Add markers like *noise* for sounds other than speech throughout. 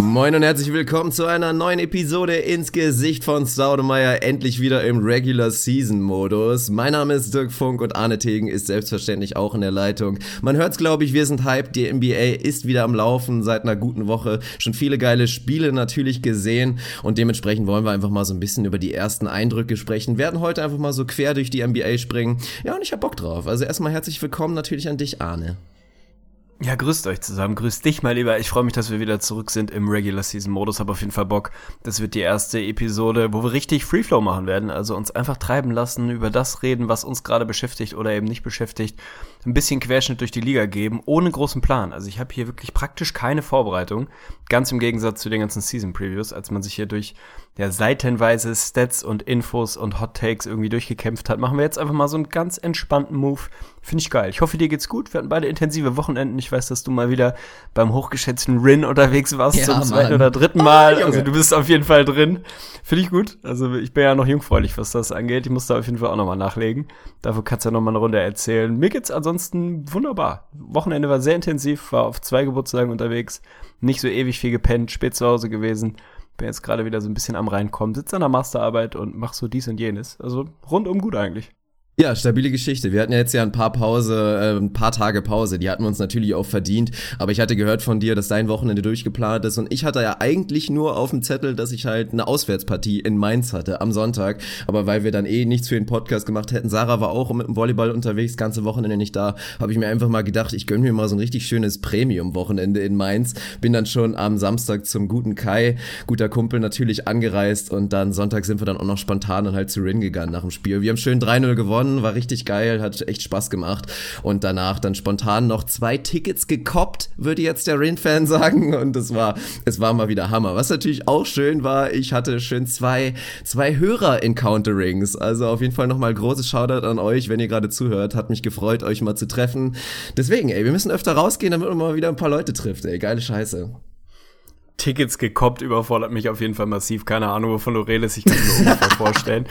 Moin und herzlich willkommen zu einer neuen Episode ins Gesicht von Staudemeyer, endlich wieder im Regular Season Modus. Mein Name ist Dirk Funk und Arne Tegen ist selbstverständlich auch in der Leitung. Man hört's glaube ich, wir sind hyped, die NBA ist wieder am Laufen seit einer guten Woche. Schon viele geile Spiele natürlich gesehen und dementsprechend wollen wir einfach mal so ein bisschen über die ersten Eindrücke sprechen. Werden heute einfach mal so quer durch die NBA springen. Ja, und ich hab Bock drauf. Also erstmal herzlich willkommen natürlich an dich, Arne. Ja, grüßt euch zusammen. Grüßt dich mal lieber. Ich freue mich, dass wir wieder zurück sind im Regular Season Modus. Hab auf jeden Fall Bock. Das wird die erste Episode, wo wir richtig Freeflow machen werden. Also uns einfach treiben lassen, über das reden, was uns gerade beschäftigt oder eben nicht beschäftigt. Ein bisschen Querschnitt durch die Liga geben, ohne großen Plan. Also ich habe hier wirklich praktisch keine Vorbereitung. Ganz im Gegensatz zu den ganzen Season Previews, als man sich hier durch ja, seitenweise Stats und Infos und Hot Takes irgendwie durchgekämpft hat, machen wir jetzt einfach mal so einen ganz entspannten Move. Finde ich geil. Ich hoffe, dir geht's gut. Wir hatten beide intensive Wochenenden. Ich weiß, dass du mal wieder beim hochgeschätzten Rin unterwegs warst Ja, zum zweiten Mann. oder dritten Mal. Junge. also du bist auf jeden Fall drin. Finde ich gut. Also ich bin ja noch jungfräulich, was das angeht. Ich muss da auf jeden Fall auch nochmal nachlegen. Dafür kannst du ja nochmal eine Runde erzählen. Mir geht's ansonsten wunderbar. Wochenende war sehr intensiv, war auf zwei Geburtstagen unterwegs. Nicht so ewig viel gepennt, spät zu Hause gewesen. Bin jetzt gerade wieder so ein bisschen am Reinkommen, sitze an der Masterarbeit und mach so dies und jenes. Also rundum gut eigentlich. Ja, stabile Geschichte. Wir hatten ja jetzt ja ein paar Pause, äh, ein paar Tage Pause. Die hatten wir uns natürlich auch verdient. Aber ich hatte gehört von dir, dass dein Wochenende durchgeplant ist. Und ich hatte ja eigentlich nur auf dem Zettel, dass ich halt eine Auswärtspartie in Mainz hatte am Sonntag. Aber weil wir dann eh nichts für den Podcast gemacht hätten, Sarah war auch mit dem Volleyball unterwegs, ganze Wochenende nicht da, habe ich mir einfach mal gedacht, ich gönn mir mal so ein richtig schönes Premium-Wochenende in Mainz. Bin dann schon am Samstag zum guten Kai, guter Kumpel natürlich angereist. Und dann Sonntag sind wir dann auch noch spontan dann halt zu Rin gegangen nach dem Spiel. Wir haben schön 3-0 gewonnen war richtig geil, hat echt Spaß gemacht. Und danach dann spontan noch zwei Tickets gekoppt, würde jetzt der Rin-Fan *laughs* sagen. Und es war, es war mal wieder Hammer. Was natürlich auch schön war, ich hatte schön zwei, zwei Hörer-Encounterings. Also auf jeden Fall nochmal großes Shoutout an euch, wenn ihr gerade zuhört. Hat mich gefreut, euch mal zu treffen. Deswegen, ey, wir müssen öfter rausgehen, damit man mal wieder ein paar Leute trifft, ey. Geile Scheiße. Tickets gekoppt überfordert mich auf jeden Fall massiv. Keine Ahnung, wovon du redest. Ich kann mir ungefähr *laughs* vorstellen.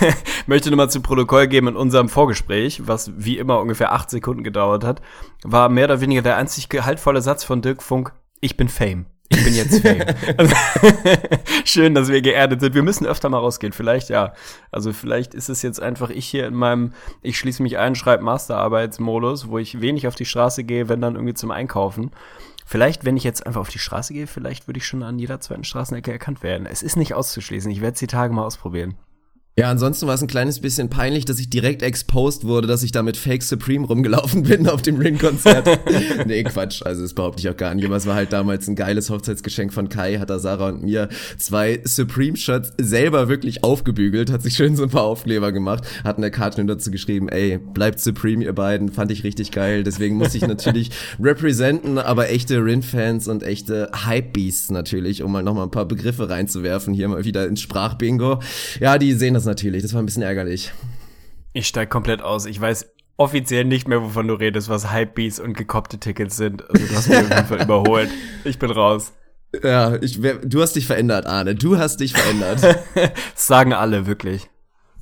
*laughs* Möchte nur mal zu Protokoll geben, in unserem Vorgespräch, was wie immer ungefähr acht Sekunden gedauert hat, war mehr oder weniger der einzig gehaltvolle Satz von Dirk Funk, ich bin Fame. Ich bin jetzt Fame. *laughs* Schön, dass wir geerdet sind. Wir müssen öfter mal rausgehen. Vielleicht, ja. Also vielleicht ist es jetzt einfach ich hier in meinem, ich schließe mich ein, schreibe Masterarbeitsmodus, wo ich wenig auf die Straße gehe, wenn dann irgendwie zum Einkaufen. Vielleicht, wenn ich jetzt einfach auf die Straße gehe, vielleicht würde ich schon an jeder zweiten Straßenecke erkannt werden. Es ist nicht auszuschließen. Ich werde es die Tage mal ausprobieren. Ja, ansonsten war es ein kleines bisschen peinlich, dass ich direkt exposed wurde, dass ich da mit Fake Supreme rumgelaufen *laughs* bin auf dem Ring-Konzert. *laughs* nee, Quatsch, also das behaupte ich auch gar nicht. Aber es war halt damals ein geiles Hochzeitsgeschenk von Kai, hat da Sarah und mir zwei Supreme-Shirts selber wirklich aufgebügelt, hat sich schön so ein paar Aufkleber gemacht, hat eine Karte nur dazu geschrieben, ey, bleibt Supreme, ihr beiden, fand ich richtig geil. Deswegen muss ich *laughs* natürlich representen, aber echte Rin-Fans und echte Hype-Beasts natürlich, um mal nochmal ein paar Begriffe reinzuwerfen, hier mal wieder ins Sprachbingo. Ja, die sehen das natürlich. Das war ein bisschen ärgerlich. Ich steig komplett aus. Ich weiß offiziell nicht mehr, wovon du redest, was Hypebeats und gekoppte Tickets sind. Also du hast mich auf jeden Fall *laughs* überholt. Ich bin raus. Ja, ich, du hast dich verändert, Arne. Du hast dich verändert. Das *laughs* sagen alle, wirklich.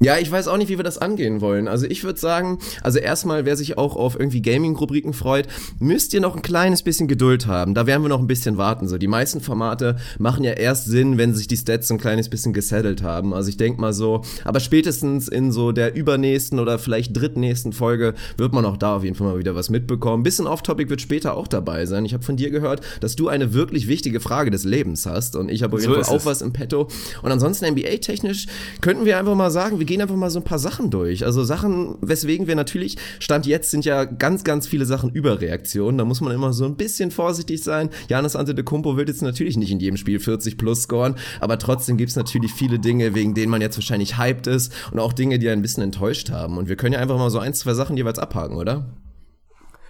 Ja, ich weiß auch nicht, wie wir das angehen wollen. Also ich würde sagen, also erstmal, wer sich auch auf irgendwie Gaming-Rubriken freut, müsst ihr noch ein kleines bisschen Geduld haben. Da werden wir noch ein bisschen warten. So, die meisten Formate machen ja erst Sinn, wenn sich die Stats so ein kleines bisschen gesettelt haben. Also ich denk mal so, aber spätestens in so der übernächsten oder vielleicht drittnächsten Folge wird man auch da auf jeden Fall mal wieder was mitbekommen. Bisschen off-topic wird später auch dabei sein. Ich habe von dir gehört, dass du eine wirklich wichtige Frage des Lebens hast und ich habe auf jeden So Fall auch es. was im Petto. Und ansonsten NBA-technisch könnten wir einfach mal sagen, wir gehen einfach mal so ein paar Sachen durch. Also Sachen, weswegen wir natürlich, Stand jetzt sind ja ganz, ganz viele Sachen Überreaktionen. Da muss man immer so ein bisschen vorsichtig sein. Janis Antetokounmpo wird jetzt natürlich nicht in jedem Spiel 40 plus scoren, aber trotzdem gibt's natürlich viele Dinge, wegen denen man jetzt wahrscheinlich hyped ist und auch Dinge, die ein bisschen enttäuscht haben. Und wir können ja einfach mal so ein, zwei Sachen jeweils abhaken, oder?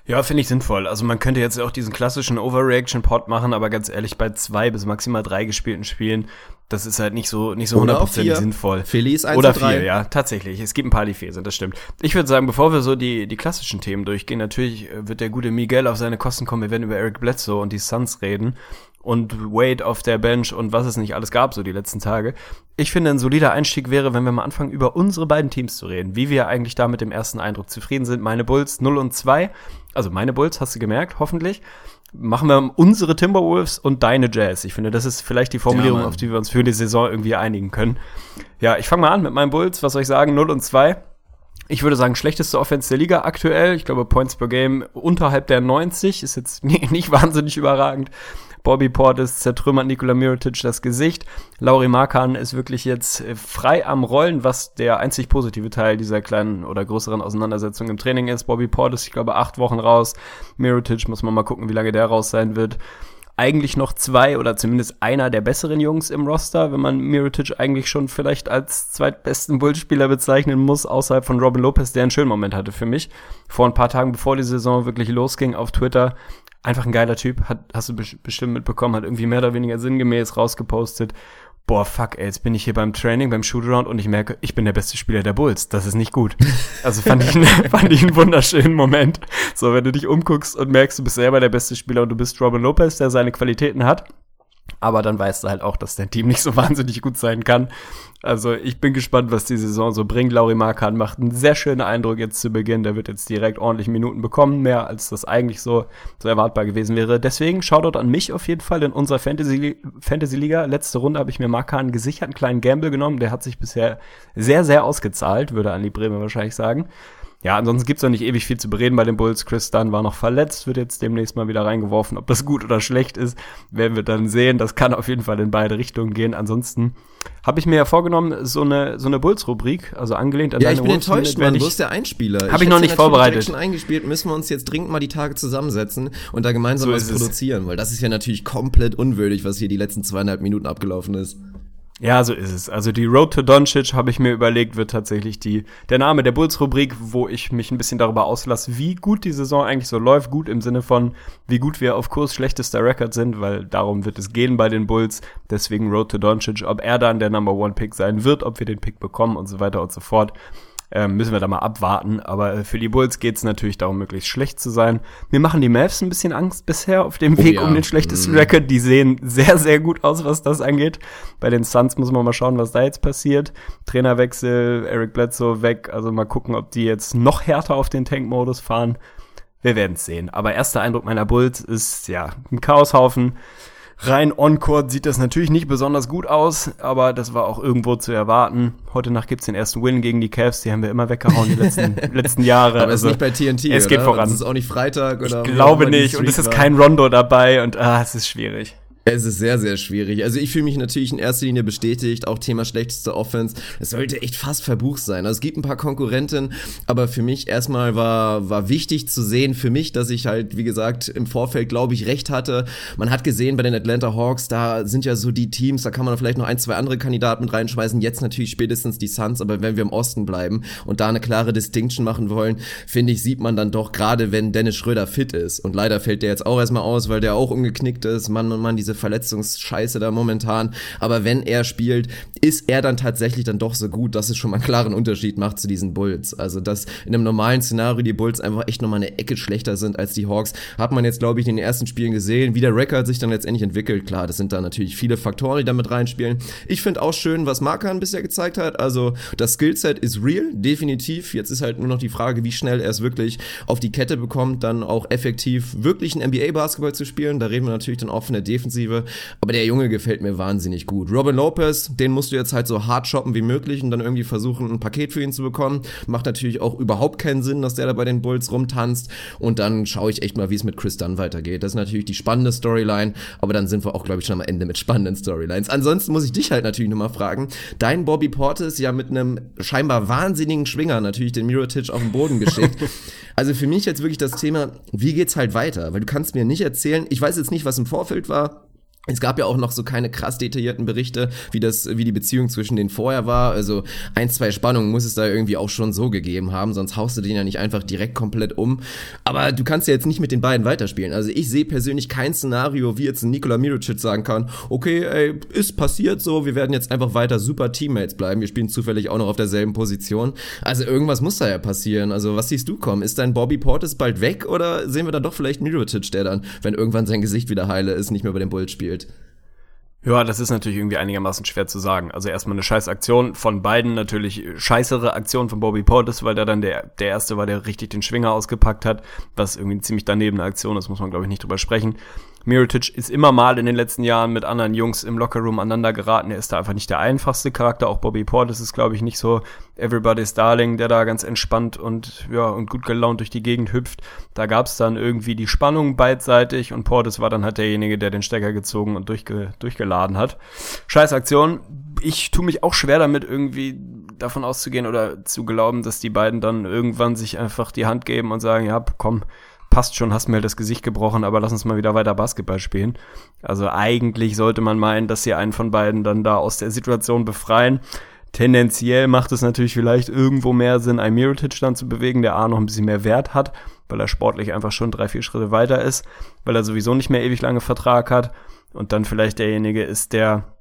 Ja, finde ich sinnvoll. Also man könnte jetzt auch diesen klassischen Overreaction-Pod machen, aber ganz ehrlich, bei zwei bis maximal drei gespielten Spielen, das ist halt nicht so nicht so hundertprozentig sinnvoll. Philly ist 1 Oder zu 3. vier, ja, tatsächlich. Es gibt ein paar, die vier sind, das stimmt. Ich würde sagen, bevor wir so die, die klassischen Themen durchgehen, natürlich äh, wird der gute Miguel auf seine Kosten kommen. Wir werden über Eric Bledsoe und die Suns reden und Wade auf der Bench und was es nicht alles gab so die letzten Tage. Ich finde, ein solider Einstieg wäre, wenn wir mal anfangen, über unsere beiden Teams zu reden. Wie wir eigentlich da mit dem ersten Eindruck zufrieden sind. Meine Bulls 0 und 2. Also meine Bulls, hast du gemerkt, hoffentlich. Machen wir unsere Timberwolves und deine Jazz. Ich finde, das ist vielleicht die Formulierung, Ja, auf die wir uns für die Saison irgendwie einigen können. Ja, ich fange mal an mit meinen Bulls. Was soll ich sagen? 0 und 2. Ich würde sagen, schlechteste Offense der Liga aktuell. Ich glaube, Points per Game unterhalb der 90 ist jetzt *laughs* nicht wahnsinnig überragend. Bobby Portis zertrümmert Nikola Mirotic das Gesicht. Lauri Markan ist wirklich jetzt äh, frei am Rollen, was der einzig positive Teil dieser kleinen oder größeren Auseinandersetzung im Training ist. Bobby Portis, ich glaube, acht Wochen raus. Mirotic muss man mal gucken, wie lange der raus sein wird eigentlich noch zwei oder zumindest einer der besseren Jungs im Roster, wenn man Mirotic eigentlich schon vielleicht als zweitbesten Bullspieler bezeichnen muss, außerhalb von Robin Lopez, der einen schönen Moment hatte für mich. Vor ein paar Tagen, bevor die Saison wirklich losging, auf Twitter. Einfach ein geiler Typ, hat, hast du bes- bestimmt mitbekommen, hat irgendwie mehr oder weniger sinngemäß rausgepostet. Boah, fuck, ey, jetzt bin ich hier beim Training, beim Shootaround und ich merke, ich bin der beste Spieler der Bulls. Das ist nicht gut. *laughs* Also fand ich, *laughs* fand ich einen wunderschönen Moment. So, wenn du dich umguckst und merkst, du bist selber der beste Spieler und du bist Robin Lopez, der seine Qualitäten hat. Aber dann weißt du halt auch, dass dein Team nicht so *laughs* wahnsinnig gut sein kann. Also ich bin gespannt, was die Saison so bringt. Lauri Markan macht einen sehr schönen Eindruck jetzt zu Beginn. Der wird jetzt direkt ordentlich Minuten bekommen, mehr als das eigentlich so, so erwartbar gewesen wäre. Deswegen Shoutout an mich auf jeden Fall in unserer Fantasy, Fantasy. Letzte Runde habe ich mir Markan gesichert, einen kleinen Gamble genommen. Der hat sich bisher sehr, sehr ausgezahlt, würde Andi Bremer wahrscheinlich sagen. Ja, ansonsten gibt's noch nicht ewig viel zu bereden bei den Bulls. Chris Dunn war noch verletzt, wird jetzt demnächst mal wieder reingeworfen. Ob das gut oder schlecht ist, werden wir dann sehen. Das kann auf jeden Fall in beide Richtungen gehen. Ansonsten habe ich mir ja vorgenommen, so eine, so eine Bulls-Rubrik, also angelehnt an Ja, deine ich bin enttäuscht. Wo ich- ist der Einspieler? Hab ich hätte noch nicht vorbereitet. direkt schon eingespielt. Müssen wir uns jetzt dringend mal die Tage zusammensetzen und da gemeinsam So was ist es. produzieren, weil das ist ja natürlich komplett unwürdig, was hier die letzten zweieinhalb Minuten abgelaufen ist. Ja, so ist es. Also die Road to Doncic habe ich mir überlegt, wird tatsächlich die der Name der Bulls-Rubrik, wo ich mich ein bisschen darüber auslasse, wie gut die Saison eigentlich so läuft. Gut im Sinne von, wie gut wir auf Kurs schlechtester Record sind, weil darum wird es gehen bei den Bulls. Deswegen Road to Doncic, ob er dann der Number One Pick sein wird, ob wir den Pick bekommen und so weiter und so fort. Ähm, müssen wir da mal abwarten. Aber äh, für die Bulls geht es natürlich darum, möglichst schlecht zu sein. Mir machen die Mavs ein bisschen Angst bisher auf dem Weg ja. um den schlechtesten Mhm. Record. Die sehen sehr, sehr gut aus, was das angeht. Bei den Suns muss man mal schauen, was da jetzt passiert. Trainerwechsel, Eric Bledsoe weg. Also mal gucken, ob die jetzt noch härter auf den Tank-Modus fahren. Wir werden es sehen. Aber erster Eindruck meiner Bulls ist ja ein Chaoshaufen. Rein on-court sieht das natürlich nicht besonders gut aus, aber das war auch irgendwo zu erwarten. Heute Nacht gibt's den ersten Win gegen die Cavs, die haben wir immer weggehauen die letzten, *laughs* letzten Jahre. Aber es Also, ist nicht bei TNT, es oder? geht voran. Das ist auch nicht Freitag oder ich glaube nicht und es ist kein Rondo dabei und ah, es ist schwierig. Es ist sehr, sehr schwierig. Also ich fühle mich natürlich in erster Linie bestätigt, auch Thema schlechteste Offense. Es sollte echt fast verbucht sein. Also es gibt ein paar Konkurrenten, aber für mich erstmal war, war wichtig zu sehen, für mich, dass ich halt, wie gesagt, im Vorfeld, glaube ich, recht hatte. Man hat gesehen bei den Atlanta Hawks, da sind ja so die Teams, da kann man vielleicht noch ein, zwei andere Kandidaten mit reinschmeißen. Jetzt natürlich spätestens die Suns, aber wenn wir im Osten bleiben und da eine klare Distinction machen wollen, finde ich, sieht man dann doch, gerade wenn Dennis Schröder fit ist. Und leider fällt der jetzt auch erstmal aus, weil der auch umgeknickt ist. Mann und Mann, diese Verletzungsscheiße da momentan. Aber wenn er spielt, ist er dann tatsächlich dann doch so gut, dass es schon mal einen klaren Unterschied macht zu diesen Bulls. Also, dass in einem normalen Szenario die Bulls einfach echt nochmal eine Ecke schlechter sind als die Hawks, hat man jetzt, glaube ich, in den ersten Spielen gesehen, wie der Rekord sich dann letztendlich entwickelt. Klar, das sind da natürlich viele Faktoren, die damit reinspielen. Ich finde auch schön, was Markan bisher gezeigt hat. Also, das Skillset ist real, definitiv. Jetzt ist halt nur noch die Frage, wie schnell er es wirklich auf die Kette bekommt, dann auch effektiv wirklich ein NBA-Basketball zu spielen. Da reden wir natürlich dann auch von der Defensive. Aber der Junge gefällt mir wahnsinnig gut. Robin Lopez, den musst du jetzt halt so hart shoppen wie möglich und dann irgendwie versuchen, ein Paket für ihn zu bekommen. Macht natürlich auch überhaupt keinen Sinn, dass der da bei den Bulls rumtanzt. Und dann schaue ich echt mal, wie es mit Chris Dunn weitergeht. Das ist natürlich die spannende Storyline, aber dann sind wir auch, glaube ich, schon am Ende mit spannenden Storylines. Ansonsten muss ich dich halt natürlich nochmal fragen. Dein Bobby Portis ja mit einem scheinbar wahnsinnigen Schwinger natürlich den Mirotic auf den Boden geschickt. *laughs* also für mich jetzt wirklich das Thema, wie geht's halt weiter? Weil du kannst mir nicht erzählen, ich weiß jetzt nicht, was im Vorfeld war, Es gab ja auch noch so keine krass detaillierten Berichte, wie das, wie die Beziehung zwischen denen vorher war. Also ein, zwei Spannungen muss es da irgendwie auch schon so gegeben haben, sonst haust du den ja nicht einfach direkt komplett um. Aber du kannst ja jetzt nicht mit den beiden weiterspielen. Also ich sehe persönlich kein Szenario, wie jetzt ein Nikola Mirotic sagen kann, okay, ey, ist passiert so, wir werden jetzt einfach weiter super Teammates bleiben. Wir spielen zufällig auch noch auf derselben Position. Also irgendwas muss da ja passieren. Also was siehst du kommen? Ist dein Bobby Portis bald weg oder sehen wir da doch vielleicht Mirotic, der dann, wenn irgendwann sein Gesicht wieder heile ist, nicht mehr bei den Bulls spielt? Gespielt. Ja, das ist natürlich irgendwie einigermaßen schwer zu sagen. Also erstmal eine scheiß Aktion von beiden, natürlich scheißere Aktion von Bobby Portis, weil der dann der, der erste war, der richtig den Schwinger ausgepackt hat, was irgendwie eine ziemlich daneben Aktion ist, muss man glaube ich nicht drüber sprechen. Mirotic ist immer mal in den letzten Jahren mit anderen Jungs im Lockerroom aneinander geraten. Er ist da einfach nicht der einfachste Charakter. Auch Bobby Portis ist, glaube ich, nicht so Everybody's Darling, der da ganz entspannt und ja und gut gelaunt durch die Gegend hüpft. Da gab es dann irgendwie die Spannung beidseitig und Portis war dann halt derjenige, der den Stecker gezogen und durchge durchgeladen hat. Scheiß Aktion. Ich tue mich auch schwer damit, irgendwie davon auszugehen oder zu glauben, dass die beiden dann irgendwann sich einfach die Hand geben und sagen, ja, komm, passt schon, hast mir halt das Gesicht gebrochen, aber lass uns mal wieder weiter Basketball spielen. Also eigentlich sollte man meinen, dass sie einen von beiden dann da aus der Situation befreien. Tendenziell macht es natürlich vielleicht irgendwo mehr Sinn, einen Mirotic dann zu bewegen, der A noch ein bisschen mehr Wert hat, weil er sportlich einfach schon drei, vier Schritte weiter ist, weil er sowieso nicht mehr ewig lange Vertrag hat und dann vielleicht derjenige ist, der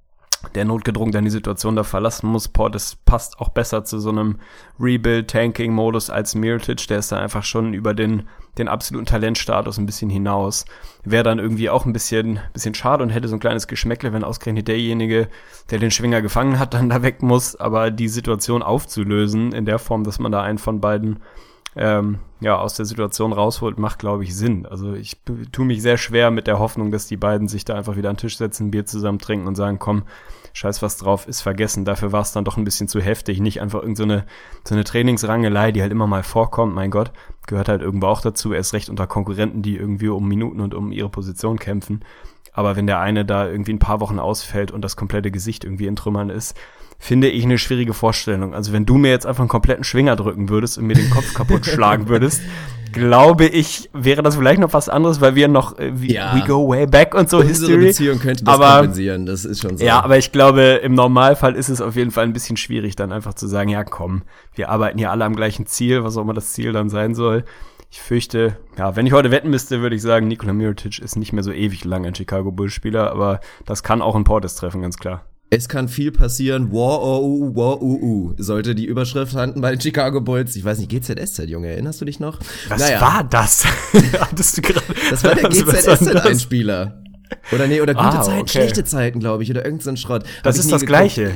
der notgedrungen dann die Situation da verlassen muss. Portis passt auch besser zu so einem Rebuild-Tanking-Modus als Mirotic. Der ist da einfach schon über den, den absoluten Talentstatus ein bisschen hinaus. Wäre dann irgendwie auch ein bisschen, bisschen schade und hätte so ein kleines Geschmäckle, wenn ausgerechnet derjenige, der den Schwinger gefangen hat, dann da weg muss. Aber die Situation aufzulösen in der Form, dass man da einen von beiden ähm, ja, aus der Situation rausholt, macht, glaube ich, Sinn. Also ich tue mich sehr schwer mit der Hoffnung, dass die beiden sich da einfach wieder an den Tisch setzen, Bier zusammen trinken und sagen, komm, scheiß was drauf, ist vergessen. Dafür war es dann doch ein bisschen zu heftig. Nicht einfach irgendeine so, so eine Trainingsrangelei, die halt immer mal vorkommt, mein Gott, gehört halt irgendwo auch dazu. Erst recht unter Konkurrenten, die irgendwie um Minuten und um ihre Position kämpfen. Aber wenn der eine da irgendwie ein paar Wochen ausfällt und das komplette Gesicht irgendwie in Trümmern ist, finde ich eine schwierige Vorstellung. Also wenn du mir jetzt einfach einen kompletten Schwinger drücken würdest und mir den Kopf kaputt *laughs* schlagen würdest, glaube ich, wäre das vielleicht noch was anderes, weil wir noch äh, we, Ja. we go way back und so Unsere History. Beziehung könnte das aber kompensieren, das ist schon so. ja, aber ich glaube, im Normalfall ist es auf jeden Fall ein bisschen schwierig, dann einfach zu sagen, ja komm, wir arbeiten hier alle am gleichen Ziel, was auch immer das Ziel dann sein soll. Ich fürchte, ja, wenn ich heute wetten müsste, würde ich sagen, Nikola Mirotic ist nicht mehr so ewig lang ein Chicago Bulls Spieler, aber das kann auch ein Portis treffen, ganz klar. Es kann viel passieren. War, oh, war, uh, uh. Sollte die Überschrift handeln bei den Chicago Bulls. Ich weiß nicht, GZSZ, Junge, erinnerst du dich noch? Was war das? *laughs* Hattest du gerade? Das war der? *laughs* GZSZ-Einspieler. Oder nee, oder gute Ah, Zeiten, okay. schlechte Zeiten, glaube ich, oder irgend so Schrott. Hab Das ich ist das. Gleiche.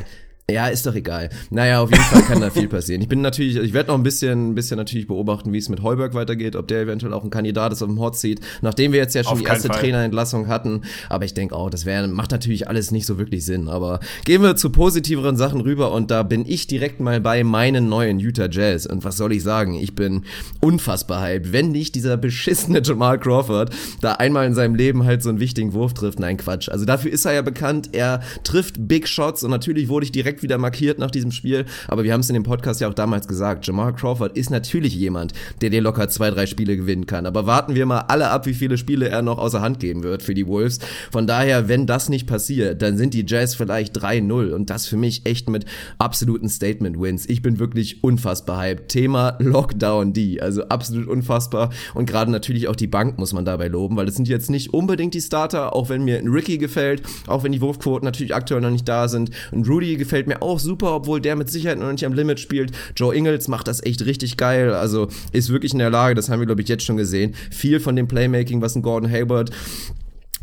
Ja, ist doch egal. Naja, auf jeden Fall kann da viel passieren. Ich bin natürlich, ich werde noch ein bisschen, ein bisschen natürlich beobachten, wie es mit Heuberg weitergeht, ob der eventuell auch ein Kandidat ist auf dem Hot Seat, nachdem wir jetzt ja schon Auf die erste Fall. Trainerentlassung hatten. Aber ich denke auch, das wäre, macht natürlich alles nicht so wirklich Sinn. Aber gehen wir zu positiveren Sachen rüber und da bin ich direkt mal bei meinen neuen Utah Jazz. Und was soll ich sagen? Ich bin unfassbar hyped. Wenn nicht dieser beschissene Jamal Crawford da einmal in seinem Leben halt so einen wichtigen Wurf trifft. Nein, Quatsch. Also dafür ist er ja bekannt. Er trifft Big Shots und natürlich wurde ich direkt wieder markiert nach diesem Spiel. Aber wir haben es in dem Podcast ja auch damals gesagt. Jamal Crawford ist natürlich jemand, der dir locker zwei, drei Spiele gewinnen kann. Aber warten wir mal alle ab, wie viele Spiele er noch außer Hand geben wird für die Wolves. Von daher, wenn das nicht passiert, dann sind die Jazz vielleicht 3-0 und das für mich echt mit absoluten Statement-Wins. Ich bin wirklich unfassbar hyped. Thema Lockdown D, also absolut unfassbar und gerade natürlich auch die Bank muss man dabei loben, weil es sind jetzt nicht unbedingt die Starter, auch wenn mir ein Ricky gefällt, auch wenn die Wurfquoten natürlich aktuell noch nicht da sind. Ein Rudy gefällt mir auch super, obwohl der mit Sicherheit noch nicht am Limit spielt. Joe Ingles macht das echt richtig geil, also ist wirklich in der Lage, das haben wir glaube ich jetzt schon gesehen, viel von dem Playmaking, was ein Gordon Hayward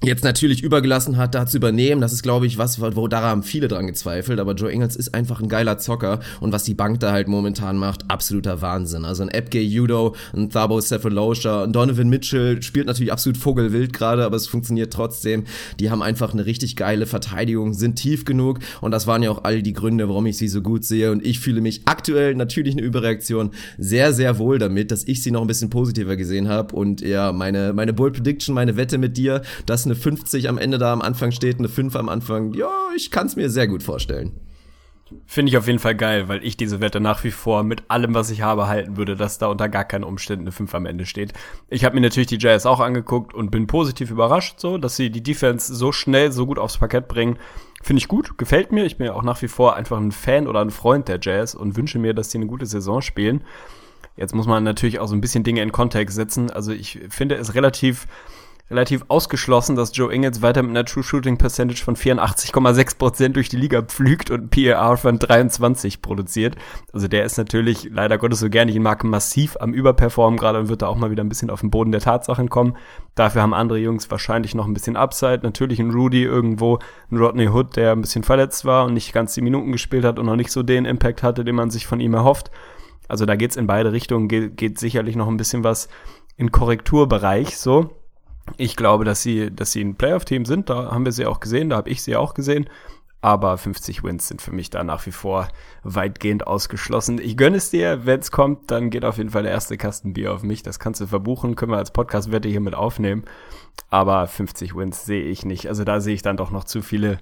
jetzt natürlich übergelassen hat, da zu übernehmen. Das ist, glaube ich, was, wo da haben viele dran gezweifelt. Aber Joe Ingles ist einfach ein geiler Zocker. Und was die Bank da halt momentan macht, absoluter Wahnsinn. Also ein Epke Judo, ein Thabo Cephalosha, ein Donovan Mitchell spielt natürlich absolut vogelwild gerade, aber es funktioniert trotzdem. Die haben einfach eine richtig geile Verteidigung, sind tief genug. Und das waren ja auch all die Gründe, warum ich sie so gut sehe. Und ich fühle mich aktuell natürlich eine Überreaktion sehr, sehr wohl damit, dass ich sie noch ein bisschen positiver gesehen habe. Und ja, meine, meine Bold Prediction, meine Wette mit dir, dass eine 50 am Ende da am Anfang steht, eine 5 am Anfang, ja, ich kann es mir sehr gut vorstellen. Finde ich auf jeden Fall geil, weil ich diese Wette nach wie vor mit allem, was ich habe, halten würde, dass da unter gar keinen Umständen eine 5 am Ende steht. Ich habe mir natürlich die Jazz auch angeguckt und bin positiv überrascht, so, dass sie die Defense so schnell, so gut aufs Parkett bringen. Finde ich gut, gefällt mir. Ich bin ja auch nach wie vor einfach ein Fan oder ein Freund der Jazz und wünsche mir, dass sie eine gute Saison spielen. Jetzt muss man natürlich auch so ein bisschen Dinge in Kontext setzen. Also ich finde es relativ relativ ausgeschlossen, dass Joe Ingles weiter mit einer True Shooting Percentage von 84,6% durch die Liga pflügt und PAR von 23 produziert. Also der ist natürlich, leider Gottes so gerne, ich mag, massiv am Überperformen gerade und wird da auch mal wieder ein bisschen auf den Boden der Tatsachen kommen. Dafür haben andere Jungs wahrscheinlich noch ein bisschen Upside. Natürlich ein Rudy irgendwo, ein Rodney Hood, der ein bisschen verletzt war und nicht ganz die Minuten gespielt hat und noch nicht so den Impact hatte, den man sich von ihm erhofft. Also da geht's in beide Richtungen, geht, geht sicherlich noch ein bisschen was in Korrekturbereich so. Ich glaube, dass sie, dass sie ein Playoff-Team sind. Da haben wir sie auch gesehen, da habe ich sie auch gesehen. Aber 50 Wins sind für mich da nach wie vor weitgehend ausgeschlossen. Ich gönne es dir, wenn es kommt, dann geht auf jeden Fall der erste Kasten Bier auf mich. Das kannst du verbuchen, können wir als Podcast-Wette hier mit aufnehmen. Aber 50 Wins sehe ich nicht. Also da sehe ich dann doch noch zu viele,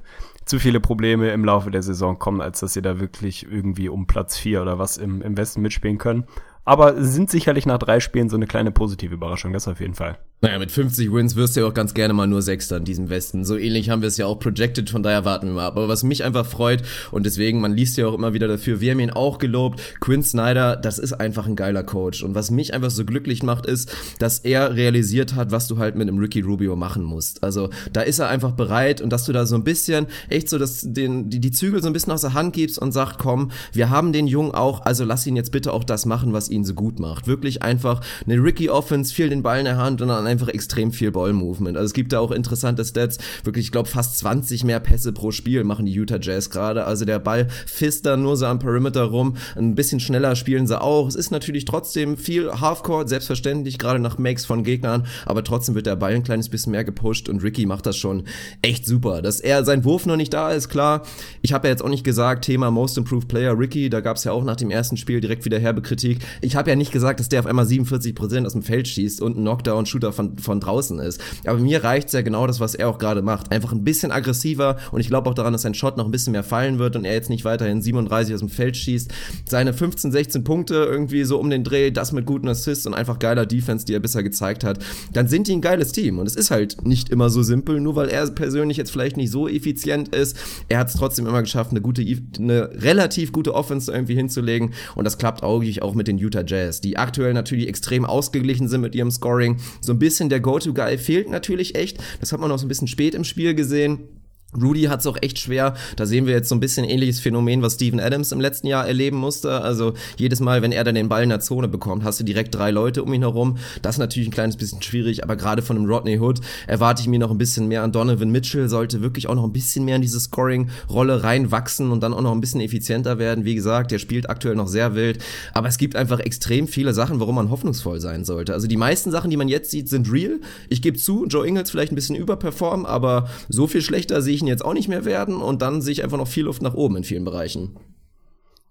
zu viele Probleme im Laufe der Saison kommen, als dass sie da wirklich irgendwie um Platz 4 oder was im, im Westen mitspielen können. Aber sind sicherlich nach drei Spielen so eine kleine positive Überraschung, das auf jeden Fall. Naja, mit 50 Wins wirst du ja auch ganz gerne mal nur Sechster in diesem Westen. So ähnlich haben wir es ja auch projected, von daher warten wir mal. Aber was mich einfach freut und deswegen, man liest ja auch immer wieder dafür, wir haben ihn auch gelobt, Quinn Snyder, das ist einfach ein geiler Coach. Und was mich einfach so glücklich macht, ist, dass er realisiert hat, was du halt mit einem Ricky Rubio machen musst. Also da ist er einfach bereit und dass du da so ein bisschen, echt so, dass den, die, die Zügel so ein bisschen aus der Hand gibst und sagt, komm, wir haben den Jungen auch, also lass ihn jetzt bitte auch das machen, was ihn so gut macht. Wirklich einfach eine Ricky Offense, viel den Ball in der Hand und dann einfach extrem viel Ball-Movement. Also es gibt da auch interessante Stats. Wirklich, ich glaube, fast 20 mehr Pässe pro Spiel machen die Utah Jazz gerade. Also der Ball fisst da nur so am Perimeter rum. Ein bisschen schneller spielen sie auch. Es ist natürlich trotzdem viel Halfcourt, selbstverständlich, gerade nach Makes von Gegnern. Aber trotzdem wird der Ball ein kleines bisschen mehr gepusht und Ricky macht das schon echt super. Dass er sein Wurf noch nicht da ist, klar. Ich habe ja jetzt auch nicht gesagt, Thema Most Improved Player Ricky, da gab es ja auch nach dem ersten Spiel direkt wieder herbe Kritik. Ich habe ja nicht gesagt, dass der auf einmal 47% aus dem Feld schießt und ein Knockdown-Shooter von, von draußen ist. Aber mir reicht's ja genau das, was er auch gerade macht. Einfach ein bisschen aggressiver und ich glaube auch daran, dass sein Shot noch ein bisschen mehr fallen wird und er jetzt nicht weiterhin 37 aus dem Feld schießt. Seine 15, 16 Punkte irgendwie so um den Dreh, das mit guten Assists und einfach geiler Defense, die er bisher gezeigt hat, dann sind die ein geiles Team. Und es ist halt nicht immer so simpel, nur weil er persönlich jetzt vielleicht nicht so effizient ist. Er hat es trotzdem immer geschafft, eine gute, eine relativ gute Offense irgendwie hinzulegen. Und das klappt augig auch mit den Utah Jazz, die aktuell natürlich extrem ausgeglichen sind mit ihrem Scoring. So ein bisschen der Go-To-Guy fehlt natürlich echt. Das hat man auch so ein bisschen spät im Spiel gesehen. Rudy hat es auch echt schwer. Da sehen wir jetzt so ein bisschen ähnliches Phänomen, was Steven Adams im letzten Jahr erleben musste. Also jedes Mal, wenn er dann den Ball in der Zone bekommt, hast du direkt drei Leute um ihn herum. Das ist natürlich ein kleines bisschen schwierig, aber gerade von einem Rodney Hood erwarte ich mir noch ein bisschen mehr an Donovan Mitchell. Sollte wirklich auch noch ein bisschen mehr in diese Scoring-Rolle reinwachsen und dann auch noch ein bisschen effizienter werden. Wie gesagt, der spielt aktuell noch sehr wild. Aber es gibt einfach extrem viele Sachen, warum man hoffnungsvoll sein sollte. Also die meisten Sachen, die man jetzt sieht, sind real. Ich gebe zu, Joe Ingles vielleicht ein bisschen überperformen, aber so viel schlechter sehe ich ihn jetzt auch nicht mehr werden und dann sehe ich einfach noch viel Luft nach oben in vielen Bereichen.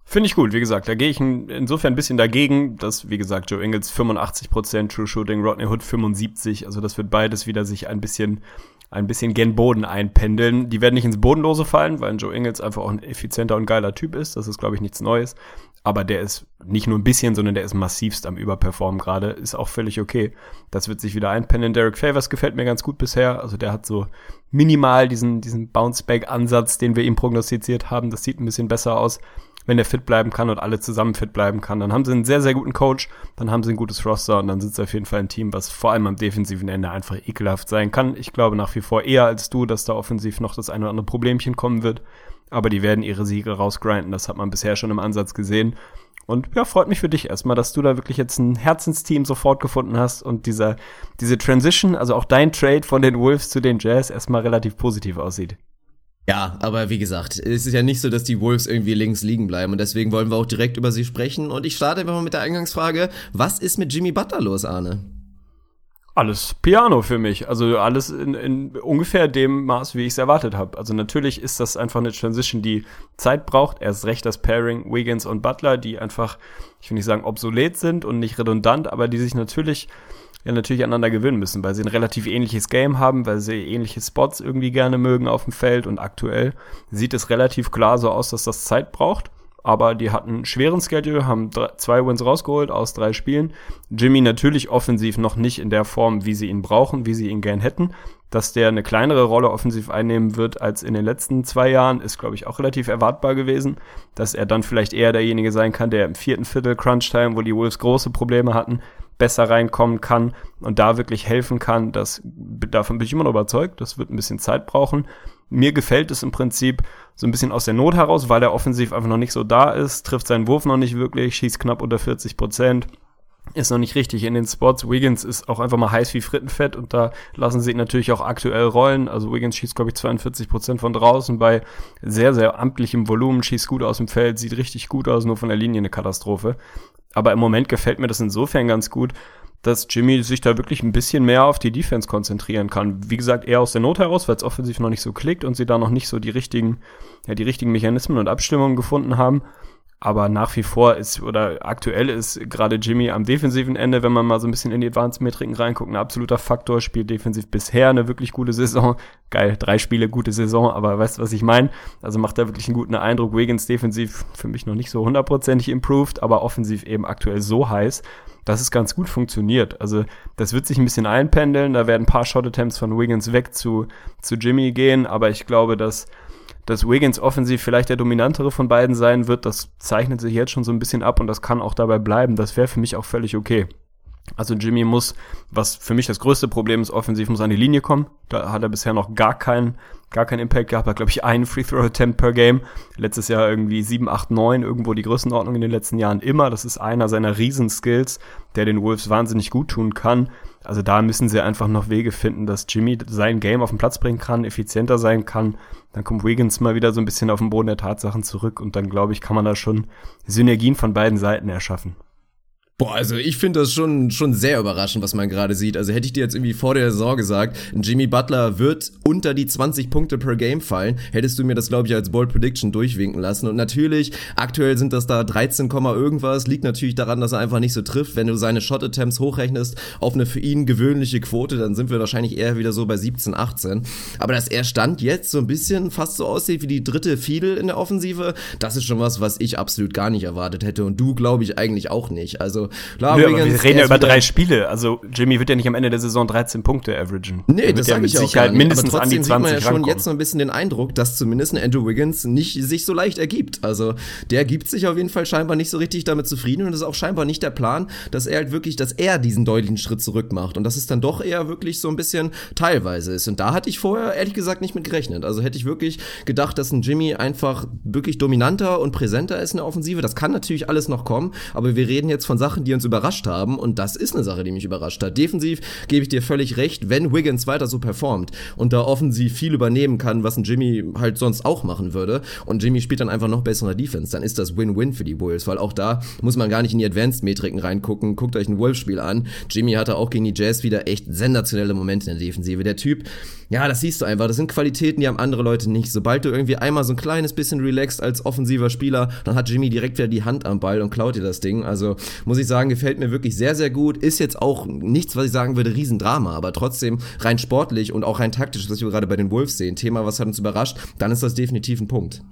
Finde ich gut, wie gesagt, da gehe ich insofern ein bisschen dagegen, dass, wie gesagt, Joe Ingles 85% True Shooting, Rodney Hood 75, also das wird beides wieder sich ein bisschen, ein bisschen gen Boden einpendeln. Die werden nicht ins Bodenlose fallen, weil Joe Ingles einfach auch ein effizienter und geiler Typ ist, das ist, glaube ich, nichts Neues. Aber der ist nicht nur ein bisschen, sondern der ist massivst am Überperformen gerade. Ist auch völlig okay. Das wird sich wieder einpendeln. Derek Favors gefällt mir ganz gut bisher. Also der hat so minimal diesen, diesen Bounce-Back-Ansatz, den wir ihm prognostiziert haben. Das sieht ein bisschen besser aus, wenn er fit bleiben kann und alle zusammen fit bleiben kann. Dann haben sie einen sehr, sehr guten Coach, dann haben sie ein gutes Roster und dann sind sie auf jeden Fall ein Team, was vor allem am defensiven Ende einfach ekelhaft sein kann. Ich glaube nach wie vor eher als du, dass da offensiv noch das eine oder andere Problemchen kommen wird. Aber die werden ihre Siege rausgrinden. Das hat man bisher schon im Ansatz gesehen. Und ja, freut mich für dich erstmal, dass du da wirklich jetzt ein Herzensteam sofort gefunden hast und dieser, diese Transition, also auch dein Trade von den Wolves zu den Jazz erstmal relativ positiv aussieht. Ja, aber wie gesagt, es ist ja nicht so, dass die Wolves irgendwie links liegen bleiben und deswegen wollen wir auch direkt über sie sprechen und ich starte einfach mal mit der Eingangsfrage, was ist mit Jimmy Butler los, Arne? Alles Piano für mich. Also alles in, in ungefähr dem Maß, wie ich es erwartet habe. Also natürlich ist das einfach eine Transition, die Zeit braucht. Erst recht das Pairing Wiggins und Butler, die einfach, ich will nicht sagen obsolet sind und nicht redundant, aber die sich natürlich ja natürlich aneinander gewöhnen müssen, weil sie ein relativ ähnliches Game haben, weil sie ähnliche Spots irgendwie gerne mögen auf dem Feld und aktuell sieht es relativ klar so aus, dass das Zeit braucht. Aber die hatten einen schweren Schedule, haben drei, zwei Wins rausgeholt aus drei Spielen. Jimmy natürlich offensiv noch nicht in der Form, wie sie ihn brauchen, wie sie ihn gern hätten. Dass der eine kleinere Rolle offensiv einnehmen wird als in den letzten zwei Jahren, ist, glaube ich, auch relativ erwartbar gewesen. Dass er dann vielleicht eher derjenige sein kann, der im vierten Viertel Crunch-Time, wo die Wolves große Probleme hatten, besser reinkommen kann und da wirklich helfen kann. Das, davon bin ich immer noch überzeugt. Das wird ein bisschen Zeit brauchen. Mir gefällt es im Prinzip so ein bisschen aus der Not heraus, weil er offensiv einfach noch nicht so da ist, trifft seinen Wurf noch nicht wirklich, schießt knapp unter 40 Prozent ist noch nicht richtig in den Spots. Wiggins ist auch einfach mal heiß wie Frittenfett und da lassen sie ihn natürlich auch aktuell rollen. Also Wiggins schießt, glaube ich, 42 Prozent von draußen bei sehr, sehr amtlichem Volumen, schießt gut aus dem Feld, sieht richtig gut aus, nur von der Linie eine Katastrophe. Aber im Moment gefällt mir das insofern ganz gut, dass Jimmy sich da wirklich ein bisschen mehr auf die Defense konzentrieren kann. Wie gesagt, eher aus der Not heraus, weil es offensiv noch nicht so klickt und sie da noch nicht so die richtigen, ja, die richtigen Mechanismen und Abstimmungen gefunden haben. Aber nach wie vor ist oder aktuell ist gerade Jimmy am defensiven Ende, wenn man mal so ein bisschen in die Advanced-Metriken reinguckt, ein absoluter Faktor, spielt defensiv bisher eine wirklich gute Saison. Geil, drei Spiele, gute Saison, aber weißt du, was ich meine? Also macht er wirklich einen guten Eindruck. Wiggins defensiv für mich noch nicht so hundertprozentig improved, aber offensiv eben aktuell so heiß, dass es ganz gut funktioniert. Also das wird sich ein bisschen einpendeln, da werden ein paar Shot-Attempts von Wiggins weg zu, zu Jimmy gehen, aber ich glaube, dass dass Wiggins offensiv vielleicht der dominantere von beiden sein wird, das zeichnet sich jetzt schon so ein bisschen ab und das kann auch dabei bleiben. Das wäre für mich auch völlig okay. Also Jimmy muss, was für mich das größte Problem ist, offensiv muss an die Linie kommen. Da hat er bisher noch gar keinen, gar keinen Impact gehabt. Hat, glaube ich, einen Free Throw Attempt per Game. Letztes Jahr irgendwie 7, 8, 9, irgendwo die Größenordnung in den letzten Jahren immer. Das ist einer seiner Riesenskills, der den Wolves wahnsinnig gut tun kann. Also da müssen sie einfach noch Wege finden, dass Jimmy sein Game auf den Platz bringen kann, effizienter sein kann. Dann kommt Wiggins mal wieder so ein bisschen auf den Boden der Tatsachen zurück und dann glaube ich, kann man da schon Synergien von beiden Seiten erschaffen. Boah, also ich finde das schon, schon sehr überraschend, was man gerade sieht. Also hätte ich dir jetzt irgendwie vor der Saison gesagt, Jimmy Butler wird unter die 20 Punkte per Game fallen, hättest du mir das, glaube ich, als Bold Prediction durchwinken lassen. Und natürlich, aktuell sind das da 13, irgendwas, liegt natürlich daran, dass er einfach nicht so trifft. Wenn du seine Shot-Attempts hochrechnest auf eine für ihn gewöhnliche Quote, dann sind wir wahrscheinlich eher wieder so bei 17, 18. Aber dass er Stand jetzt so ein bisschen fast so aussieht wie die dritte Fiedel in der Offensive, das ist schon was, was ich absolut gar nicht erwartet hätte. Und du, glaube ich, eigentlich auch nicht. Also klar, Nö, Wiggins, wir reden ja über drei Spiele. Also Jimmy wird ja nicht am Ende der Saison 13 Punkte averagen. Nee, das ja mit Sicherheit auch mindestens an die 20 sieht man ja schon rankommen. jetzt so ein bisschen den Eindruck, dass zumindest ein Andrew Wiggins nicht sich so leicht ergibt. Also der gibt sich auf jeden Fall scheinbar nicht so richtig damit zufrieden und das ist auch scheinbar nicht der Plan, dass er halt wirklich, dass er diesen deutlichen Schritt zurück macht und dass es dann doch eher wirklich so ein bisschen teilweise ist. Und da hatte ich vorher ehrlich gesagt nicht mit gerechnet. Also hätte ich wirklich gedacht, dass ein Jimmy einfach wirklich dominanter und präsenter ist in der Offensive. Das kann natürlich alles noch kommen, aber wir reden jetzt von Sachen, Sachen, die uns überrascht haben. Und das ist eine Sache, die mich überrascht hat. Defensiv gebe ich dir völlig recht, wenn Wiggins weiter so performt und da offensiv viel übernehmen kann, was ein Jimmy halt sonst auch machen würde. Und Jimmy spielt dann einfach noch bessere Defense, dann ist das Win-Win für die Bulls, weil auch da muss man gar nicht in die Advanced-Metriken reingucken. Guckt euch ein Wolf-Spiel an. Jimmy hatte auch gegen die Jazz wieder echt sensationelle Momente in der Defensive. Der Typ, ja, das siehst du einfach. Das sind Qualitäten, die haben andere Leute nicht. Sobald du irgendwie einmal so ein kleines bisschen relaxed als offensiver Spieler, dann hat Jimmy direkt wieder die Hand am Ball und klaut dir das Ding. Also muss ich sagen, gefällt mir wirklich sehr, sehr gut. Ist jetzt auch nichts, was ich sagen würde, Riesendrama, aber trotzdem rein sportlich und auch rein taktisch, was wir gerade bei den Wolves sehen, Thema, was hat uns überrascht, dann ist das definitiv ein Punkt.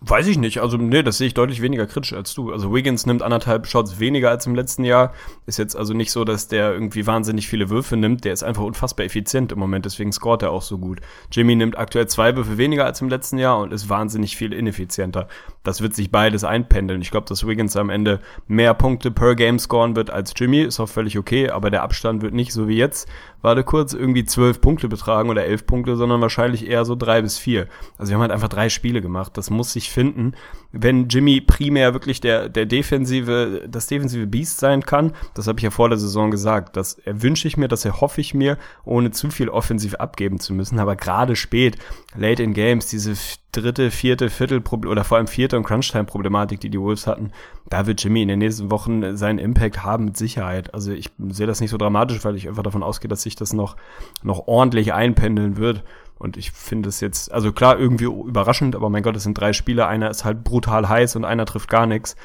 Weiß ich nicht. Also, nee, das sehe ich deutlich weniger kritisch als du. Also, Wiggins nimmt anderthalb Shots weniger als im letzten Jahr. Ist jetzt also nicht so, dass der irgendwie wahnsinnig viele Würfe nimmt. Der ist einfach unfassbar effizient im Moment, deswegen scoret er auch so gut. Jimmy nimmt aktuell zwei Würfe weniger als im letzten Jahr und ist wahnsinnig viel ineffizienter. Das wird sich beides einpendeln. Ich glaube, dass Wiggins am Ende mehr Punkte per Game scoren wird als Jimmy. Ist auch völlig okay, aber der Abstand wird nicht so wie jetzt warte kurz, irgendwie zwölf Punkte betragen oder elf Punkte, sondern wahrscheinlich eher so drei bis vier. Also wir haben halt einfach drei Spiele gemacht. Das muss sich finden. Wenn Jimmy primär wirklich der, der defensive, das defensive Beast sein kann, das habe ich ja vor der Saison gesagt, das erwünsche ich mir, das erhoffe ich mir, ohne zu viel offensiv abgeben zu müssen. Aber gerade spät, late in Games, diese dritte, vierte, Viertel oder vor allem vierte und Crunch-Time-Problematik, die die Wolves hatten, da wird Jimmy in den nächsten Wochen seinen Impact haben mit Sicherheit. Also ich sehe das nicht so dramatisch, weil ich einfach davon ausgehe, dass sich das noch, noch ordentlich einpendeln wird. Und ich finde es jetzt, also klar, irgendwie überraschend, aber mein Gott, es sind drei Spieler. Einer ist halt brutal heiß und einer trifft gar nichts.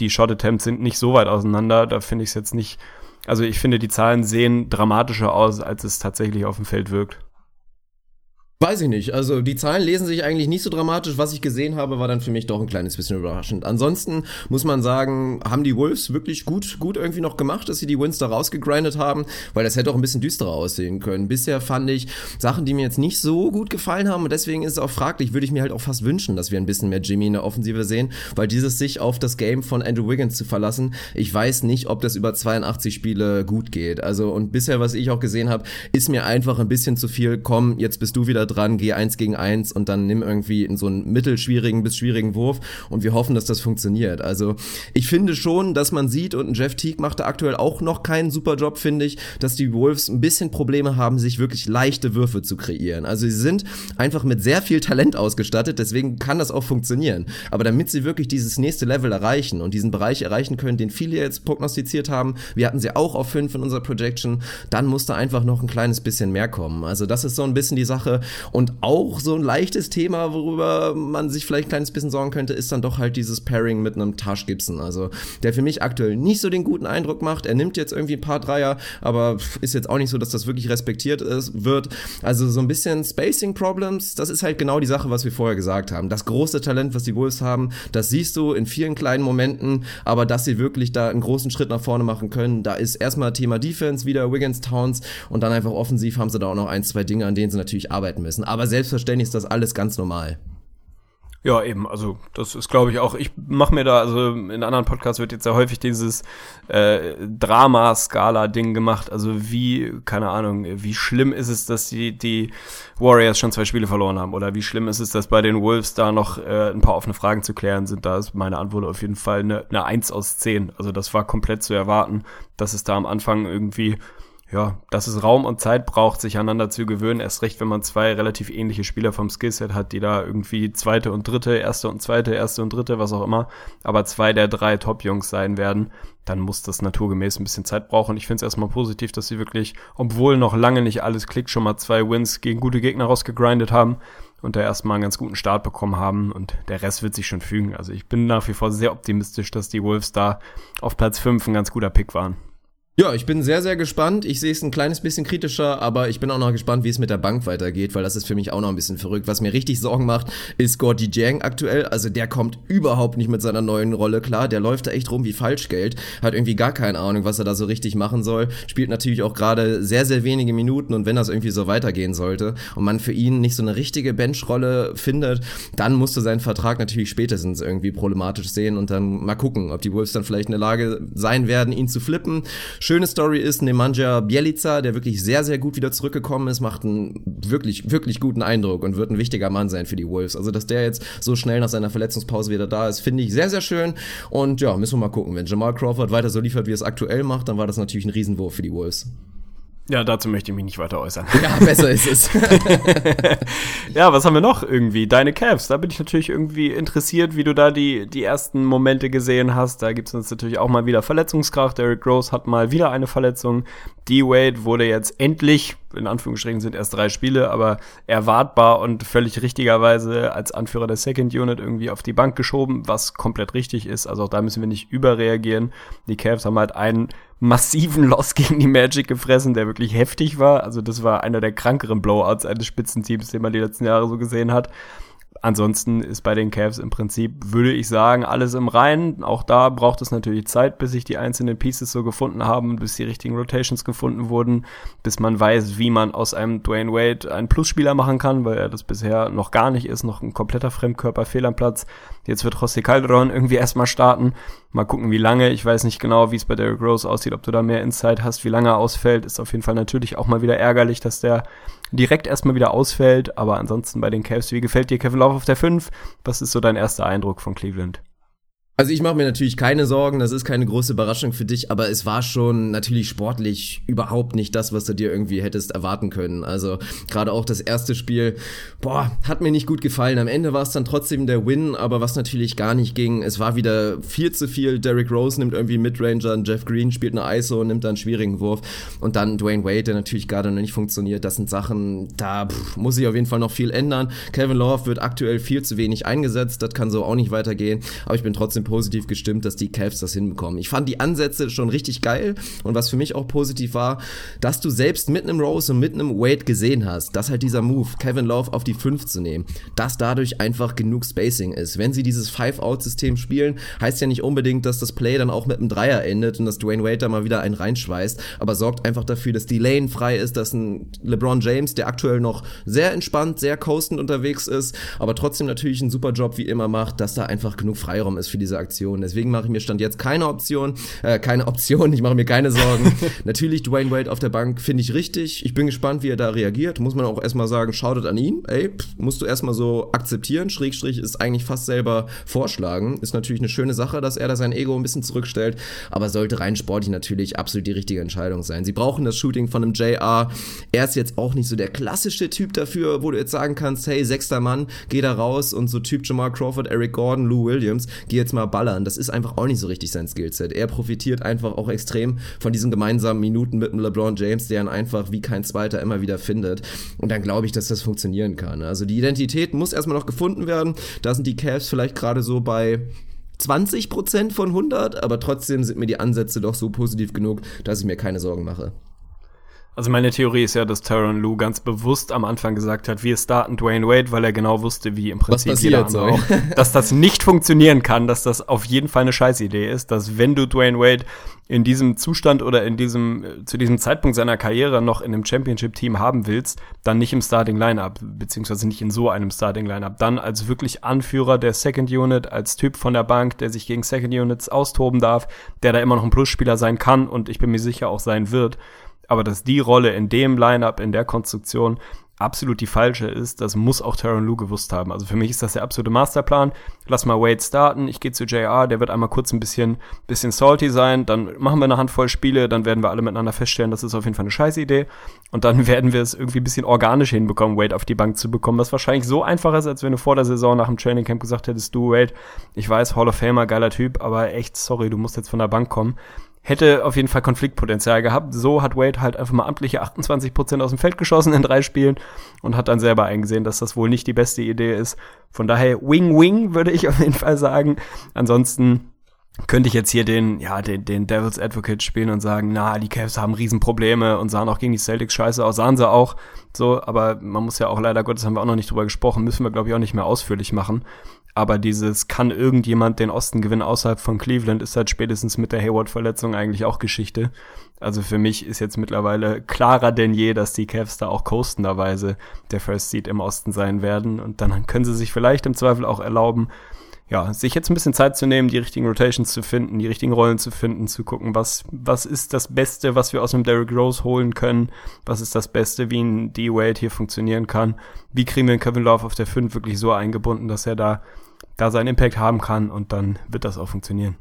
Die Shot Attempts sind nicht so weit auseinander. Da finde ich es jetzt nicht, Also ich finde, die Zahlen sehen dramatischer aus, als es tatsächlich auf dem Feld wirkt. Weiß ich nicht. Also die Zahlen lesen sich eigentlich nicht so dramatisch. Was ich gesehen habe, war dann für mich doch ein kleines bisschen überraschend. Ansonsten muss man sagen, haben die Wolves wirklich gut, gut irgendwie noch gemacht, dass sie die Wins da rausgegrindet haben, weil das hätte auch ein bisschen düsterer aussehen können. Bisher fand ich Sachen, die mir jetzt nicht so gut gefallen haben und deswegen ist es auch fraglich, würde ich mir halt auch fast wünschen, dass wir ein bisschen mehr Jimmy in der Offensive sehen, weil dieses sich auf das Game von Andrew Wiggins zu verlassen, ich weiß nicht, ob das über 82 Spiele gut geht. Also und bisher, was ich auch gesehen habe, ist mir einfach ein bisschen zu viel, komm, jetzt bist du wieder dran, geh eins gegen eins und dann nimm irgendwie in so einen mittelschwierigen bis schwierigen Wurf und wir hoffen, dass das funktioniert. Also ich finde schon, dass man sieht und Jeff Teague macht da aktuell auch noch keinen super Job, finde ich, dass die Wolves ein bisschen Probleme haben, sich wirklich leichte Würfe zu kreieren. Also sie sind einfach mit sehr viel Talent ausgestattet, deswegen kann das auch funktionieren. Aber damit sie wirklich dieses nächste Level erreichen und diesen Bereich erreichen können, den viele jetzt prognostiziert haben, wir hatten sie auch auf fünf in unserer Projection, dann muss da einfach noch ein kleines bisschen mehr kommen. Also das ist so ein bisschen die Sache und auch so ein leichtes Thema, worüber man sich vielleicht ein kleines bisschen sorgen könnte, ist dann doch halt dieses Pairing mit einem Tash Gibson. Also der für mich aktuell nicht so den guten Eindruck macht. Er nimmt jetzt irgendwie ein paar Dreier, aber ist jetzt auch nicht so, dass das wirklich respektiert ist, wird. Also so ein bisschen Spacing Problems, das ist halt genau die Sache, was wir vorher gesagt haben. Das große Talent, was die Wolves haben, das siehst du in vielen kleinen Momenten, aber dass sie wirklich da einen großen Schritt nach vorne machen können, da ist erstmal Thema Defense wieder Wiggins Towns und dann einfach offensiv haben sie da auch noch ein, zwei Dinge, an denen sie natürlich arbeiten müssen. Aber selbstverständlich ist das alles ganz normal. Ja, eben, also das ist, glaube ich, auch, ich mache mir da, also in anderen Podcasts wird jetzt ja häufig dieses äh, Drama-Skala-Ding gemacht, also wie, keine Ahnung, wie schlimm ist es, dass die, die Warriors schon zwei Spiele verloren haben? Oder wie schlimm ist es, dass bei den Wolves da noch äh, ein paar offene Fragen zu klären sind, da ist meine Antwort auf jeden Fall eine, eine 1 aus 10, also das war komplett zu erwarten, dass es da am Anfang irgendwie ja, dass es Raum und Zeit braucht, sich aneinander zu gewöhnen. Erst recht, wenn man zwei relativ ähnliche Spieler vom Skillset hat, die da irgendwie zweite und dritte, erste und zweite, erste und dritte, was auch immer, aber zwei der drei Top-Jungs sein werden, dann muss das naturgemäß ein bisschen Zeit brauchen. Ich finde es erstmal positiv, dass sie wirklich, obwohl noch lange nicht alles klickt, schon mal zwei Wins gegen gute Gegner rausgegrindet haben und da erstmal einen ganz guten Start bekommen haben und der Rest wird sich schon fügen. Also ich bin nach wie vor sehr optimistisch, dass die Wolves da auf Platz 5 ein ganz guter Pick waren. Ja, ich bin sehr, sehr gespannt. Ich sehe es ein kleines bisschen kritischer, aber ich bin auch noch gespannt, wie es mit der Bank weitergeht, weil das ist für mich auch noch ein bisschen verrückt. Was mir richtig Sorgen macht, ist Gordy Jang aktuell. Also der kommt überhaupt nicht mit seiner neuen Rolle klar. Der läuft da echt rum wie Falschgeld. Hat irgendwie gar keine Ahnung, was er da so richtig machen soll. Spielt natürlich auch gerade sehr, sehr wenige Minuten und wenn das irgendwie so weitergehen sollte und man für ihn nicht so eine richtige Benchrolle findet, dann musste sein Vertrag natürlich spätestens irgendwie problematisch sehen und dann mal gucken, ob die Wolves dann vielleicht in der Lage sein werden, ihn zu flippen Schöne Story ist Nemanja Bielica, der wirklich sehr, sehr gut wieder zurückgekommen ist, macht einen wirklich, wirklich guten Eindruck und wird ein wichtiger Mann sein für die Wolves. Also, dass der jetzt so schnell nach seiner Verletzungspause wieder da ist, finde ich sehr, sehr schön. Und ja, müssen wir mal gucken. Wenn Jamal Crawford weiter so liefert, wie er es aktuell macht, dann war das natürlich ein Riesenwurf für die Wolves. Ja, dazu möchte ich mich nicht weiter äußern. Ja, besser ist es. *laughs* ja, was haben wir noch irgendwie? Deine Cavs, da bin ich natürlich irgendwie interessiert, wie du da die, die ersten Momente gesehen hast. Da gibt es uns natürlich auch mal wieder Verletzungskraft. Eric Rose hat mal wieder eine Verletzung. D-Wade wurde jetzt endlich, in Anführungsstrichen sind erst drei Spiele, aber erwartbar und völlig richtigerweise als Anführer der Second Unit irgendwie auf die Bank geschoben, was komplett richtig ist. Also auch da müssen wir nicht überreagieren. Die Cavs haben halt einen massiven Loss *laughs* gegen die Magic gefressen, der wirklich heftig war. Also das war einer der krankeren Blowouts eines Spitzenteams, den man die letzten Jahre so gesehen hat. Ansonsten ist bei den Cavs im Prinzip, würde ich sagen, alles im Reinen. Auch da braucht es natürlich Zeit, bis sich die einzelnen Pieces so gefunden haben, bis die richtigen Rotations gefunden wurden, bis man weiß, wie man aus einem Dwayne Wade einen Plusspieler machen kann, weil er das bisher noch gar nicht ist, noch ein kompletter Fremdkörper, fehl am Platz. Jetzt wird José Calderon irgendwie erstmal starten. Mal gucken, wie lange. Ich weiß nicht genau, wie es bei Derrick Rose aussieht, ob du da mehr Insight hast, wie lange er ausfällt. Ist auf jeden Fall natürlich auch mal wieder ärgerlich, dass der direkt erstmal wieder ausfällt. Aber ansonsten bei den Cavs, wie gefällt dir Kevin Love auf der 5? Was ist so dein erster Eindruck von Cleveland? Also ich mache mir natürlich keine Sorgen, das ist keine große Überraschung für dich, aber es war schon natürlich sportlich überhaupt nicht das, was du dir irgendwie hättest erwarten können. Also gerade auch das erste Spiel, boah, hat mir nicht gut gefallen. Am Ende war es dann trotzdem der Win, aber was natürlich gar nicht ging, es war wieder viel zu viel. Derrick Rose nimmt irgendwie Midranger, Jeff Green spielt eine ISO und nimmt dann einen schwierigen Wurf und dann Dwayne Wade, der natürlich gerade noch nicht funktioniert. Das sind Sachen, da pff, muss sich auf jeden Fall noch viel ändern. Kevin Love wird aktuell viel zu wenig eingesetzt, das kann so auch nicht weitergehen, aber ich bin trotzdem trotzdem positiv gestimmt, dass die Cavs das hinbekommen. Ich fand die Ansätze schon richtig geil und was für mich auch positiv war, dass du selbst mit einem Rose und mit einem Wade gesehen hast, dass halt dieser Move, Kevin Love auf die 5 zu nehmen, dass dadurch einfach genug Spacing ist. Wenn sie dieses Five-Out-System spielen, heißt ja nicht unbedingt, dass das Play dann auch mit einem Dreier endet und dass Dwayne Wade da mal wieder einen reinschweißt, aber sorgt einfach dafür, dass die Lane frei ist, dass ein LeBron James, der aktuell noch sehr entspannt, sehr coastend unterwegs ist, aber trotzdem natürlich einen super Job wie immer macht, dass da einfach genug Freiraum ist für diese Aktion. Deswegen mache ich mir Stand jetzt keine Option, äh, keine Option, ich mache mir keine Sorgen. *laughs* natürlich Dwayne Wade auf der Bank finde ich richtig. Ich bin gespannt, wie er da reagiert. Muss man auch erstmal sagen, schautet an ihn. Ey, pff, musst du erstmal so akzeptieren. Schrägstrich ist eigentlich fast selber vorschlagen. Ist natürlich eine schöne Sache, dass er da sein Ego ein bisschen zurückstellt, aber sollte rein sportlich natürlich absolut die richtige Entscheidung sein. Sie brauchen das Shooting von einem JR. Er ist jetzt auch nicht so der klassische Typ dafür, wo du jetzt sagen kannst, hey, sechster Mann, geh da raus und so Typ Jamal Crawford, Eric Gordon, Lou Williams, geh jetzt mal ballern. Das ist einfach auch nicht so richtig sein Skillset. Er profitiert einfach auch extrem von diesen gemeinsamen Minuten mit dem LeBron James, der ihn einfach wie kein zweiter immer wieder findet. Und dann glaube ich, dass das funktionieren kann. Also die Identität muss erstmal noch gefunden werden. Da sind die Cavs vielleicht gerade so bei 20% von 100, aber trotzdem sind mir die Ansätze doch so positiv genug, dass ich mir keine Sorgen mache. Also meine Theorie ist ja, dass Tyron Lou ganz bewusst am Anfang gesagt hat, wir starten Dwayne Wade, weil er genau wusste, wie im Prinzip passiert, jeder andere auch, dass das nicht funktionieren kann, dass das auf jeden Fall eine Scheißidee ist, dass wenn du Dwayne Wade in diesem Zustand oder in diesem zu diesem Zeitpunkt seiner Karriere noch in einem Championship Team haben willst, dann nicht im Starting Lineup beziehungsweise nicht in so einem Starting Lineup, dann als wirklich Anführer der Second Unit, als Typ von der Bank, der sich gegen Second Units austoben darf, der da immer noch ein Plusspieler sein kann und ich bin mir sicher auch sein wird aber dass die Rolle in dem Lineup, in der Konstruktion absolut die falsche ist, das muss auch Tyron Lue gewusst haben. Also für mich ist das der absolute Masterplan. Lass mal Wade starten, ich gehe zu JR, der wird einmal kurz ein bisschen, bisschen salty sein, dann machen wir eine Handvoll Spiele, dann werden wir alle miteinander feststellen, das ist auf jeden Fall eine Scheißidee. Und dann *laughs* werden wir es irgendwie ein bisschen organisch hinbekommen, Wade auf die Bank zu bekommen, was wahrscheinlich so einfach ist, als wenn du vor der Saison nach dem Training Camp gesagt hättest, du Wade, ich weiß, Hall of Famer, geiler Typ, aber echt, sorry, du musst jetzt von der Bank kommen hätte auf jeden Fall Konfliktpotenzial gehabt. So hat Wade halt einfach mal amtliche 28% aus dem Feld geschossen in drei Spielen und hat dann selber eingesehen, dass das wohl nicht die beste Idee ist. Von daher Wing-Wing würde ich *laughs* auf jeden Fall sagen. Ansonsten könnte ich jetzt hier den, ja, den, den Devil's Advocate spielen und sagen, na, die Cavs haben Riesenprobleme und sahen auch gegen die Celtics scheiße aus, sahen sie auch. So, aber man muss ja auch leider Gottes, haben wir auch noch nicht drüber gesprochen, müssen wir, glaube ich, auch nicht mehr ausführlich machen. Aber dieses, kann irgendjemand den Osten gewinnen außerhalb von Cleveland, ist halt spätestens mit der Hayward-Verletzung eigentlich auch Geschichte. Also für mich ist jetzt mittlerweile klarer denn je, dass die Cavs da auch coastenderweise der First Seed im Osten sein werden. Und dann können sie sich vielleicht im Zweifel auch erlauben, ja, sich jetzt ein bisschen Zeit zu nehmen, die richtigen Rotations zu finden, die richtigen Rollen zu finden, zu gucken, was, was ist das Beste, was wir aus einem Derrick Rose holen können, was ist das Beste, wie ein D-Wade hier funktionieren kann, wie kriegen wir einen Kevin Love auf der 5 wirklich so eingebunden, dass er da, da seinen Impact haben kann und dann wird das auch funktionieren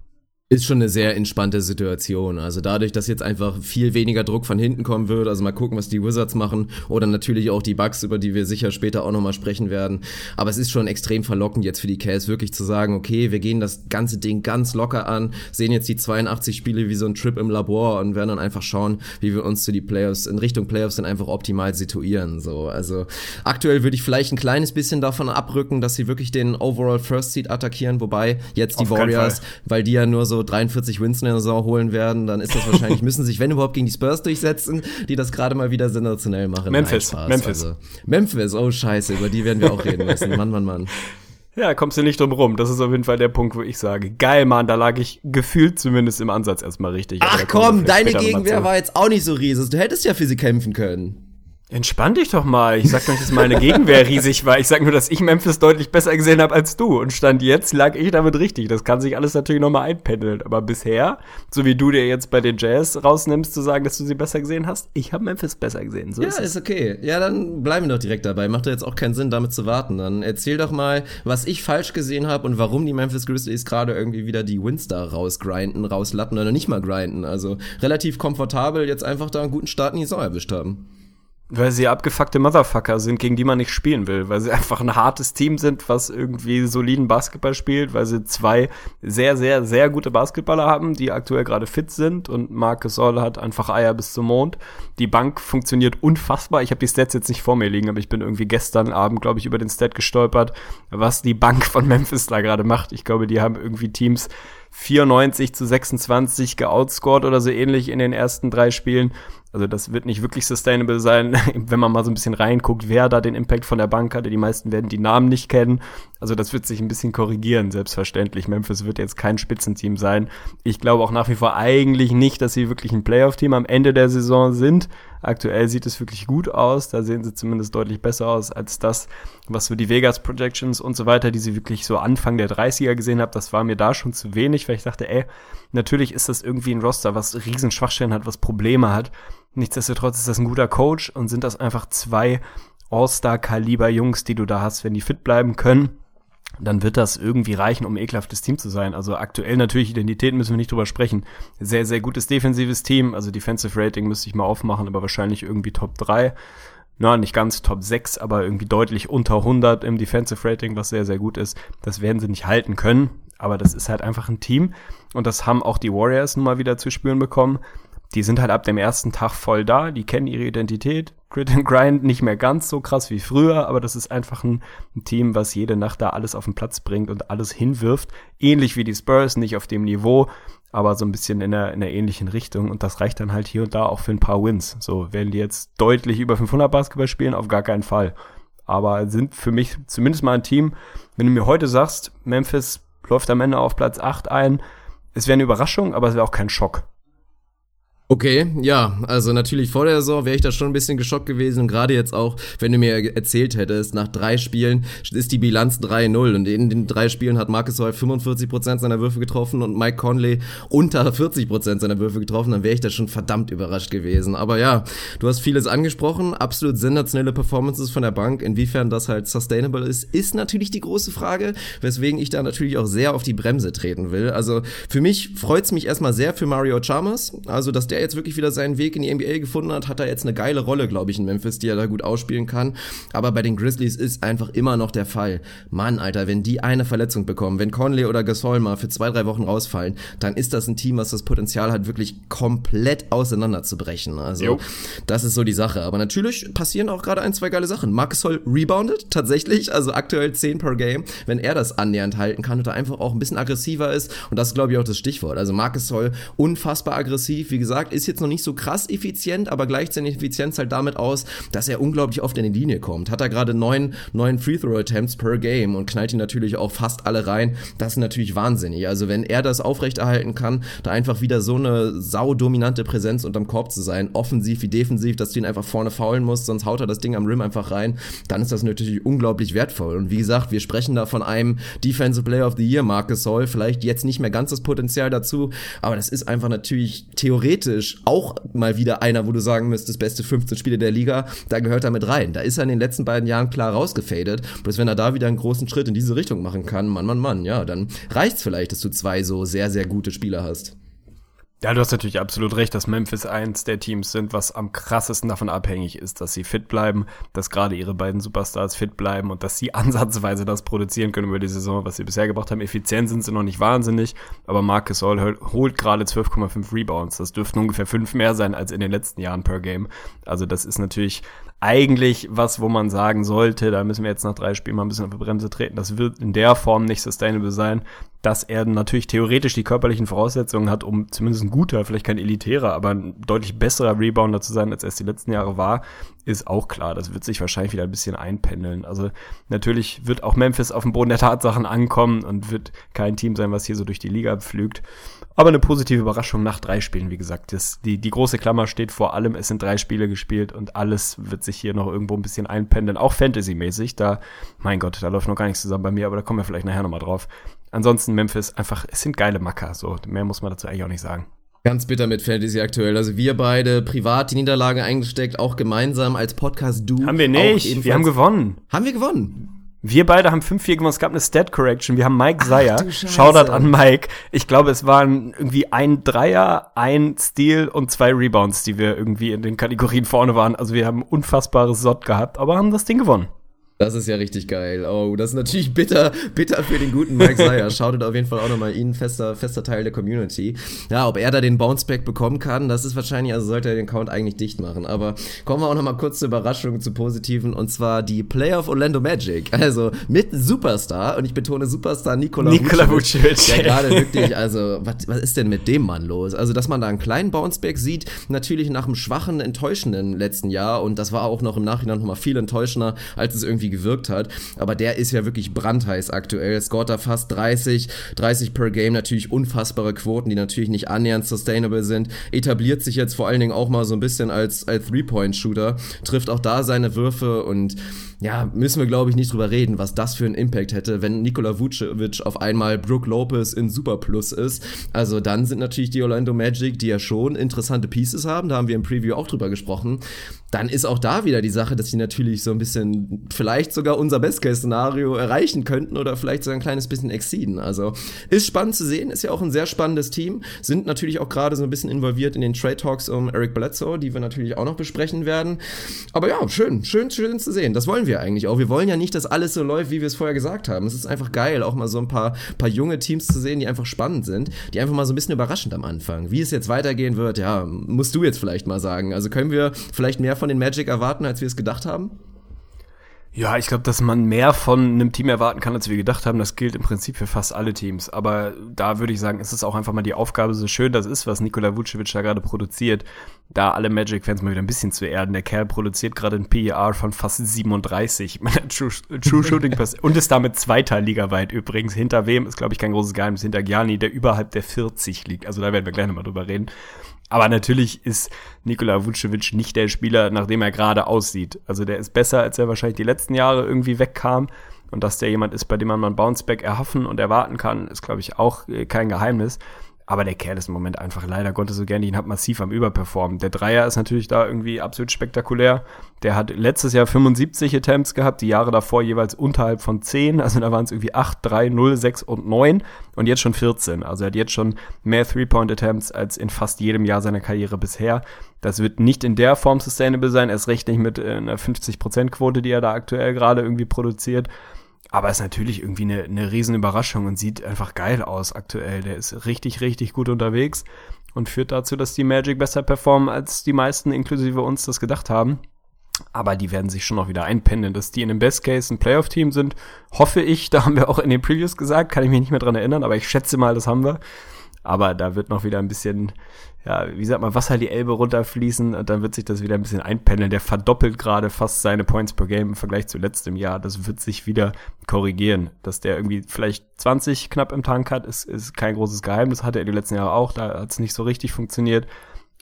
ist schon eine sehr entspannte Situation. Also dadurch, dass jetzt einfach viel weniger Druck von hinten kommen wird, also mal gucken, was die Wizards machen oder natürlich auch die Bugs, über die wir sicher später auch nochmal sprechen werden. Aber es ist schon extrem verlockend jetzt für die Cavs wirklich zu sagen, okay, wir gehen das ganze Ding ganz locker an, sehen jetzt die 82 Spiele wie so ein Trip im Labor und werden dann einfach schauen, wie wir uns zu die Playoffs, in Richtung Playoffs dann einfach optimal situieren. So, also aktuell würde ich vielleicht ein kleines bisschen davon abrücken, dass sie wirklich den Overall First Seed attackieren, wobei jetzt die Auf Warriors, weil die ja nur so 43 Wins in der Saison holen werden, dann ist das wahrscheinlich, *laughs* müssen sich, wenn überhaupt, gegen die Spurs durchsetzen, die das gerade mal wieder sensationell machen. Memphis, Memphis. Also, Memphis, oh scheiße, über die werden wir auch reden müssen. Mann, Mann, Mann. *laughs* Ja, kommst du nicht drum rum. Das ist auf jeden Fall der Punkt, wo ich sage, geil, Mann, da lag ich gefühlt zumindest im Ansatz erstmal richtig. Ach komm, deine Gegenwehr war jetzt auch nicht so riesig. Du hättest ja für sie kämpfen können. Entspann dich doch mal. Ich sag doch nicht, dass meine Gegenwehr *laughs* riesig war. Ich sag nur, dass ich Memphis deutlich besser gesehen habe als du. Und Stand jetzt lag ich damit richtig. Das kann sich alles natürlich nochmal einpendeln. Aber bisher, so wie du dir jetzt bei den Jazz rausnimmst, zu sagen, dass du sie besser gesehen hast, ich habe Memphis besser gesehen. So ja, ist, ist okay. Ja, dann bleiben wir doch direkt dabei. Macht doch jetzt auch keinen Sinn, damit zu warten. Dann erzähl doch mal, was ich falsch gesehen habe und warum die Memphis Grizzlies gerade irgendwie wieder die Winstar rausgrinden, rauslatten oder nicht mal grinden. Also relativ komfortabel jetzt einfach da einen guten Start in die Saison erwischt haben. Weil sie abgefuckte Motherfucker sind, gegen die man nicht spielen will. Weil sie *laughs* einfach ein hartes Team sind, was irgendwie soliden Basketball spielt. Weil sie zwei sehr, sehr, sehr gute Basketballer haben, die aktuell gerade fit sind. Und Marcus Soll hat einfach Eier bis zum Mond. Die Bank funktioniert unfassbar. Ich habe die Stats jetzt nicht vor mir liegen, aber ich bin irgendwie gestern Abend, glaube ich, über den Stat gestolpert, was die Bank von Memphis da gerade macht. Ich glaube, die haben irgendwie Teams 94 zu 26 geoutscored oder so ähnlich in den ersten drei Spielen. Also das wird nicht wirklich sustainable sein, *laughs* wenn man mal so ein bisschen reinguckt, wer da den Impact von der Bank hatte. Die meisten werden die Namen nicht kennen. Also das wird sich ein bisschen korrigieren, selbstverständlich. Memphis wird jetzt kein Spitzenteam sein. Ich glaube auch nach wie vor eigentlich nicht, dass sie wirklich ein Playoff-Team am Ende der Saison sind. Aktuell sieht es wirklich gut aus. Da sehen sie zumindest deutlich besser aus als das, was so die Vegas Projections und so weiter, die sie wirklich so Anfang der 30er gesehen habe. Das war mir da schon zu wenig, weil ich dachte, ey, natürlich ist das irgendwie ein Roster, was riesen Schwachstellen hat, was Probleme hat. Nichtsdestotrotz ist das ein guter Coach und sind das einfach zwei All-Star-Kaliber-Jungs, die du da hast, wenn die fit bleiben können dann wird das irgendwie reichen, um ekelhaftes Team zu sein. Also aktuell natürlich Identität müssen wir nicht drüber sprechen. Sehr, sehr gutes defensives Team. Also Defensive Rating müsste ich mal aufmachen, aber wahrscheinlich irgendwie Top 3. Na, nicht ganz Top 6, aber irgendwie deutlich unter 100 im Defensive Rating, was sehr, sehr gut ist. Das werden sie nicht halten können. Aber das ist halt einfach ein Team. Und das haben auch die Warriors nun mal wieder zu spüren bekommen die sind halt ab dem ersten Tag voll da, die kennen ihre Identität. Grit and Grind nicht mehr ganz so krass wie früher, aber das ist einfach ein, ein, Team, was jede Nacht da alles auf den Platz bringt und alles hinwirft. Ähnlich wie die Spurs, nicht auf dem Niveau, aber so ein bisschen in einer, in einer ähnlichen Richtung. Und das reicht dann halt hier und da auch für ein paar Wins. So, werden die jetzt deutlich über 500 Basketball spielen? Auf gar keinen Fall. Aber sind für mich zumindest mal ein Team, wenn du mir heute sagst, Memphis läuft am Ende auf Platz 8 ein, es wäre eine Überraschung, aber es wäre auch kein Schock. Okay, ja, also natürlich vor der Saison wäre ich da schon ein bisschen geschockt gewesen. Und gerade jetzt auch, wenn du mir erzählt hättest, nach drei Spielen ist die Bilanz 3-0 und in den drei Spielen hat Marcus Hoy 45% seiner Würfe getroffen und Mike Conley unter 40% seiner Würfe getroffen, dann wäre ich da schon verdammt überrascht gewesen. Aber ja, du hast vieles angesprochen, absolut sensationelle Performances von der Bank, inwiefern das halt sustainable ist, ist natürlich die große Frage, weswegen ich da natürlich auch sehr auf die Bremse treten will. Also für mich freut's mich erstmal sehr für Mario Chalmers, also dass der jetzt wirklich wieder seinen Weg in die NBA gefunden hat, hat er jetzt eine geile Rolle, glaube ich, in Memphis, die er da gut ausspielen kann. Aber bei den Grizzlies ist einfach immer noch der Fall. Mann, Alter, wenn die eine Verletzung bekommen, wenn Conley oder Gasol mal für zwei, drei Wochen rausfallen, dann ist das ein Team, was das Potenzial hat, wirklich komplett auseinanderzubrechen. Also, jo. das ist so die Sache. Aber natürlich passieren auch gerade ein, zwei geile Sachen. Marcus Hall reboundet tatsächlich, also aktuell 10 per Game. Wenn er das annähernd halten kann und da einfach auch ein bisschen aggressiver ist, und das ist, glaube ich, auch das Stichwort. Also Marcus Hall unfassbar aggressiv, wie gesagt, ist jetzt noch nicht so krass effizient, aber gleichzeitig Effizienz halt damit aus, dass er unglaublich oft in die Linie kommt. Hat er gerade neun, neun Free-Throw-Attempts per Game und knallt ihn natürlich auch fast alle rein. Das ist natürlich wahnsinnig. Also wenn er das aufrechterhalten kann, da einfach wieder so eine saudominante Präsenz unterm Korb zu sein, offensiv wie defensiv, dass du ihn einfach vorne faulen musst, sonst haut er das Ding am Rim einfach rein, dann ist das natürlich unglaublich wertvoll. Und wie gesagt, wir sprechen da von einem Defensive Player of the Year, Marcus Hall, vielleicht jetzt nicht mehr ganz das Potenzial dazu, aber das ist einfach natürlich theoretisch auch mal wieder einer, wo du sagen müsstest, beste 15 Spiele der Liga, da gehört er mit rein. Da ist er in den letzten beiden Jahren klar rausgefadet. Bloß wenn er da wieder einen großen Schritt in diese Richtung machen kann, Mann, Mann, Mann, ja, dann reicht's vielleicht, dass du zwei so sehr, sehr gute Spieler hast. Ja, du hast natürlich absolut recht, dass Memphis eins der Teams sind, was am krassesten davon abhängig ist, dass sie fit bleiben, dass gerade ihre beiden Superstars fit bleiben und dass sie *laughs* ansatzweise das produzieren können über die Saison, was sie bisher gebracht haben. Effizient sind sie noch nicht wahnsinnig, aber Marcus Hall holt gerade 12,5 Rebounds. Das dürften ungefähr fünf mehr sein als in den letzten Jahren per Game. Also das ist natürlich eigentlich was, wo man sagen sollte, da müssen wir jetzt nach drei Spielen mal ein bisschen auf die Bremse treten. Das wird in der Form nicht sustainable sein, dass er natürlich theoretisch die körperlichen Voraussetzungen hat, um zumindest ein guter, vielleicht kein elitärer, aber ein deutlich besserer Rebounder zu sein, als er es die letzten Jahre war, ist auch klar. Das wird sich wahrscheinlich wieder ein bisschen einpendeln. Also natürlich wird auch Memphis auf dem Boden der Tatsachen ankommen und wird kein Team sein, was hier so durch die Liga pflügt. Aber eine positive Überraschung nach drei Spielen, wie gesagt. Das, die, die große Klammer steht vor allem, es sind drei Spiele gespielt und alles wird sich hier noch irgendwo ein bisschen einpendeln, auch Fantasy-mäßig. Da, mein Gott, da läuft noch gar nichts zusammen bei mir, aber da kommen wir vielleicht nachher nochmal drauf. Ansonsten Memphis, einfach, es sind geile Macker, so. Mehr muss man dazu eigentlich auch nicht sagen. Ganz bitter mit Fantasy aktuell. Also wir beide privat die Niederlage eingesteckt, auch gemeinsam als Podcast Du. Haben wir nicht. Wir haben gewonnen. Haben wir gewonnen? Wir beide haben 5-4 gewonnen. Es gab eine Stat Correction. Wir haben Mike Seyer. Shoutout an Mike. Ich glaube, es waren irgendwie ein Dreier, ein Steal und zwei Rebounds, die wir irgendwie in den Kategorien vorne waren. Also wir haben unfassbares Sott gehabt, aber haben das Ding gewonnen. Das ist ja richtig geil. Oh, das ist natürlich bitter, bitter für den guten Mike Seyer. Shoutet auf jeden Fall auch nochmal ihn, fester, fester Teil der Community. Ja, ob er da den Bounceback bekommen kann, das ist wahrscheinlich, also sollte er den Count eigentlich dicht machen. Aber kommen wir auch nochmal kurz zur Überraschung, zu Positiven, und zwar die Player of Orlando Magic. Also mit Superstar, und ich betone Superstar Nikola, Nikola Vucevic, Vucevic. der gerade wirklich, also, was, was ist denn mit dem Mann los? Also, dass man da einen kleinen Bounceback sieht, natürlich nach einem schwachen, enttäuschenden letzten Jahr, und das war auch noch im Nachhinein nochmal viel enttäuschender, als es irgendwie gewirkt hat. Aber der ist ja wirklich brandheiß aktuell. Scoret da fast 30, 30 per Game, natürlich unfassbare Quoten, die natürlich nicht annähernd sustainable sind. Etabliert sich jetzt vor allen Dingen auch mal so ein bisschen als, als Three-Point-Shooter, trifft auch da seine Würfe und ja, müssen wir glaube ich nicht drüber reden, was das für einen Impact hätte, wenn Nikola Vucevic auf einmal Brook Lopez in Super Plus ist. Also dann sind natürlich die Orlando Magic, die ja schon interessante Pieces haben, da haben wir im Preview auch drüber gesprochen. Dann ist auch da wieder die Sache, dass sie natürlich so ein bisschen vielleicht sogar unser Best-Case-Szenario erreichen könnten oder vielleicht sogar ein kleines bisschen exceeden. Also ist spannend zu sehen, ist ja auch ein sehr spannendes Team, sind natürlich auch gerade so ein bisschen involviert in den Trade Talks um Eric Bledsoe, die wir natürlich auch noch besprechen werden. Aber ja, schön, schön, schön zu sehen. Das wollen wir eigentlich auch. Wir wollen ja nicht, dass alles so läuft, wie wir es vorher gesagt haben. Es ist einfach geil, auch mal so ein paar, paar junge Teams zu sehen, die einfach spannend sind, die einfach mal so ein bisschen überraschend am Anfang. Wie es jetzt weitergehen wird, ja, musst du jetzt vielleicht mal sagen. Also können wir vielleicht mehr von den Magic erwarten, als wir es gedacht haben? Ja, ich glaube, dass man mehr von einem Team erwarten kann, als wir gedacht haben. Das gilt im Prinzip für fast alle Teams. Aber da würde ich sagen, ist es auch einfach mal die Aufgabe, so schön das ist, was Nikola Vucevic da gerade produziert, da alle Magic-Fans mal wieder ein bisschen zu erden. Der Kerl produziert gerade ein PER von fast 37 mit einer True, True Shooting Pass und ist damit zweiter ligaweit übrigens. Hinter wem ist, glaube ich, kein großes Geheimnis. Hinter Gianni, der überhalb der 40 liegt. Also da werden wir gleich nochmal drüber reden. Aber natürlich ist Nikola Vucevic nicht der Spieler, nach dem er gerade aussieht. Also der ist besser, als er wahrscheinlich die letzten Jahre irgendwie wegkam. Und dass der jemand ist, bei dem man mal ein Bounceback erhoffen und erwarten kann, ist, glaube ich, auch äh, kein Geheimnis. Aber der Kerl ist im Moment einfach leider Gottes so gerne ihn hat massiv am Überperformen. Der Dreier ist natürlich da irgendwie absolut spektakulär. Der hat letztes Jahr 75 Attempts gehabt, die Jahre davor jeweils unterhalb von 10. Also da waren es irgendwie 8, 3, 0, 6 und 9 und jetzt schon 14. Also er hat jetzt schon mehr Three-Point-Attempts als in fast jedem Jahr seiner Karriere bisher. Das wird nicht in der Form sustainable sein, erst recht nicht mit äh, einer 50%-Quote, die er da aktuell gerade irgendwie produziert. Aber ist natürlich irgendwie eine, eine riesen und sieht einfach geil aus aktuell. Der ist richtig, richtig gut unterwegs und führt dazu, dass die Magic besser performen, als die meisten, inklusive uns, das gedacht haben. Aber die werden sich schon noch wieder einpendeln, dass die in dem Best Case ein Playoff-Team sind. Hoffe ich, *laughs* da haben wir auch in den Previews gesagt, kann ich mich nicht mehr dran erinnern, aber ich schätze mal, das haben wir. Aber da wird noch wieder ein bisschen, ja, wie sagt man, Wasser die Elbe runterfließen und dann wird sich das wieder ein bisschen einpendeln. Der verdoppelt gerade fast seine Points per Game im Vergleich zu letztem Jahr. Das wird sich wieder korrigieren. Dass der irgendwie vielleicht 20 knapp im Tank hat, ist, ist kein großes Geheimnis. Hatte er die letzten Jahre auch, da hat es nicht so richtig funktioniert.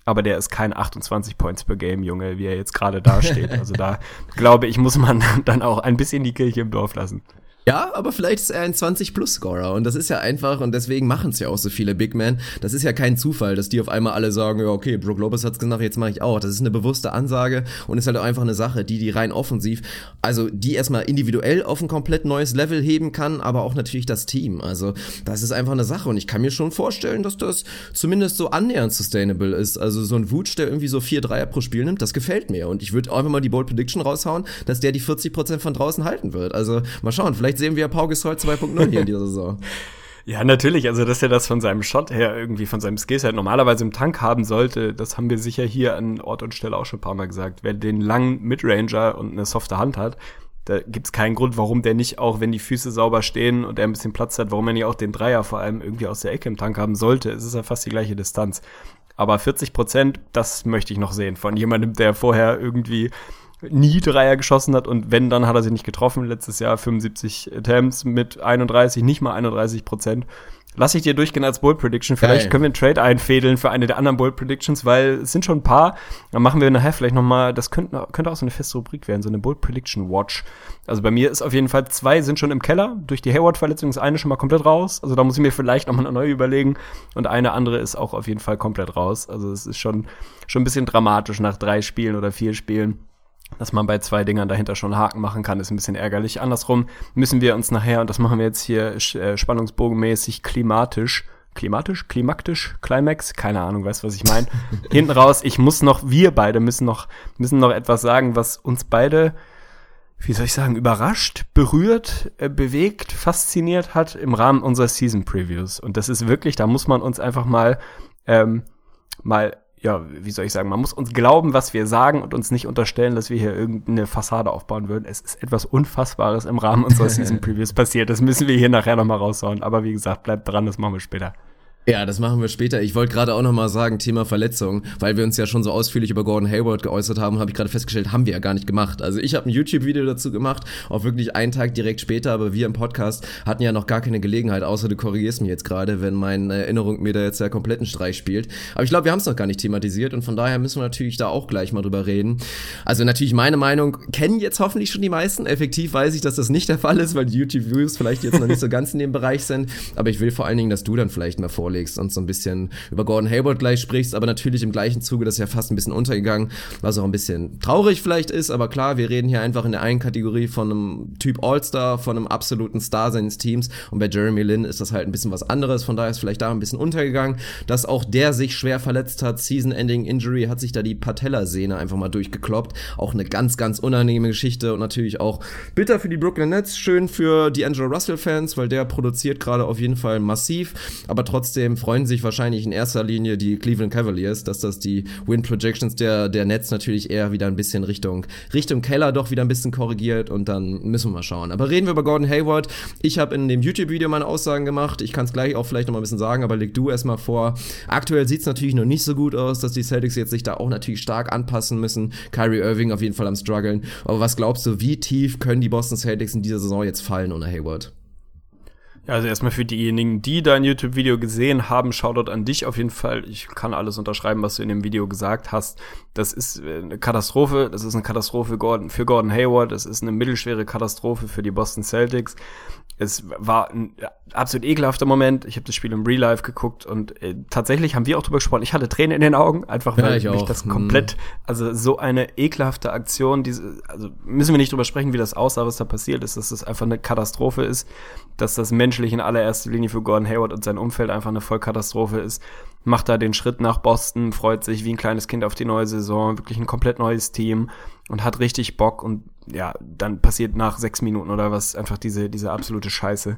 Aber der ist kein 28 Points per Game, Junge, wie er jetzt gerade dasteht. *laughs* Also da glaube ich, muss man *laughs* dann auch ein bisschen die Kirche im Dorf lassen. Ja, aber vielleicht ist er ein 20-Plus-Scorer und das ist ja einfach und deswegen machen es ja auch so viele Big Men. Das ist ja kein Zufall, dass die auf einmal alle sagen, ja okay, Brook Lopez hat's gesagt, jetzt mache ich auch. Das ist eine bewusste Ansage und ist halt auch einfach eine Sache, die die rein offensiv, also die erstmal individuell auf ein komplett neues Level heben kann, aber auch natürlich das Team. Also das ist einfach eine Sache und ich kann mir schon vorstellen, dass das zumindest so annähernd sustainable ist. Also so ein Wutsch, der irgendwie so vier Dreier pro Spiel nimmt, das gefällt mir und ich würde einfach mal die Bold Prediction raushauen, dass der die 40% von draußen halten wird. Also mal schauen, vielleicht sehen wir Pau Gasol 2.0 hier in dieser Saison. *laughs* Ja, natürlich. Also, dass er das von seinem Shot her irgendwie, von seinem Skillset normalerweise im Tank haben sollte, das haben wir sicher hier an Ort und Stelle auch schon ein paar Mal gesagt. Wer den langen Midranger und eine softe Hand hat, da gibt's keinen Grund, warum der nicht auch, wenn die Füße sauber stehen und er ein bisschen Platz hat, warum er nicht auch den Dreier vor allem irgendwie aus der Ecke im Tank haben sollte. Es ist ja fast die gleiche Distanz. Aber 40 Prozent, das möchte ich noch sehen von jemandem, der vorher irgendwie nie Dreier geschossen hat und wenn, dann hat er sie nicht getroffen. Letztes Jahr 75 Attempts mit 31, nicht mal 31 Prozent. Lass ich dir durchgehen als Bold Prediction. Vielleicht Geil. können wir einen Trade einfädeln für eine der anderen Bold Predictions, weil es sind schon ein paar. Dann machen wir nachher vielleicht noch mal, das könnte, könnte auch so eine feste Rubrik werden, so eine Bold Prediction Watch. Also bei mir ist auf jeden Fall zwei sind schon im Keller. Durch die Hayward-Verletzung ist eine schon mal komplett raus. Also da muss ich mir vielleicht noch mal eine neue überlegen. Und eine andere ist auch auf jeden Fall komplett raus. Also es ist schon, schon ein bisschen dramatisch nach drei Spielen oder vier Spielen dass man bei zwei Dingern dahinter schon Haken machen kann, ist ein bisschen ärgerlich. Andersrum müssen wir uns nachher, und das machen wir jetzt hier äh, spannungsbogenmäßig klimatisch, klimatisch, klimaktisch, Climax, keine Ahnung, weißt was ich meine. *laughs* Hinten raus, ich muss noch, wir beide müssen noch, müssen noch etwas sagen, was uns beide, wie soll ich sagen, überrascht, berührt, äh, bewegt, fasziniert hat im Rahmen unserer Season Previews. Und das ist wirklich, da muss man uns einfach mal, ähm, mal ja, wie soll ich sagen, man muss uns glauben, was wir sagen und uns nicht unterstellen, dass wir hier irgendeine Fassade aufbauen würden. Es ist etwas Unfassbares im Rahmen unserer *laughs* Season Previews passiert. Das müssen wir hier nachher nochmal raushauen. Aber wie gesagt, bleibt dran, das machen wir später. Ja, das machen wir später. Ich wollte gerade auch noch mal sagen, Thema Verletzung, weil wir uns ja schon so ausführlich über Gordon Hayward geäußert haben, habe ich gerade festgestellt, haben wir ja gar nicht gemacht. Also ich habe ein YouTube-Video dazu gemacht, auch wirklich einen Tag direkt später, aber wir im Podcast hatten ja noch gar keine Gelegenheit, außer du korrigierst mich jetzt gerade, wenn meine Erinnerung mir da jetzt ja kompletten Streich spielt. Aber ich glaube, wir haben es noch gar nicht thematisiert und von daher müssen wir natürlich da auch gleich mal drüber reden. Also natürlich meine Meinung kennen jetzt hoffentlich schon die meisten. Effektiv weiß ich, dass das nicht der Fall ist, weil die YouTube-Views vielleicht jetzt noch nicht so ganz in dem Bereich sind. Aber ich will vor allen Dingen, dass du dann vielleicht mal vorlegst vorlegst und so ein bisschen über Gordon Hayward gleich sprichst, aber natürlich im gleichen Zuge, das ist ja fast ein bisschen untergegangen, was auch ein bisschen traurig vielleicht ist, aber klar, wir reden hier einfach in der einen Kategorie von einem Typ All-Star, von einem absoluten Star seines Teams und bei Jeremy Lin ist das halt ein bisschen was anderes, von daher ist vielleicht da ein bisschen untergegangen, dass auch der sich schwer verletzt hat, Season-Ending Injury, hat sich da die Patellasehne einfach mal durchgekloppt, auch eine ganz, ganz unangenehme Geschichte und natürlich auch bitter für die Brooklyn Nets, schön für die Angelo Russell-Fans, weil der produziert gerade auf jeden Fall massiv, aber trotzdem Trotzdem freuen sich wahrscheinlich in erster Linie die Cleveland Cavaliers, dass das die Win Projections der, der Nets natürlich eher wieder ein bisschen Richtung, Richtung Keller doch wieder ein bisschen korrigiert und dann müssen wir mal schauen. Aber reden wir über Gordon Hayward. Ich habe in dem YouTube-Video meine Aussagen gemacht. Ich kann es gleich auch vielleicht noch ein bisschen sagen, aber leg du erstmal vor. Aktuell sieht es natürlich noch nicht so gut aus, dass die Celtics jetzt sich da auch natürlich stark anpassen müssen. Kyrie Irving auf jeden Fall am struggeln. Aber was glaubst du, wie tief können die Boston Celtics in dieser Saison jetzt fallen ohne Hayward? Ja, also erstmal für diejenigen, die dein YouTube-Video gesehen haben, Shoutout an dich auf jeden Fall. Ich kann alles unterschreiben, was du in dem Video gesagt hast. Das ist äh, eine Katastrophe. Das ist eine Katastrophe für Gordon Hayward. Das ist eine mittelschwere Katastrophe für die Boston Celtics. Es war ein absolut ekelhafter Moment. Ich habe das Spiel im Real Life geguckt und äh, tatsächlich haben wir auch drüber gesprochen. Ich hatte Tränen in den Augen, einfach weil ja, mich das hm. komplett, also so eine ekelhafte Aktion, diese, also müssen wir nicht drüber sprechen, wie das aussah, was da passiert ist, dass das einfach eine Katastrophe ist, dass das menschlich in allererster Linie für Gordon Hayward und sein Umfeld einfach eine Vollkatastrophe ist. Macht da den Schritt nach Boston, freut sich wie ein kleines Kind auf die neue Saison, wirklich ein komplett neues Team und hat richtig Bock und ja, dann passiert nach sechs Minuten oder was einfach diese, diese absolute Scheiße.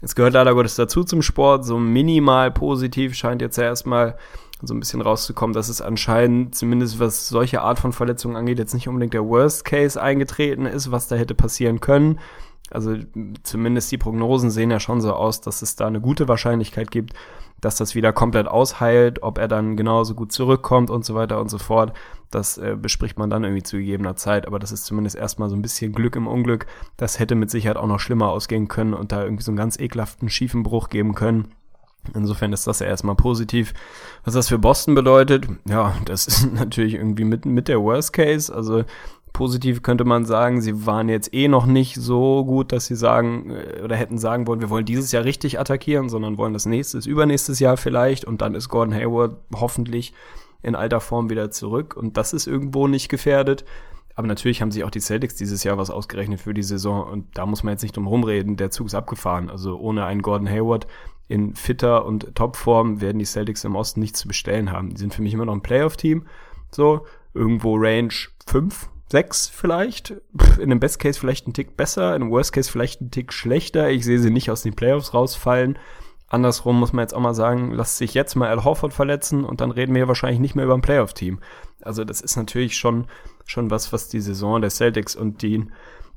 Es gehört leider Gottes dazu zum Sport, so minimal positiv scheint jetzt ja erstmal so ein bisschen rauszukommen, dass es anscheinend, zumindest was solche Art von Verletzungen angeht, jetzt nicht unbedingt der Worst Case eingetreten ist, was da hätte passieren können. Also zumindest die Prognosen sehen ja schon so aus, dass es da eine gute Wahrscheinlichkeit gibt, dass das wieder komplett ausheilt, ob er dann genauso gut zurückkommt und so weiter und so fort. Das äh, bespricht man dann irgendwie zu gegebener Zeit, aber das ist zumindest erstmal so ein bisschen Glück im Unglück. Das hätte mit Sicherheit auch noch schlimmer ausgehen können und da irgendwie so einen ganz ekelhaften schiefen Bruch geben können. Insofern ist das ja erstmal positiv. Was das für Boston bedeutet, ja, das *laughs* ist natürlich irgendwie mit, mit der Worst Case. Also positiv könnte man sagen, sie waren jetzt eh noch nicht so gut, dass sie sagen äh, oder hätten sagen wollen, wir wollen dieses Jahr richtig attackieren, sondern wollen das nächstes, übernächstes Jahr vielleicht und dann ist Gordon Hayward hoffentlich in alter Form wieder zurück und das ist irgendwo nicht gefährdet. Aber natürlich haben sich auch die Celtics dieses Jahr was ausgerechnet für die Saison und da muss man jetzt nicht drum rumreden, der Zug ist abgefahren. Also ohne einen Gordon Hayward in fitter und Topform werden die Celtics im Osten nichts zu bestellen haben. Die sind für mich immer noch ein Playoff-Team. So, irgendwo Range 5, 6 vielleicht. In einem Best Case vielleicht ein Tick besser, in einem Worst Case vielleicht ein Tick schlechter. Ich sehe sie nicht aus den Playoffs rausfallen. Andersrum muss man jetzt auch mal sagen, lasst sich jetzt mal Al Horford verletzen und dann reden wir wahrscheinlich nicht mehr über ein Playoff-Team. Also das ist natürlich schon, schon was, was die Saison der Celtics und die,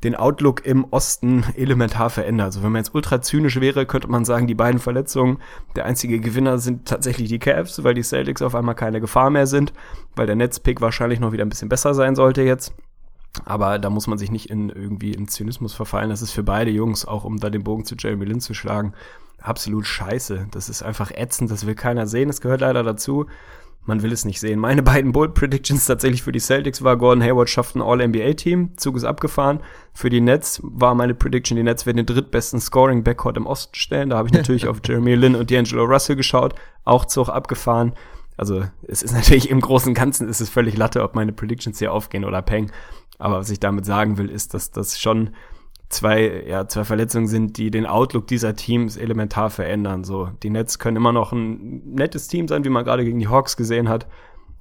den Outlook im Osten elementar verändert. Also wenn man jetzt ultra zynisch wäre, könnte man sagen, die beiden Verletzungen, der einzige Gewinner sind tatsächlich die Cavs, weil die Celtics auf einmal keine Gefahr mehr sind, weil der Netzpick wahrscheinlich noch wieder ein bisschen besser sein sollte jetzt. Aber da muss man sich nicht in irgendwie in Zynismus verfallen. Das ist für beide Jungs, auch um da den Bogen zu Jeremy Lin zu schlagen, absolut scheiße. Das ist einfach ätzend, das will keiner sehen. Das gehört leider dazu. Man will es nicht sehen. Meine beiden Bold Predictions tatsächlich für die Celtics war, Gordon Hayward schafft ein All-NBA-Team. Zug ist abgefahren. Für die Nets war meine Prediction, die Nets werden den drittbesten Scoring-Backcourt im Osten stellen. Da habe ich *laughs* natürlich auf Jeremy Lin und D'Angelo Russell geschaut. Auch Zug abgefahren. Also es ist natürlich im Großen und Ganzen ist es völlig Latte, ob meine Predictions hier aufgehen oder peng. Aber was ich damit sagen will, ist, dass das schon zwei, ja, zwei Verletzungen sind, die den Outlook dieser Teams elementar verändern. So, die Nets können immer noch ein nettes Team sein, wie man gerade gegen die Hawks gesehen hat.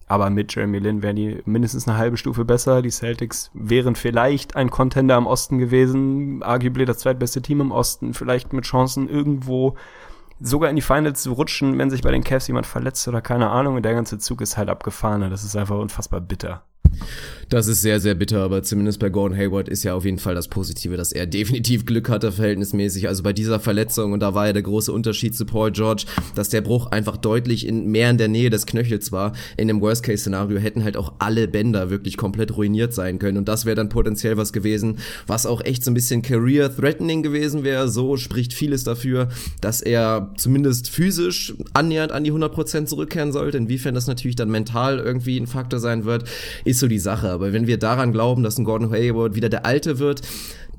Aber mit Jeremy Lin wären die mindestens eine halbe Stufe besser. Die Celtics wären vielleicht ein Contender im Osten gewesen, arguably das zweitbeste Team im Osten, vielleicht mit Chancen irgendwo sogar in die Finals zu rutschen, wenn sich bei den Cavs jemand verletzt oder keine Ahnung. Und der ganze Zug ist halt abgefahren. Das ist einfach unfassbar bitter. Das ist sehr, sehr bitter, aber zumindest bei Gordon Hayward ist ja auf jeden Fall das Positive, dass er *laughs* definitiv Glück hatte, verhältnismäßig. Also bei dieser Verletzung, und da war ja der große Unterschied zu Paul George, dass der Bruch einfach deutlich in, mehr in der Nähe des Knöchels war. In dem Worst-Case-Szenario hätten halt auch alle Bänder wirklich komplett ruiniert sein können. Und das wäre dann potenziell was gewesen, was auch echt so ein bisschen career-threatening gewesen wäre. So spricht vieles dafür, dass er zumindest physisch annähernd an die 100% zurückkehren sollte. Inwiefern das natürlich dann mental irgendwie ein Faktor sein wird, ist so die Sache. Aber wenn wir daran glauben, dass ein Gordon Hayward wieder der Alte wird,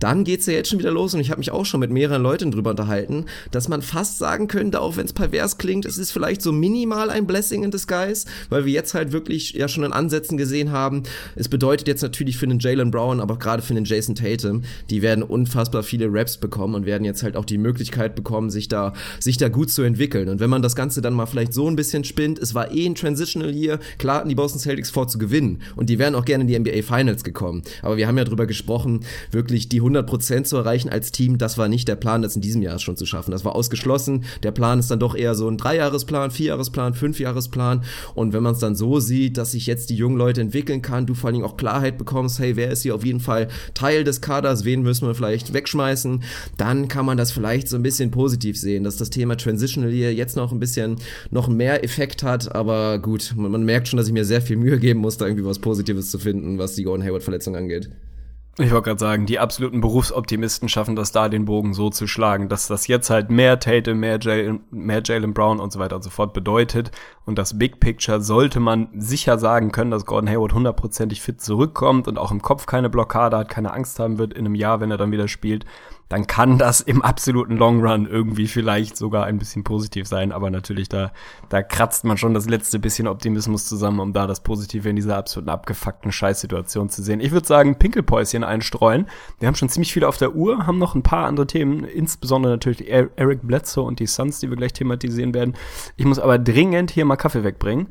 dann geht's ja jetzt schon wieder los und ich habe mich auch schon mit mehreren Leuten drüber unterhalten, dass man fast sagen könnte, auch wenn es pervers klingt, es ist vielleicht so minimal ein Blessing in disguise, weil wir jetzt halt wirklich ja schon in Ansätzen gesehen haben. Es bedeutet jetzt natürlich für den Jalen Brown, aber gerade für den Jason Tatum, die werden unfassbar viele Raps bekommen und werden jetzt halt auch die Möglichkeit bekommen, sich da sich da gut zu entwickeln. Und wenn man das Ganze dann mal vielleicht so ein bisschen spinnt, es war eh ein Transitional Year, klar hatten die Boston Celtics vor zu gewinnen und die wären auch gerne in die NBA Finals gekommen. Aber wir haben ja drüber gesprochen, wirklich die 100% zu erreichen als Team, das war nicht der Plan, das in diesem Jahr schon zu schaffen. Das war ausgeschlossen. Der Plan ist dann doch eher so ein Dreijahresplan, Vierjahresplan, Fünfjahresplan. Und wenn man es dann so sieht, dass sich jetzt die jungen Leute entwickeln kann, du vor allen Dingen auch Klarheit bekommst, hey, wer ist hier auf jeden Fall Teil des Kaders, wen müssen wir vielleicht wegschmeißen, dann kann man das vielleicht so ein bisschen positiv sehen, dass das Thema Transitional hier jetzt noch ein bisschen noch mehr Effekt hat. Aber gut, man, man merkt schon, dass ich mir sehr viel Mühe geben muss, da irgendwie was Positives zu finden, was die Gordon Hayward-Verletzung angeht. Ich wollte gerade sagen, die absoluten Berufsoptimisten schaffen das da, den Bogen so zu schlagen, dass das jetzt halt mehr Tate, mehr Jalen, mehr Jalen Brown und so weiter und so fort bedeutet. Und das Big Picture sollte man sicher sagen können, dass Gordon Hayward hundertprozentig fit zurückkommt und auch im Kopf keine Blockade hat, keine Angst haben wird in einem Jahr, wenn er dann wieder spielt dann kann das im absoluten Long Run irgendwie vielleicht sogar ein bisschen positiv sein. Aber natürlich, da, da kratzt man schon das letzte bisschen Optimismus zusammen, um da das Positive in dieser absoluten abgefuckten Scheißsituation zu sehen. Ich würde sagen, Pinkelpäuschen einstreuen. Wir haben schon ziemlich viel auf der Uhr, haben noch ein paar andere Themen, insbesondere natürlich Eric Bledsoe und die Suns, die wir gleich thematisieren werden. Ich muss aber dringend hier mal Kaffee wegbringen.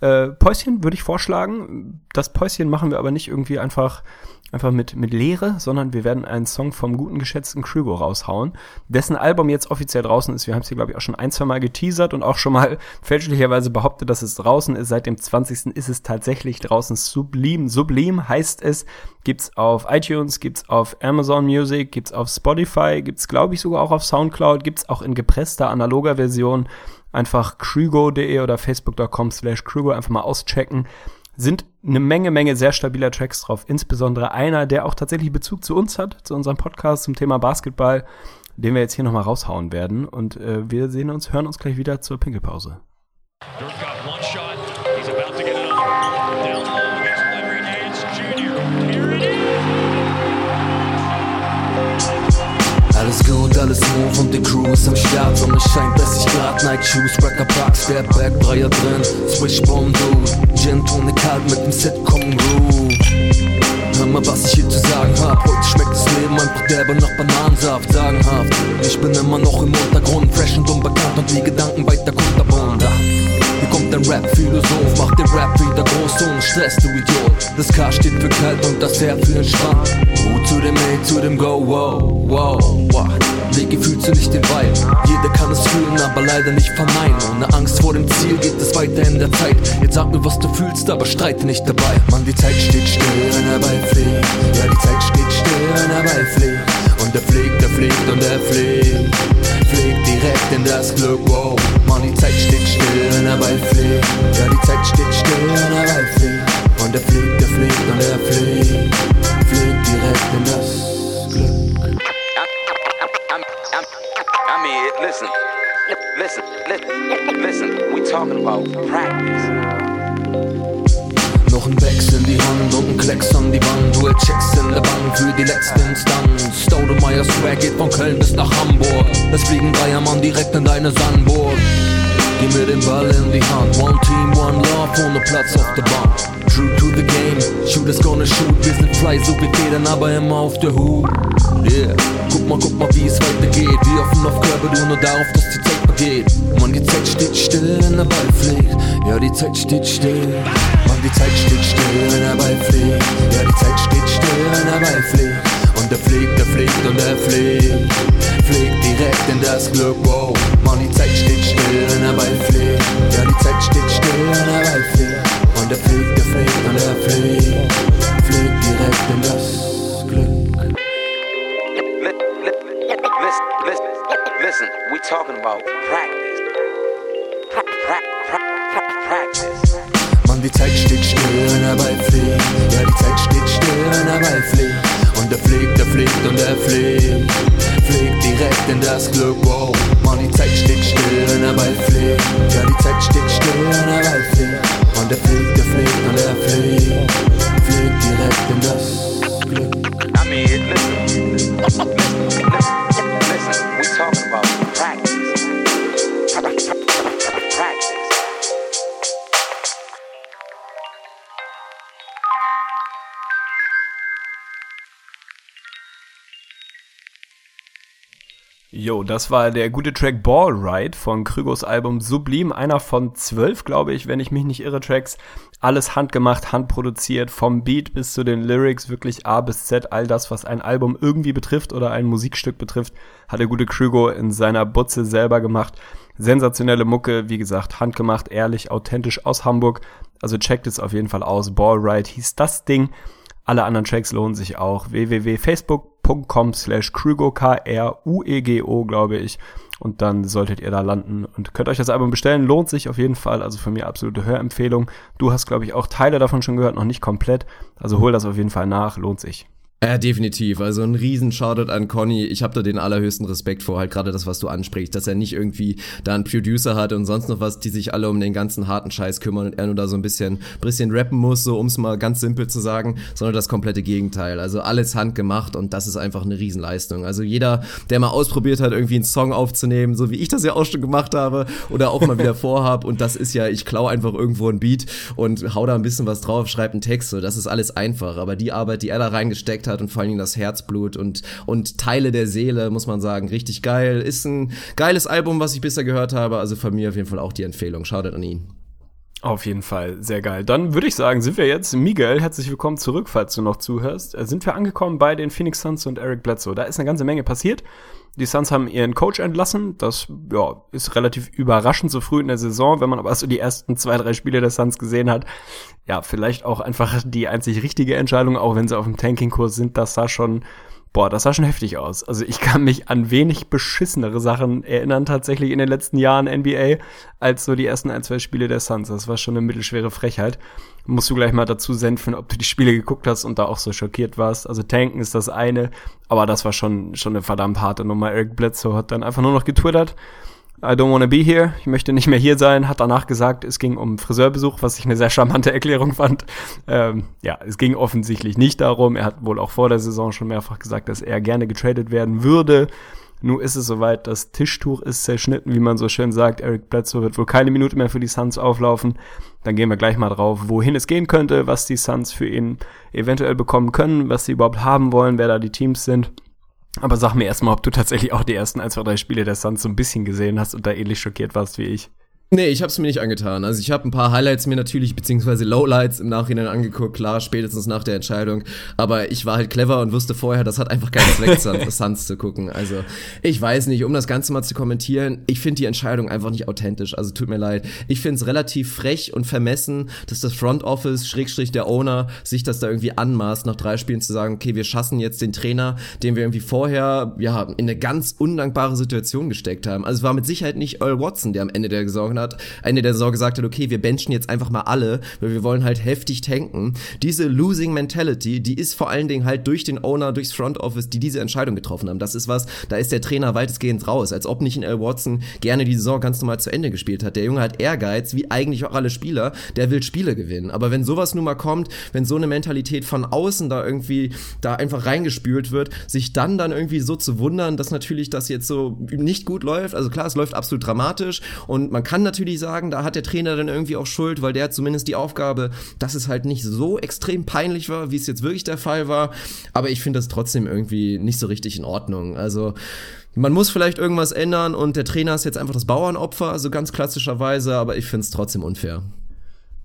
Äh, Päuschen würde ich vorschlagen. Das Päuschen machen wir aber nicht irgendwie einfach einfach mit, mit Leere, sondern wir werden einen Song vom guten geschätzten Krügo raushauen, dessen Album jetzt offiziell draußen ist. Wir haben es hier, glaube ich, auch schon ein, zwei Mal geteasert und auch schon mal *laughs* fälschlicherweise behauptet, dass es draußen ist. Seit dem 20. ist es tatsächlich draußen. Sublim, Sublim heißt es. Gibt's auf iTunes, gibt's auf Amazon Music, gibt's auf Spotify, gibt's, glaube ich, sogar auch auf Soundcloud, gibt's auch in gepresster analoger Version. Einfach krügo.de oder facebook.com slash krügo einfach mal auschecken sind eine Menge, Menge sehr stabiler Tracks drauf. Insbesondere einer, der auch tatsächlich Bezug zu uns hat, zu unserem Podcast zum Thema Basketball, den wir jetzt hier nochmal raushauen werden. Und äh, wir sehen uns, hören uns gleich wieder zur Pinkelpause. Dirk got one shot. Alles gut, alles move und die Crew ist am Start. Sonne scheint 30 Grad, Nike Shoes, Cracker Park, Step Back, Dreier drin, Swish Bomb Dude, Gin Tonic kalt mit dem Sitcom Groove. Hör mal, was ich hier zu sagen hab. Heute schmeckt das Leben einfach derbe nach Bananensaft. Sagenhaft, ich bin immer noch im Untergrund, fresh und unbekannt und die Gedanken weiter kunterbunt. Der Rap-Philosoph, macht den Rap wieder groß ohne Stress, du Idiot. Das K steht für kalt und das R für entspannt. U zu dem A, zu dem Go, wow, wow, wow. Wege fühlst du nicht den Vibe. Jeder kann es fühlen, aber leider nicht verneinen. Ohne Angst vor dem Ziel geht es weiter in der Zeit. Jetzt sag mir, was du fühlst, aber streite nicht dabei. Mann, die Zeit steht still, wenn er Ball fliegt. Ja, die Zeit steht still, wenn er Ball fliegt. Und er fliegt, er fliegt und er fliegt. Direkt in das Glück, wow. Mann, die Zeit steht still, wenn er Ball fliegt. Ja, die Zeit steht still, wenn er Ball fliegt. Und er fliegt, er fliegt und er fliegt. Fliegt direkt in das Glück. I mean, listen, listen, listen, listen, we talking about practice. Noch ein Wechsel in die Hand und Klecks an die Wand. Dual Checks in der Bank für die letzte Instanz. Staudemeyer Square geht von Köln bis nach Hamburg. Es fliegen Dreiermann direkt in deine Sandburg. Gib mir den Ball in die Hand. One Team, One Love ohne Platz auf der Bahn. True to the game, Shooters gonna shoot, wir sind fly, so wir federn aber immer auf der Hut. Yeah, guck mal, guck mal, wie es weitergeht. Wir offen auf Körper, du nur darauf, dass die Zeit vergeht. Mann, die Zeit steht still, wenn der Ball fliegt. Ja, die Zeit steht still. Mann, die Zeit steht still, wenn der Ball fliegt. Ja, die Zeit steht still, wenn der Ball fliegt. Und er fliegt, er fliegt und er fliegt. Fliegt direkt in das Glück, wow. Mann, die Zeit steht still, wenn der Ball fliegt. Ja, die Zeit steht still, wenn der Ball fliegt. Und er fliegt, er fliegt und er fliegt. Fliegt direkt in das Glück. Listen, listen, listen, we talking about practice. Pra- pra- pra- pra- practice. Mann, die Zeit steht still, wenn er Ball fliegt. Ja, die Zeit steht still, wenn er Ball fliegt. Und er fliegt, er fliegt und er fliegt. Fliegt direkt in das Glück, wow. Mann, die Zeit steht still, wenn er Ball fliegt. Ja, die Zeit steht still, wenn er Ball fliegt. Und er fliegt, er fliegt und er fliegt. Fliegt direkt in das Glück. I mean, listen, listen, listen, listen, we talking about practice. Jo, das war der gute Track Ball Ride von Krügos Album Sublim, einer von zwölf, glaube ich, wenn ich mich nicht irre, Tracks. Alles handgemacht, handproduziert, vom Beat bis zu den Lyrics, wirklich A bis Z, all das, was ein Album irgendwie betrifft oder ein Musikstück betrifft, hat der gute Krügo in seiner Butze selber gemacht. Sensationelle Mucke, wie gesagt, handgemacht, ehrlich, authentisch aus Hamburg. Also checkt es auf jeden Fall aus. Ball Ride hieß das Ding. Alle anderen Tracks lohnen sich auch. www.facebook.com slash Krugo, K-R-U-E-G-O, glaube ich. Und dann solltet ihr da landen und könnt euch das Album bestellen. Lohnt sich auf jeden Fall. Also von mir absolute Hörempfehlung. Du hast, glaube ich, auch Teile davon schon gehört, noch nicht komplett. Also hol das auf jeden Fall nach. Lohnt sich. Ja, definitiv. Also ein riesen Shoutout an Conny. Ich habe da den allerhöchsten Respekt vor, halt gerade das, was du ansprichst, dass er nicht irgendwie da einen Producer hat und sonst noch was, die sich alle um den ganzen harten Scheiß kümmern und er nur da so ein bisschen, bisschen rappen muss, so um es mal ganz simpel zu sagen, sondern das komplette Gegenteil. Also alles handgemacht und das ist einfach eine Riesenleistung. Also jeder, der mal ausprobiert hat, irgendwie einen Song aufzunehmen, so wie ich das ja auch schon gemacht habe oder auch mal wieder *laughs* vorhab und das ist ja, ich klau einfach irgendwo ein Beat und hau da ein bisschen was drauf, schreib einen Text, so das ist alles einfach. Aber die Arbeit, die er da reingesteckt hat und vor allen Dingen das Herzblut und, und Teile der Seele, muss man sagen, richtig geil. Ist ein geiles Album, was ich bisher gehört habe. Also von mir auf jeden Fall auch die Empfehlung. Shoutout an ihn. Auf jeden Fall, sehr geil. Dann würde ich sagen, sind wir jetzt, Miguel, herzlich willkommen zurück, falls du noch zuhörst. Äh, Sind wir angekommen bei den Phoenix Suns und Eric Bledsoe. Da ist eine ganze Menge passiert. Die Suns haben ihren Coach entlassen. Das ja, ist relativ überraschend so früh in der Saison, wenn man aber so die ersten zwei, drei Spiele der Suns gesehen hat. Ja, vielleicht auch einfach die einzig richtige Entscheidung, auch wenn sie auf dem Tanking-Kurs sind. Das sah schon, boah, das sah schon heftig aus. Also ich kann mich an wenig beschissenere Sachen erinnern, tatsächlich in den letzten Jahren NBA, als so die ersten ein, zwei Spiele der Suns. Das war schon eine mittelschwere Frechheit. Musst du gleich mal dazu senfen, ob du die Spiele geguckt hast und da auch so schockiert warst. Also tanken ist das eine, aber das war schon, schon eine verdammt harte Nummer. Eric Bledsoe hat dann einfach nur noch getwittert. I don't wanna be here. Ich möchte nicht mehr hier sein. Hat danach gesagt, es ging um Friseurbesuch, was ich eine sehr charmante *laughs* Erklärung fand. Ähm, ja, es ging offensichtlich nicht darum. Er hat wohl auch vor der Saison schon mehrfach gesagt, dass er gerne getradet werden würde. Nun ist es soweit, das Tischtuch ist zerschnitten, wie man so schön sagt. Eric Bledsoe wird wohl keine Minute mehr für die Suns auflaufen. Dann gehen wir gleich mal drauf, wohin es gehen könnte, was die Suns für ihn eventuell bekommen können, was sie überhaupt haben wollen, wer da die Teams sind. Aber sag mir erstmal, ob du tatsächlich auch die ersten 1, 2, 3 Spiele der Suns so ein bisschen gesehen hast und da ähnlich schockiert warst wie ich. Nee, ich hab's mir nicht angetan. Also ich habe ein paar Highlights mir natürlich, beziehungsweise Lowlights im Nachhinein angeguckt, klar, spätestens nach der Entscheidung. Aber ich war halt clever und wusste vorher, das hat einfach keinen Zweck, *laughs* Sun- Suns zu gucken. Also ich weiß nicht, um das Ganze mal zu kommentieren, ich finde die Entscheidung einfach nicht authentisch. Also tut mir leid. Ich finde es relativ frech und vermessen, dass das Front Office, Schrägstrich der Owner, sich das da irgendwie anmaßt, nach drei Spielen zu sagen, okay, wir schassen jetzt den Trainer, den wir irgendwie vorher, ja, in eine ganz undankbare Situation gesteckt haben. Also es war mit Sicherheit nicht Earl Watson, der am Ende der Saison hat, Ende der Saison gesagt hat, okay, wir benchen jetzt einfach mal alle, weil wir wollen halt heftig tanken. Diese Losing Mentality, die ist vor allen Dingen halt durch den Owner, durchs Front Office, die diese Entscheidung getroffen haben. Das ist was, da ist der Trainer weitestgehend raus, als ob nicht ein Earl Watson gerne die Saison ganz normal zu Ende gespielt hat. Der Junge hat Ehrgeiz, wie eigentlich auch alle Spieler, der will Spiele gewinnen. Aber wenn sowas nun mal kommt, wenn so eine Mentalität von außen da irgendwie da einfach reingespült wird, sich dann dann irgendwie so zu wundern, dass natürlich das jetzt so nicht gut läuft. Also klar, es läuft absolut dramatisch und man kann natürlich sagen, da hat der Trainer dann irgendwie auch Schuld, weil der hat zumindest die Aufgabe, dass es halt nicht so extrem peinlich war, wie es jetzt wirklich der Fall war. Aber ich finde das trotzdem irgendwie nicht so richtig in Ordnung. Also man muss vielleicht irgendwas ändern und der Trainer ist jetzt einfach das Bauernopfer, also ganz klassischerweise, aber ich finde es trotzdem unfair.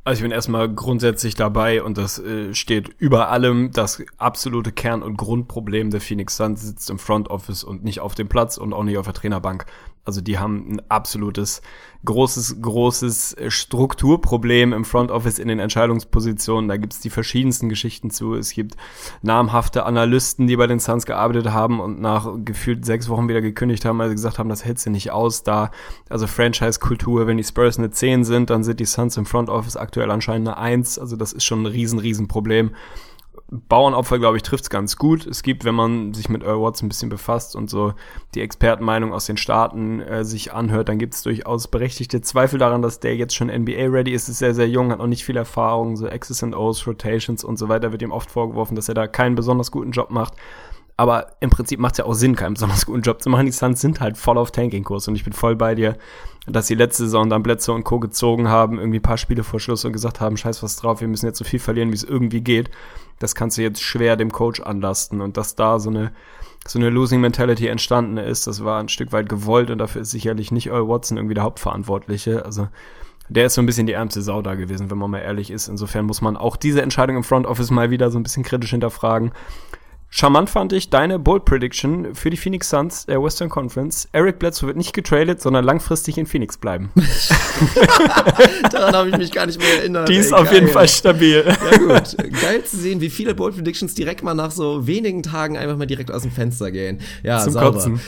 Also ich bin erstmal grundsätzlich dabei und das äh, steht über allem. Das absolute Kern- und Grundproblem der Phoenix Suns sitzt im Front Office und nicht auf dem Platz und auch nicht auf der Trainerbank. Also die haben ein absolutes großes, großes äh, Strukturproblem im Front Office in den Entscheidungspositionen. Da gibt's die verschiedensten Geschichten zu. Es gibt namhafte Analysten, die bei den Suns gearbeitet haben und nach gefühlt sechs Wochen wieder gekündigt haben, weil sie gesagt haben, das hält sie nicht aus. Da, also Franchise-Kultur, wenn die Spurs eine 10 sind, dann sind die Suns im Front Office aktuell anscheinend eine 1. Also das ist schon ein riesen, riesen Problem. Bauernopfer, glaube ich, trifft's ganz gut. Es gibt, wenn man sich mit Earl Watts ein bisschen befasst und so die Expertenmeinung aus den Staaten äh, sich anhört, dann gibt's durchaus berechtigte Zweifel daran, dass der jetzt schon NBA-ready ist, ist sehr, sehr jung, hat noch nicht viel Erfahrung, so X's and O's, Rotations und so weiter, wird ihm oft vorgeworfen, dass er da keinen besonders guten Job macht. Aber im Prinzip macht es ja auch Sinn, keinen besonders guten Job zu machen. Die Suns sind halt voll auf Tanking-Kurs und ich bin voll bei dir, dass sie letzte Saison dann Bledsoe und Co. gezogen haben, irgendwie ein paar Spiele vor Schluss und gesagt haben, scheiß was drauf, wir müssen jetzt so viel verlieren, wie es irgendwie geht. Das kannst du jetzt schwer dem Coach anlasten und dass da so eine so eine Losing Mentality entstanden ist, das war ein Stück weit gewollt und dafür ist sicherlich nicht Earl Watson irgendwie der Hauptverantwortliche. Also der ist so ein bisschen die ärmste Sau da gewesen, wenn man mal ehrlich ist. Insofern muss man auch diese Entscheidung im Front Office mal wieder so ein bisschen kritisch hinterfragen. Charmant fand ich deine Bold Prediction für die Phoenix Suns der Western Conference. Eric Bledsoe wird nicht getradet, sondern langfristig in Phoenix bleiben. *laughs* *laughs* Daran habe ich mich gar nicht mehr erinnert. Die ist Ey, auf jeden. Fall stabil. Ja gut, geil zu sehen, wie viele Bold Predictions direkt mal nach so wenigen Tagen einfach mal direkt aus dem Fenster gehen. Ja, Zum sauber. Kotzen.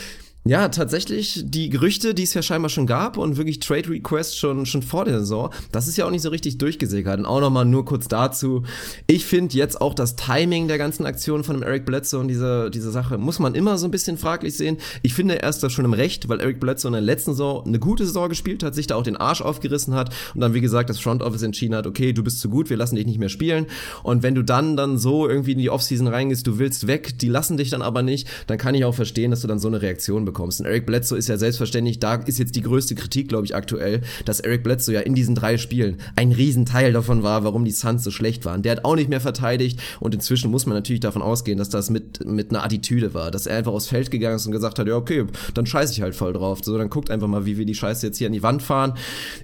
Ja, tatsächlich, die Gerüchte, die es ja scheinbar schon gab und wirklich Trade Requests schon, schon vor der Saison, das ist ja auch nicht so richtig durchgesickert. Und auch nochmal nur kurz dazu. Ich finde jetzt auch das Timing der ganzen Aktion von dem Eric Bledsoe und diese, diese Sache muss man immer so ein bisschen fraglich sehen. Ich finde, er ist da schon im Recht, weil Eric Bledsoe in der letzten Saison eine gute Saison gespielt hat, sich da auch den Arsch aufgerissen hat und dann, wie gesagt, das Front Office entschieden hat, okay, du bist zu gut, wir lassen dich nicht mehr spielen. Und wenn du dann dann so irgendwie in die Offseason reingehst, du willst weg, die lassen dich dann aber nicht, dann kann ich auch verstehen, dass du dann so eine Reaktion bekommst. Und Eric Bledsoe ist ja selbstverständlich, da ist jetzt die größte Kritik, glaube ich, aktuell, dass Eric Bledsoe ja in diesen drei Spielen ein Riesenteil davon war, warum die Suns so schlecht waren. Der hat auch nicht mehr verteidigt und inzwischen muss man natürlich davon ausgehen, dass das mit, mit einer Attitüde war, dass er einfach aufs Feld gegangen ist und gesagt hat, ja, okay, dann scheiße ich halt voll drauf. So, dann guckt einfach mal, wie wir die Scheiße jetzt hier an die Wand fahren.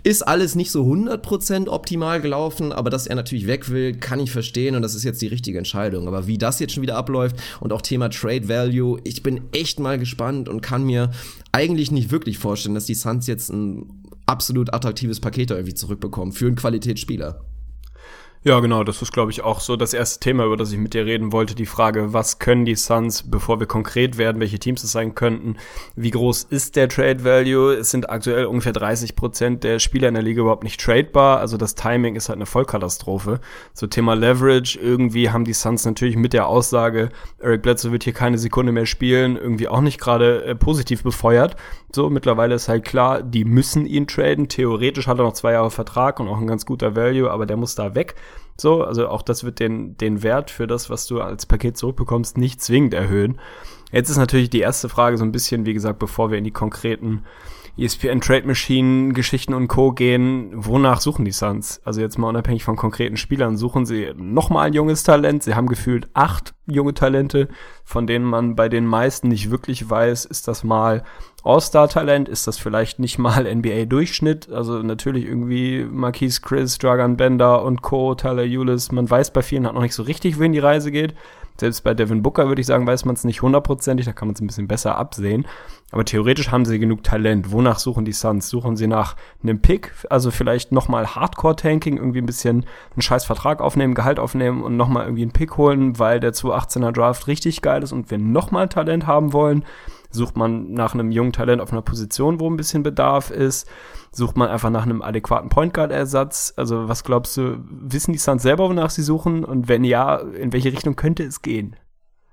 Ist alles nicht so 100% optimal gelaufen, aber dass er natürlich weg will, kann ich verstehen und das ist jetzt die richtige Entscheidung. Aber wie das jetzt schon wieder abläuft und auch Thema Trade Value, ich bin echt mal gespannt und kann mir eigentlich nicht wirklich vorstellen, dass die Suns jetzt ein absolut attraktives Paket irgendwie zurückbekommen für einen Qualitätsspieler. Ja, genau, das ist, glaube ich, auch so das erste Thema, über das ich mit dir reden wollte. Die Frage, was können die Suns, bevor wir konkret werden, welche Teams es sein könnten, wie groß ist der Trade Value? Es sind aktuell ungefähr 30 Prozent der Spieler in der Liga überhaupt nicht tradebar. Also das Timing ist halt eine Vollkatastrophe. So Thema Leverage, irgendwie haben die Suns natürlich mit der Aussage, Eric Bledsoe wird hier keine Sekunde mehr spielen, irgendwie auch nicht gerade äh, positiv befeuert. So, mittlerweile ist halt klar, die müssen ihn traden. Theoretisch hat er noch zwei Jahre Vertrag und auch ein ganz guter Value, aber der muss da weg. So, also auch das wird den, den Wert für das, was du als Paket zurückbekommst, nicht zwingend erhöhen. Jetzt ist natürlich die erste Frage so ein bisschen, wie gesagt, bevor wir in die konkreten ESPN Trade Machine Geschichten und Co. gehen, wonach suchen die Suns? Also jetzt mal unabhängig von konkreten Spielern, suchen sie nochmal ein junges Talent. Sie haben gefühlt acht junge Talente, von denen man bei den meisten nicht wirklich weiß, ist das mal All-Star-Talent, ist das vielleicht nicht mal *laughs* NBA-Durchschnitt? Also natürlich irgendwie Marquise Chris, Dragan Bender und Co., Tyler Eulis. Man weiß bei vielen halt noch nicht so richtig, wohin die Reise geht. Selbst bei Devin Booker würde ich sagen, weiß man es nicht hundertprozentig, da kann man es ein bisschen besser absehen. Aber theoretisch haben sie genug Talent. Wonach suchen die Suns? Suchen sie nach einem Pick, also vielleicht nochmal Hardcore-Tanking, irgendwie ein bisschen einen scheiß Vertrag aufnehmen, Gehalt aufnehmen und nochmal irgendwie einen Pick holen, weil der 2018er Draft richtig geil ist und wir nochmal Talent haben wollen. Sucht man nach einem jungen Talent auf einer Position, wo ein bisschen Bedarf ist? Sucht man einfach nach einem adäquaten Point Guard Ersatz? Also was glaubst du, wissen die Suns selber, wonach sie suchen? Und wenn ja, in welche Richtung könnte es gehen?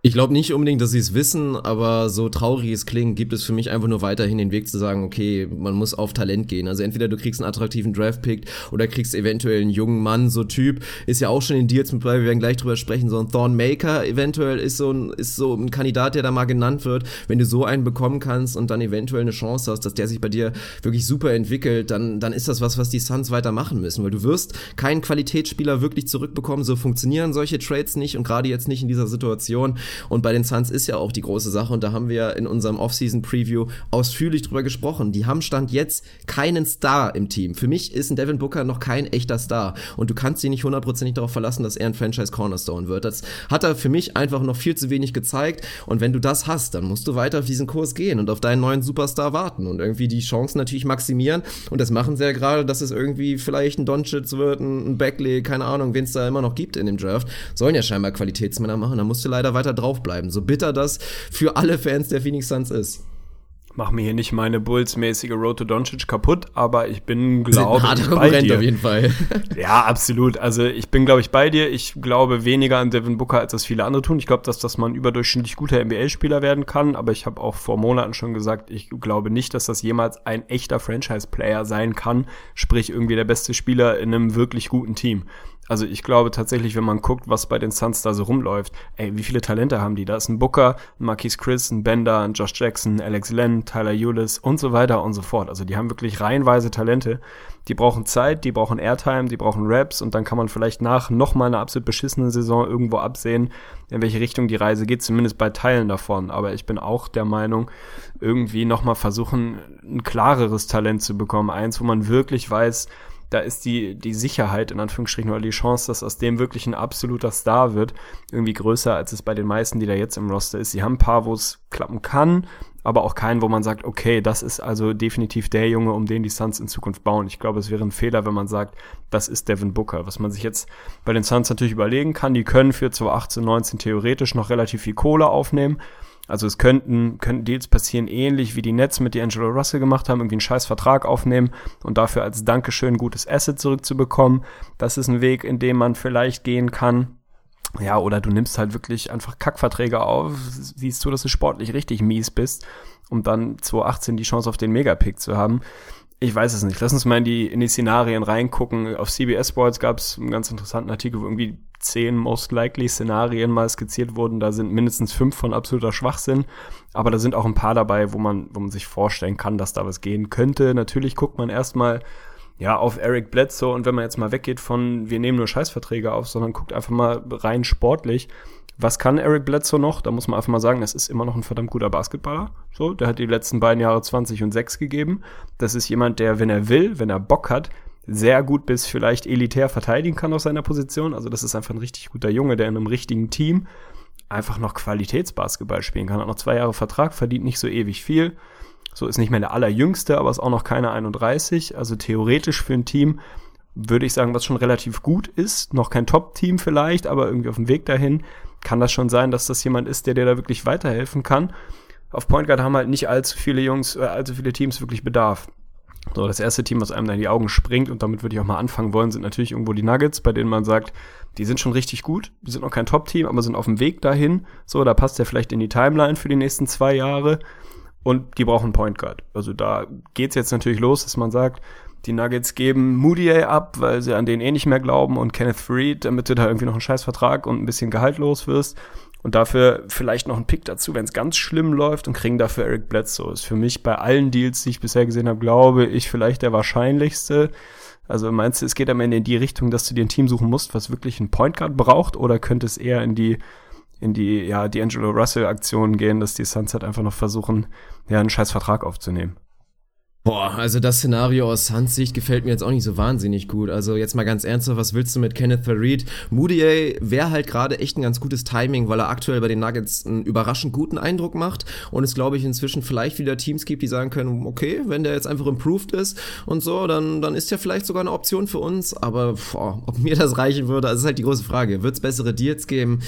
Ich glaube nicht unbedingt, dass sie es wissen, aber so traurig es klingt, gibt es für mich einfach nur weiterhin den Weg zu sagen, okay, man muss auf Talent gehen. Also entweder du kriegst einen attraktiven Draft-Pick oder kriegst eventuell einen jungen Mann, so Typ, ist ja auch schon in Deals mit bei, wir werden gleich drüber sprechen, so ein Thorn Maker eventuell ist so ein, ist so ein Kandidat, der da mal genannt wird. Wenn du so einen bekommen kannst und dann eventuell eine Chance hast, dass der sich bei dir wirklich super entwickelt, dann, dann ist das was, was die Suns weiter machen müssen, weil du wirst keinen Qualitätsspieler wirklich zurückbekommen, so funktionieren solche Trades nicht und gerade jetzt nicht in dieser Situation. Und bei den Suns ist ja auch die große Sache und da haben wir in unserem Offseason-Preview ausführlich drüber gesprochen. Die haben Stand jetzt keinen Star im Team. Für mich ist ein Devin Booker noch kein echter Star und du kannst dich nicht hundertprozentig darauf verlassen, dass er ein Franchise Cornerstone wird. Das hat er für mich einfach noch viel zu wenig gezeigt und wenn du das hast, dann musst du weiter auf diesen Kurs gehen und auf deinen neuen Superstar warten und irgendwie die Chancen natürlich maximieren und das machen sie ja gerade, dass es irgendwie vielleicht ein Doncic wird, ein Beckley, keine Ahnung, wen es da immer noch gibt in dem Draft, sollen ja scheinbar Qualitätsmänner machen, da musst du leider weiter draufbleiben. So bitter das für alle Fans der Phoenix Suns ist. Mach mir hier nicht meine Bulls-mäßige Road to Doncic kaputt, aber ich bin, glaube ich, bei dir. auf jeden Fall. *laughs* ja, absolut. Also ich bin, glaube ich, bei dir. Ich glaube weniger an Devin Booker, als das viele andere tun. Ich glaube, dass das man überdurchschnittlich guter NBA-Spieler werden kann, aber ich habe auch vor Monaten schon gesagt, ich glaube nicht, dass das jemals ein echter Franchise-Player sein kann, sprich irgendwie der beste Spieler in einem wirklich guten Team. Also ich glaube tatsächlich, wenn man guckt, was bei den Suns da so rumläuft, ey, wie viele Talente haben die? Da ist ein Booker, ein Marquise Chris, ein Bender, ein Josh Jackson, Alex Len, Tyler Eulis und so weiter und so fort. Also die haben wirklich reihenweise Talente. Die brauchen Zeit, die brauchen Airtime, die brauchen Raps und dann kann man vielleicht nach nochmal einer absolut beschissenen Saison irgendwo absehen, in welche Richtung die Reise geht, zumindest bei Teilen davon. Aber ich bin auch der Meinung, irgendwie nochmal versuchen, ein klareres Talent zu bekommen. Eins, wo man wirklich weiß, da ist die, die Sicherheit, in Anführungsstrichen, oder die Chance, dass aus dem wirklich ein absoluter Star wird, irgendwie größer, als es bei den meisten, die da jetzt im Roster ist. Sie haben ein paar, wo es klappen kann, aber auch keinen, wo man sagt, okay, das ist also definitiv der Junge, um den die Suns in Zukunft bauen. Ich glaube, es wäre ein Fehler, wenn man sagt, das ist Devin Booker. Was man sich jetzt bei den Suns natürlich überlegen kann, die können für 2018, 19 theoretisch noch relativ viel Kohle aufnehmen. Also es könnten, könnten Deals passieren, ähnlich wie die Nets mit D'Angelo Russell gemacht haben, irgendwie einen scheiß Vertrag aufnehmen und dafür als Dankeschön gutes Asset zurückzubekommen. Das ist ein Weg, in dem man vielleicht gehen kann. Ja, oder du nimmst halt wirklich einfach Kackverträge auf, siehst du, dass du sportlich richtig mies bist, um dann 2018 die Chance auf den Megapick zu haben. Ich weiß es nicht. Lass uns mal in die, in die Szenarien reingucken. Auf CBS Sports gab es einen ganz interessanten Artikel, wo irgendwie zehn most likely Szenarien mal skizziert wurden. Da sind mindestens fünf von absoluter Schwachsinn. Aber da sind auch ein paar dabei, wo man, wo man sich vorstellen kann, dass da was gehen könnte. Natürlich guckt man erstmal ja, auf Eric Bledsoe und wenn man jetzt mal weggeht von, wir nehmen nur Scheißverträge auf, sondern guckt einfach mal rein sportlich, was kann Eric Bledsoe noch? Da muss man einfach mal sagen, das ist immer noch ein verdammt guter Basketballer. So, der hat die letzten beiden Jahre 20 und 6 gegeben. Das ist jemand, der, wenn er will, wenn er Bock hat, sehr gut bis vielleicht elitär verteidigen kann auf seiner Position. Also das ist einfach ein richtig guter Junge, der in einem richtigen Team einfach noch Qualitätsbasketball spielen kann. Hat noch zwei Jahre Vertrag, verdient nicht so ewig viel. So ist nicht mehr der allerjüngste, aber ist auch noch keine 31. Also theoretisch für ein Team würde ich sagen, was schon relativ gut ist. Noch kein Top-Team vielleicht, aber irgendwie auf dem Weg dahin kann das schon sein, dass das jemand ist, der dir da wirklich weiterhelfen kann. Auf Point Guard haben halt nicht allzu viele Jungs, äh, allzu viele Teams wirklich Bedarf. So, das erste Team, was einem da in die Augen springt, und damit würde ich auch mal anfangen wollen, sind natürlich irgendwo die Nuggets, bei denen man sagt, die sind schon richtig gut, die sind noch kein Top-Team, aber sind auf dem Weg dahin. So, da passt der vielleicht in die Timeline für die nächsten zwei Jahre. Und die brauchen Point Guard. Also da geht's jetzt natürlich los, dass man sagt, die Nuggets geben Moutier ab, weil sie an den eh nicht mehr glauben und Kenneth Freed, damit du da irgendwie noch einen Scheißvertrag und ein bisschen Gehalt los wirst. Und dafür vielleicht noch einen Pick dazu, wenn es ganz schlimm läuft und kriegen dafür Eric Bledsoe. Ist für mich bei allen Deals, die ich bisher gesehen habe, glaube ich, vielleicht der wahrscheinlichste. Also meinst du, es geht am Ende in die Richtung, dass du dir ein Team suchen musst, was wirklich einen Point Guard braucht, oder könnte es eher in die in die ja die Angelo Russell Aktion gehen, dass die Suns halt einfach noch versuchen, ja einen scheiß Vertrag aufzunehmen? Boah, also das Szenario aus Suns Sicht gefällt mir jetzt auch nicht so wahnsinnig gut. Also jetzt mal ganz ernsthaft, was willst du mit Kenneth Farid? Moutier wäre halt gerade echt ein ganz gutes Timing, weil er aktuell bei den Nuggets einen überraschend guten Eindruck macht und es glaube ich inzwischen vielleicht wieder Teams gibt, die sagen können, okay, wenn der jetzt einfach improved ist und so, dann, dann ist ja vielleicht sogar eine Option für uns, aber boah, ob mir das reichen würde, das ist halt die große Frage. Wird es bessere Deals geben?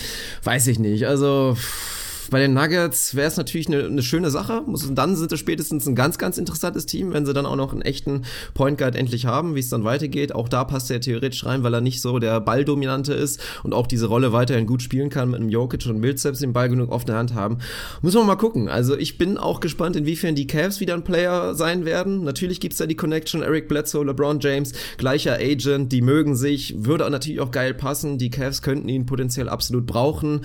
Weiß ich nicht. Also bei den Nuggets wäre es natürlich eine, eine schöne Sache. Muss, dann sind es spätestens ein ganz, ganz interessantes Team, wenn sie dann auch noch einen echten Point Guard endlich haben, wie es dann weitergeht. Auch da passt er theoretisch rein, weil er nicht so der Balldominante ist und auch diese Rolle weiterhin gut spielen kann mit einem Jokic und Millsaps den Ball genug auf der Hand haben. Muss man mal gucken. Also ich bin auch gespannt, inwiefern die Cavs wieder ein Player sein werden. Natürlich gibt's da die Connection, Eric Bledsoe, LeBron James, gleicher Agent, die mögen sich, würde natürlich auch geil passen. Die Cavs könnten ihn potenziell absolut brauchen.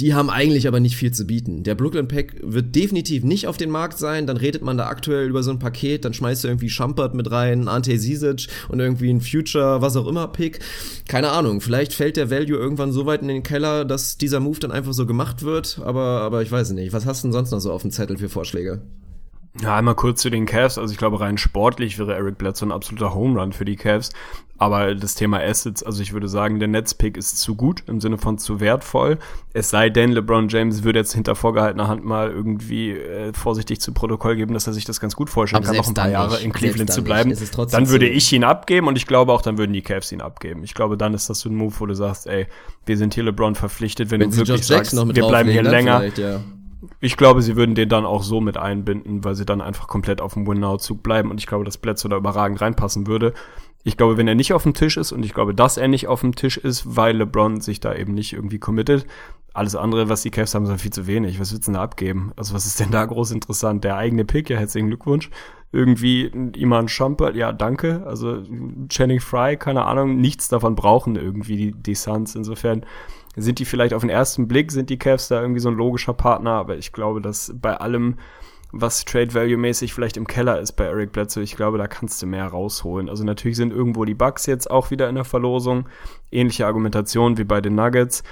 Die haben eigentlich aber nicht viel zu bieten. Der Brooklyn Pack wird definitiv nicht auf den Markt sein. Dann redet man da aktuell über so ein Paket, dann schmeißt du irgendwie Schampert mit rein, Ante Sisic und irgendwie ein Future, was auch immer Pick. Keine Ahnung, vielleicht fällt der Value irgendwann so weit in den Keller, dass dieser Move dann einfach so gemacht wird, aber, aber ich weiß nicht. Was hast du denn sonst noch so auf dem Zettel für Vorschläge? Ja, einmal kurz zu den Cavs. Also ich glaube, rein sportlich wäre Eric Bledsoe ein absoluter Home Run für die Cavs. Aber das Thema Assets, also ich würde sagen, der Netzpick ist zu gut, im Sinne von zu wertvoll. Es sei denn, LeBron James würde jetzt hinter vorgehaltener Hand mal irgendwie äh, vorsichtig zu Protokoll geben, dass er sich das ganz gut vorstellen Aber kann, noch ein paar Jahre nicht. in Cleveland zu dann bleiben. trotzdem Dann würde ich ihn abgeben und ich glaube auch, dann würden die Cavs ihn abgeben. Ich glaube, dann ist das so ein Move, wo du sagst, ey, wir sind hier LeBron verpflichtet, wenn, Wenn du wirklich Josh sagst, wir bleiben hier dann länger. Ja. Ich glaube, sie würden den dann auch so mit einbinden, weil sie dann einfach komplett auf dem Win-Now-Zug bleiben und ich glaube, dass Bledsoe da überragend reinpassen würde. Ich glaube, wenn er nicht auf dem Tisch ist und ich glaube, dass er nicht auf dem Tisch ist, weil LeBron sich da eben nicht irgendwie committet. Alles andere, was die Cavs haben, halt viel zu wenig. Was willst du denn da abgeben? Also was ist denn da groß interessant? Der eigene Pick, ja, herzlichen Glückwunsch. Irgendwie Iman Shumpert, ja, danke. Also Channing Fry, keine Ahnung, nichts davon brauchen irgendwie die, die Suns. Insofern sind die vielleicht auf den ersten Blick, sind die Cavs da irgendwie so ein logischer Partner, aber ich glaube, dass bei allem, was Trade Value mäßig vielleicht im Keller ist bei Eric Bledsoe, ich glaube, da kannst du mehr rausholen. Also natürlich sind irgendwo die Bucks jetzt auch wieder in der Verlosung. Ähnliche Argumentation wie bei den Nuggets.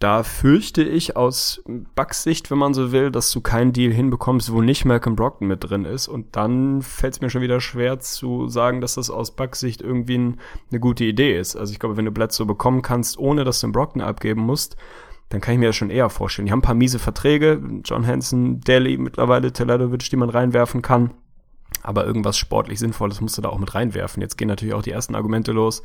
Da fürchte ich aus Bucks Sicht, wenn man so will, dass du keinen Deal hinbekommst, wo nicht Malcolm Brockton mit drin ist. Und dann fällt es mir schon wieder schwer zu sagen, dass das aus Bucks Sicht irgendwie ein, eine gute Idee ist. Also ich glaube, wenn du Bledsoe bekommen kannst, ohne dass du einen Brockton abgeben musst, dann kann ich mir das schon eher vorstellen. Die haben ein paar miese Verträge, John Hanson, Daly, mittlerweile Teladovic, die man reinwerfen kann. Aber irgendwas sportlich Sinnvolles musst du da auch mit reinwerfen. Jetzt gehen natürlich auch die ersten Argumente los.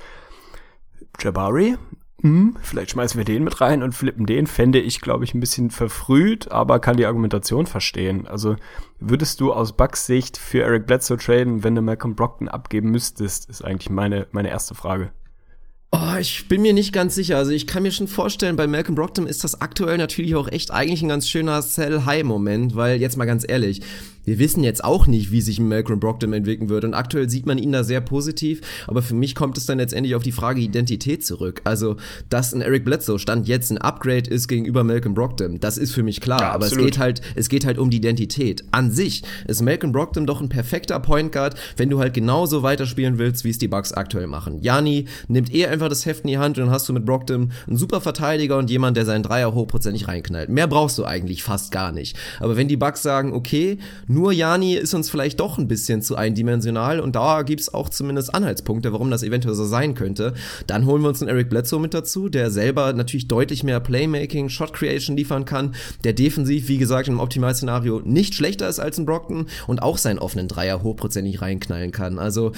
Jabari, hm, vielleicht schmeißen wir den mit rein und flippen den, fände ich, glaube ich, ein bisschen verfrüht, aber kann die Argumentation verstehen. Also würdest du aus Bucks Sicht für Eric Bledsoe traden, wenn du Malcolm Brockton abgeben müsstest, ist eigentlich meine, meine erste Frage. Oh, ich bin mir nicht ganz sicher. Also ich kann mir schon vorstellen, bei Malcolm Brockton ist das aktuell natürlich auch echt eigentlich ein ganz schöner Sell-High-Moment, weil jetzt mal ganz ehrlich, wir wissen jetzt auch nicht, wie sich ein Malcolm Brockton entwickeln wird und aktuell sieht man ihn da sehr positiv, aber für mich kommt es dann letztendlich auf die Frage Identität zurück. Also, dass ein Eric Bledsoe Stand jetzt ein Upgrade ist gegenüber Malcolm Brockton, das ist für mich klar, Ja, aber es geht halt, es geht halt um die Identität. An sich ist Malcolm Brockton doch ein perfekter Point Guard, wenn du halt genauso weiterspielen willst, wie es die Bucks aktuell machen. Jani nimmt eher einfach das Heft in die Hand und dann hast du mit Brockton einen super Verteidiger und jemand, der seinen Dreier hochprozentig reinknallt. Mehr brauchst du eigentlich fast gar nicht. Aber wenn die Bucks sagen, okay, nur Jani ist uns vielleicht doch ein bisschen zu eindimensional und da gibt's auch zumindest Anhaltspunkte, warum das eventuell so sein könnte, dann holen wir uns einen Eric Bledsoe mit dazu, der selber natürlich deutlich mehr Playmaking, Shot Creation liefern kann, der defensiv, wie gesagt, im Optimalszenario nicht schlechter ist als ein Brockton und auch seinen offenen Dreier hochprozentig reinknallen kann. Also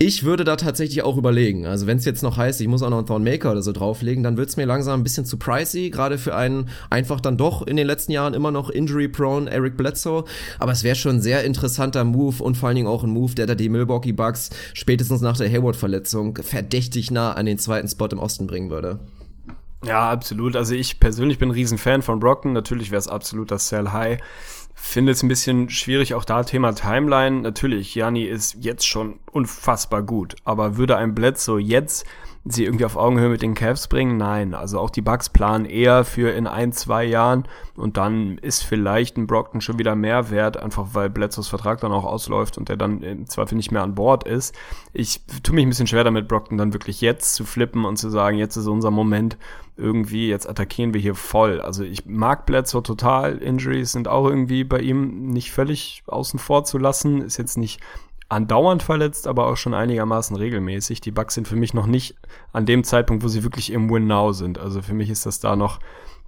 ich würde da tatsächlich auch überlegen. Also wenn es jetzt noch heißt, ich muss auch noch einen Thornmaker oder so drauflegen, dann wird's mir langsam ein bisschen zu pricey, gerade für einen einfach dann doch in den letzten Jahren immer noch injury-prone Eric Bledsoe. Aber es wäre schon ein sehr interessanter Move und vor allen Dingen auch ein Move, der da die Milwaukee Bucks spätestens nach der Hayward-Verletzung verdächtig nah an den zweiten Spot im Osten bringen würde. Ja, absolut. Also ich persönlich bin ein Riesenfan von Brockton. Natürlich wäre es absolut das Sell High. Finde es ein bisschen schwierig, auch da Thema Timeline. Natürlich, Jani ist jetzt schon unfassbar gut. Aber würde ein Bledsoe jetzt sie irgendwie auf Augenhöhe mit den Cavs bringen? Nein. Also auch die Bucks planen eher für in ein, zwei Jahren. Und dann ist vielleicht ein Brockton schon wieder mehr wert, einfach weil Bledsoes Vertrag dann auch ausläuft und der dann im Zweifel nicht mehr an Bord ist. Ich tue mich ein bisschen schwer damit, Brockton dann wirklich jetzt zu flippen und zu sagen, jetzt ist unser Moment irgendwie, jetzt attackieren wir hier voll. Also ich mag Bledsoe total. Injuries sind auch irgendwie bei ihm nicht völlig außen vor zu lassen. Ist jetzt nicht andauernd verletzt, aber auch schon einigermaßen regelmäßig. Die Bucks sind für mich noch nicht an dem Zeitpunkt, wo sie wirklich im Win Now sind. Also für mich ist das da noch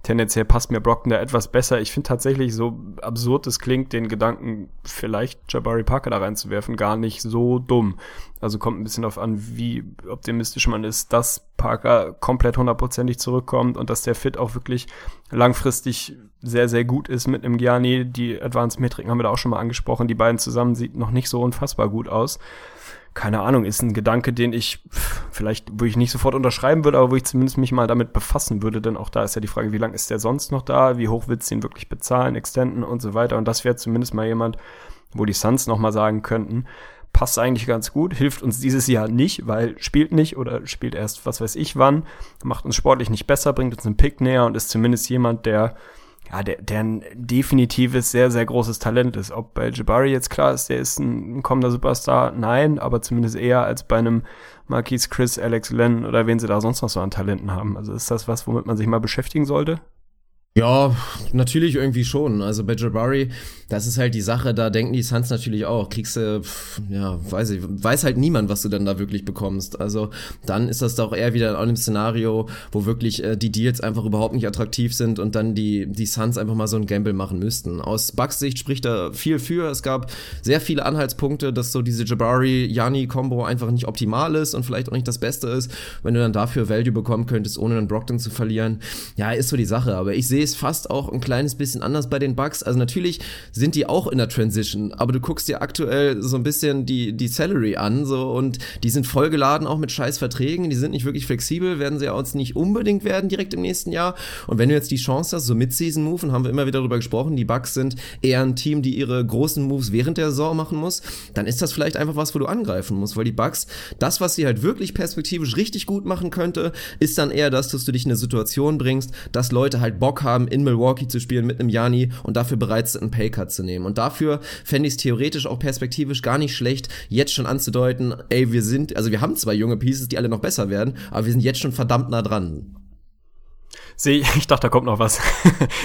tendenziell passt mir Brockton da etwas besser. Ich finde tatsächlich, so absurd es klingt, den Gedanken, vielleicht Jabari Parker da reinzuwerfen, gar nicht so dumm. Also kommt ein bisschen darauf an, wie optimistisch man ist, dass Parker komplett hundertprozentig zurückkommt und dass der Fit auch wirklich langfristig sehr, sehr gut ist mit einem Gianni. Die Advanced Metriken haben wir da auch schon mal angesprochen. Die beiden zusammen sieht noch nicht so unfassbar gut aus keine Ahnung, ist ein Gedanke, den ich vielleicht, wo ich nicht sofort unterschreiben würde, aber wo ich zumindest mich mal damit befassen würde, denn auch da ist ja die Frage, wie lange ist der sonst noch da, wie hoch willst du ihn wirklich bezahlen, extenden und so weiter. Und das wäre zumindest mal jemand, wo die Suns nochmal sagen könnten, passt eigentlich ganz gut, hilft uns dieses Jahr nicht, weil spielt nicht oder spielt erst was weiß ich wann, macht uns sportlich nicht besser, bringt uns einen Pick näher und ist zumindest jemand, der ja, der, der ein definitives, sehr, sehr großes Talent ist. Ob bei Jabari jetzt klar ist, der ist ein, kommender Superstar, nein, aber zumindest eher als bei einem Marquise Chris, Alex Len oder wen sie da sonst noch so an Talenten haben. Also ist das was, womit man sich mal beschäftigen sollte? Ja, natürlich irgendwie schon. Also bei Jabari, das ist halt die Sache, da denken die Suns natürlich auch. Kriegst du, ja, weiß ich, weiß halt niemand, was du dann da wirklich bekommst. Also dann ist das doch eher wieder in einem Szenario, wo wirklich äh, die Deals einfach überhaupt nicht attraktiv sind und dann die, die Suns einfach mal so ein Gamble machen müssten. Aus Bucks Sicht spricht da viel für. Es gab sehr viele Anhaltspunkte, dass so diese Jabari-Yani-Kombo einfach nicht optimal ist und vielleicht auch nicht das Beste ist. Wenn du dann dafür Value bekommen könntest, ohne einen Brockton zu verlieren, ja, ist so die Sache. Aber ich sehe sehe es fast auch ein kleines bisschen anders bei den Bucks. Also natürlich sind die auch in der Transition, aber du guckst dir aktuell so ein bisschen die, die Salary an, so, und die sind vollgeladen auch mit scheiß Verträgen, die sind nicht wirklich flexibel, werden sie auch nicht unbedingt werden direkt im nächsten Jahr. Und wenn du jetzt die Chance hast, so Mid-Season-Move, und haben wir immer wieder darüber gesprochen, die Bucks sind eher ein Team, die ihre großen Moves während der Saison machen muss, dann ist das vielleicht einfach was, wo du angreifen musst, weil die Bucks, das, was sie halt wirklich perspektivisch richtig gut machen könnte, ist dann eher das, dass du dich in eine Situation bringst, dass Leute halt Bock haben, haben, in Milwaukee zu spielen mit einem Jani und dafür bereit sind, einen Paycut zu nehmen. Und dafür fände ich es theoretisch auch perspektivisch gar nicht schlecht, jetzt schon anzudeuten, ey, wir sind, also wir haben zwei junge Pieces, die alle noch besser werden, aber wir sind jetzt schon verdammt nah dran. Sehe ich, ich dachte, da kommt noch was.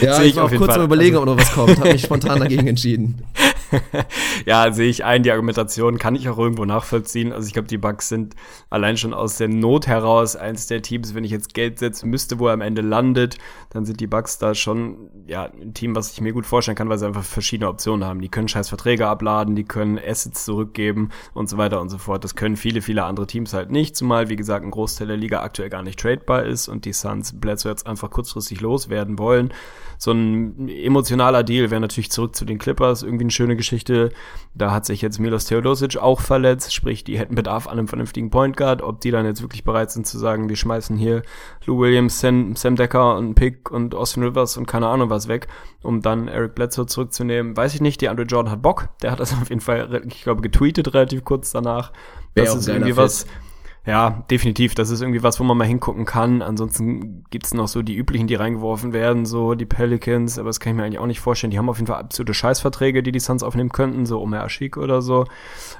Ja, *laughs* ich, ich war auch kurz Fall. am überlegen, also, ob noch was kommt, habe mich *laughs* spontan dagegen entschieden. *laughs* ja, sehe ich ein, die Argumentation kann ich auch irgendwo nachvollziehen. Also ich glaube, die Bucks sind allein schon aus der Not heraus eins der Teams, wenn ich jetzt Geld setzen müsste, wo er am Ende landet, dann sind die Bucks da schon ja ein Team, was ich mir gut vorstellen kann, weil sie einfach verschiedene Optionen haben. Die können scheiß Verträge abladen, die können Assets zurückgeben und so weiter und so fort. Das können viele, viele andere Teams halt nicht, zumal, wie gesagt, ein Großteil der Liga aktuell gar nicht tradebar ist und die Suns Bledsoe jetzt einfach kurzfristig loswerden wollen. So ein emotionaler Deal wäre natürlich zurück zu den Clippers, irgendwie eine schöne Geschichte. Da hat sich jetzt Milos Theodosic auch verletzt, sprich, die hätten Bedarf an einem vernünftigen Point Guard. Ob die dann jetzt wirklich bereit sind zu sagen, wir schmeißen hier Lou Williams, Sam, Sam Decker und Pick und Austin Rivers und keine Ahnung was weg, um dann Eric Bledsoe zurückzunehmen, weiß ich nicht. Die Andre Jordan hat Bock. Der hat das auf jeden Fall, ich glaube, getweetet relativ kurz danach. Das ist irgendwie was, ja, definitiv. Das ist irgendwie was, wo man mal hingucken kann. Ansonsten gibt's noch so die üblichen, die reingeworfen werden, so die Pelicans, aber das kann ich mir eigentlich auch nicht vorstellen. Die haben auf jeden Fall absolute Scheißverträge, die die Suns aufnehmen könnten, so Omer Ashik oder so.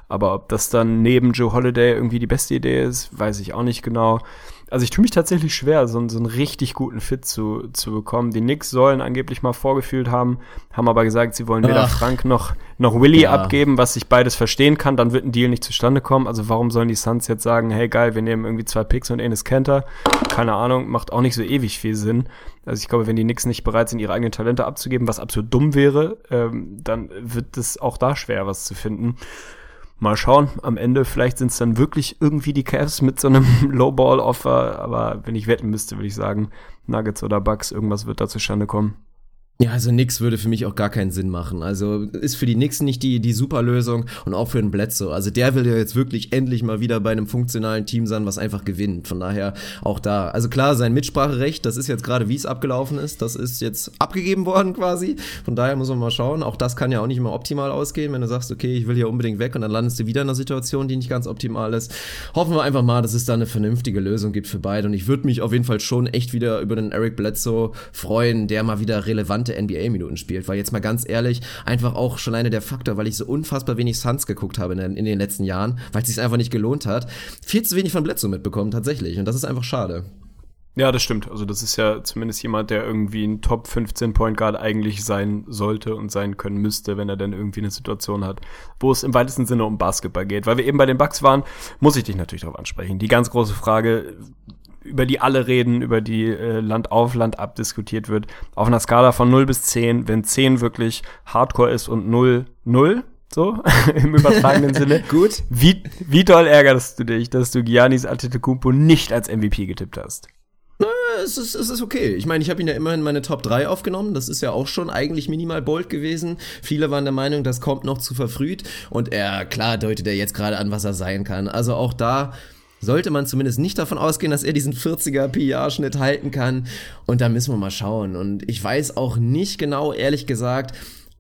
Aber ob das dann neben Joe Holiday irgendwie die beste Idee ist, weiß ich auch nicht genau. Also ich tue mich tatsächlich schwer, so, so einen richtig guten Fit zu, zu bekommen. Die Knicks sollen angeblich mal vorgefühlt haben, haben aber gesagt, sie wollen weder Ach. Frank noch, noch Willy ja. abgeben, was ich beides verstehen kann, dann wird ein Deal nicht zustande kommen. Also warum sollen die Suns jetzt sagen, hey geil, wir nehmen irgendwie zwei Picks und Enes Kenter? Keine Ahnung, macht auch nicht so ewig viel Sinn. Also ich glaube, wenn die Knicks nicht bereit sind, ihre eigenen Talente abzugeben, was absolut dumm wäre, ähm, dann wird es auch da schwer, was zu finden. Mal schauen, am Ende vielleicht sind es dann wirklich irgendwie die Cavs mit so einem *laughs* Lowball-Offer, aber wenn ich wetten müsste, würde ich sagen, Nuggets oder Bucks, irgendwas wird da zustande kommen. Ja, also nix würde für mich auch gar keinen Sinn machen. Also ist für die Knicks nicht die, die super Lösung und auch für den Bledsoe. Also der will ja jetzt wirklich endlich mal wieder bei einem funktionalen Team sein, was einfach gewinnt. Von daher auch da. Also klar, sein Mitspracherecht, das ist jetzt gerade, wie es abgelaufen ist, das ist jetzt abgegeben worden quasi. Von daher muss man mal schauen. Auch das kann ja auch nicht immer optimal ausgehen, wenn du sagst, okay, ich will hier unbedingt weg und dann landest du wieder in einer Situation, die nicht ganz optimal ist. Hoffen wir einfach mal, dass es da eine vernünftige Lösung gibt für beide. Und ich würde mich auf jeden Fall schon echt wieder über den Eric Bledsoe freuen, der mal wieder relevant relevante NBA-Minuten spielt. Weil jetzt mal ganz ehrlich, einfach auch schon eine der Faktor, weil ich so unfassbar wenig Suns geguckt habe in den, in den letzten Jahren, weil es sich einfach nicht gelohnt hat, viel zu wenig von Bledsoe mitbekommen tatsächlich. Und das ist einfach schade. Ja, das stimmt. Also das ist ja zumindest jemand, der irgendwie ein Top 15 Point Guard eigentlich sein sollte und sein können müsste, wenn er dann irgendwie eine Situation hat, wo es im weitesten Sinne um Basketball geht. Weil wir eben bei den Bucks waren, muss ich dich natürlich darauf ansprechen. Die ganz große Frage, über die alle reden, über die äh, Land auf, Land ab diskutiert wird. Auf einer Skala von 0 bis 10, wenn 10 wirklich Hardcore ist und 0, 0, so, *laughs* im übertragenen *laughs* Sinne. Gut. Wie, wie doll ärgerst du dich, dass du Giannis Antetokounmpo nicht als MVP getippt hast? es ist, es ist okay. Ich meine, ich habe ihn ja immerhin meine Top 3 aufgenommen. Das ist ja auch schon eigentlich minimal bold gewesen. Viele waren der Meinung, das kommt noch zu verfrüht. Und er, klar, deutet er jetzt gerade an, was er sein kann. Also auch da sollte man zumindest nicht davon ausgehen, dass er diesen 40er PR-Schnitt halten kann. Und da müssen wir mal schauen. Und ich weiß auch nicht genau, ehrlich gesagt,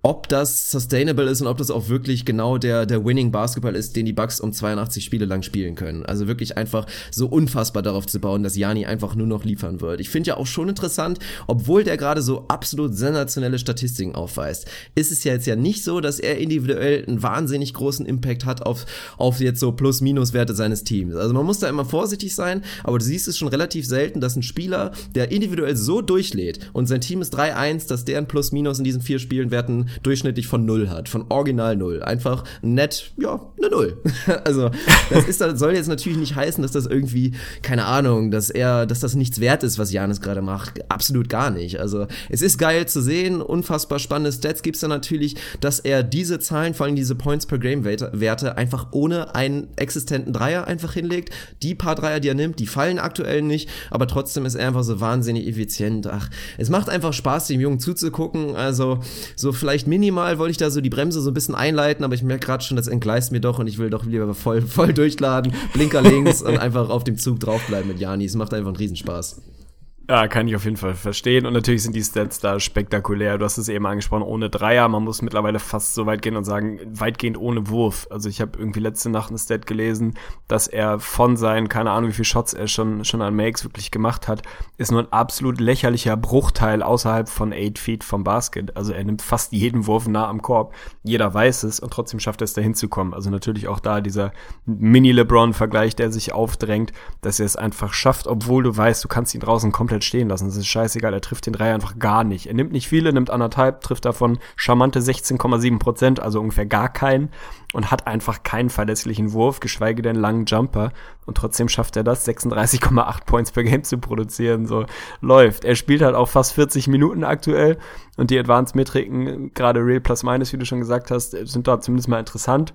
ob das sustainable ist und ob das auch wirklich genau der, der Winning Basketball ist, den die Bucks um 82 Spiele lang spielen können. Also wirklich einfach so unfassbar darauf zu bauen, dass Jani einfach nur noch liefern wird. Ich finde ja auch schon interessant, obwohl der gerade so absolut sensationelle Statistiken aufweist, ist es ja jetzt ja nicht so, dass er individuell einen wahnsinnig großen Impact hat auf, auf jetzt so Plus-Minus-Werte seines Teams. Also man muss da immer vorsichtig sein, aber du siehst es schon relativ selten, dass ein Spieler, der individuell so durchlädt und sein Team ist 3-1, dass deren Plus-Minus in diesen vier Spielen Werten durchschnittlich von null hat, von original null. Einfach nett, ja, eine Null. *laughs* also, das ist, das soll jetzt natürlich nicht heißen, dass das irgendwie, keine Ahnung, dass er, dass das nichts wert ist, was Janis gerade macht. Absolut gar nicht. Also, es ist geil zu sehen, unfassbar spannende Stats gibt's da natürlich, dass er diese Zahlen, vor allem diese Points per Game Werte, einfach ohne einen existenten Dreier einfach hinlegt. Die paar Dreier, die er nimmt, die fallen aktuell nicht, aber trotzdem ist er einfach so wahnsinnig effizient. Ach, es macht einfach Spaß, dem Jungen zuzugucken. Also, so vielleicht minimal wollte ich da so die Bremse so ein bisschen einleiten, aber ich merke gerade schon, das entgleist mir doch und ich will doch lieber voll, voll durchladen, Blinker links und *laughs* einfach auf dem Zug draufbleiben mit Jani. Es macht einfach einen Riesenspaß. Ja, kann ich auf jeden Fall verstehen. Und natürlich sind die Stats da spektakulär. Du hast es eben angesprochen, ohne Dreier. Man muss mittlerweile fast so weit gehen und sagen, weitgehend ohne Wurf. Also ich habe irgendwie letzte Nacht ein Stat gelesen, dass er von seinen, keine Ahnung, wie viele Shots er schon, schon an Makes wirklich gemacht hat, ist nur ein absolut lächerlicher Bruchteil außerhalb von 8 Feet vom Basket. Also er nimmt fast jeden Wurf nah am Korb. Jeder weiß es und trotzdem schafft er es da hinzukommen. Also natürlich auch da dieser Mini-LeBron-Vergleich, der sich aufdrängt, dass er es einfach schafft, obwohl du weißt, du kannst ihn draußen komplett komplett stehen lassen. Es ist scheißegal, er trifft den Dreier einfach gar nicht. Er nimmt nicht viele, nimmt anderthalb, trifft davon charmante 16,7 Prozent, also ungefähr gar keinen und hat einfach keinen verlässlichen Wurf, geschweige denn langen Jumper. Und trotzdem schafft er das, 36,8 Points per Game zu produzieren. So läuft. Er spielt halt auch fast 40 Minuten aktuell und die Advanced-Metriken, gerade Real Plus Minus, wie du schon gesagt hast, sind da zumindest mal interessant.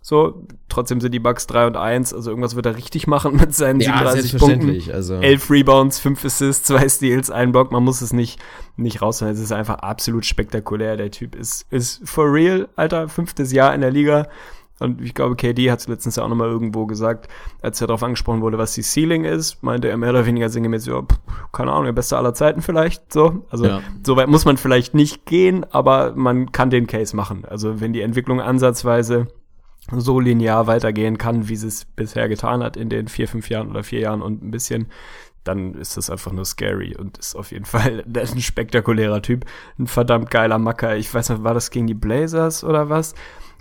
So, trotzdem sind die Bucks 3 und 1, also irgendwas wird er richtig machen mit seinen Ja, 37 Punkten. Also. 11 Rebounds, 5 Assists, 2 Steals, ein Block. Man muss es nicht, nicht rausholen. Es ist einfach absolut spektakulär. Der Typ ist, ist for real, Alter, fünftes Jahr in der Liga. Und ich glaube, KD hat es letztens ja auch nochmal irgendwo gesagt, als er darauf angesprochen wurde, was die Ceiling ist, meinte er mehr oder weniger sinngemäß, ja, pff, keine Ahnung, der beste aller Zeiten vielleicht, so. Also, Ja. so weit muss man vielleicht nicht gehen, aber man kann den Case machen. Also, wenn die Entwicklung ansatzweise so linear weitergehen kann, wie sie es bisher getan hat in den vier, fünf Jahren oder vier Jahren und ein bisschen, dann ist das einfach nur scary und ist auf jeden *laughs* Fall ein spektakulärer Typ, ein verdammt geiler Macker. Ich weiß nicht, war das gegen die Blazers oder was?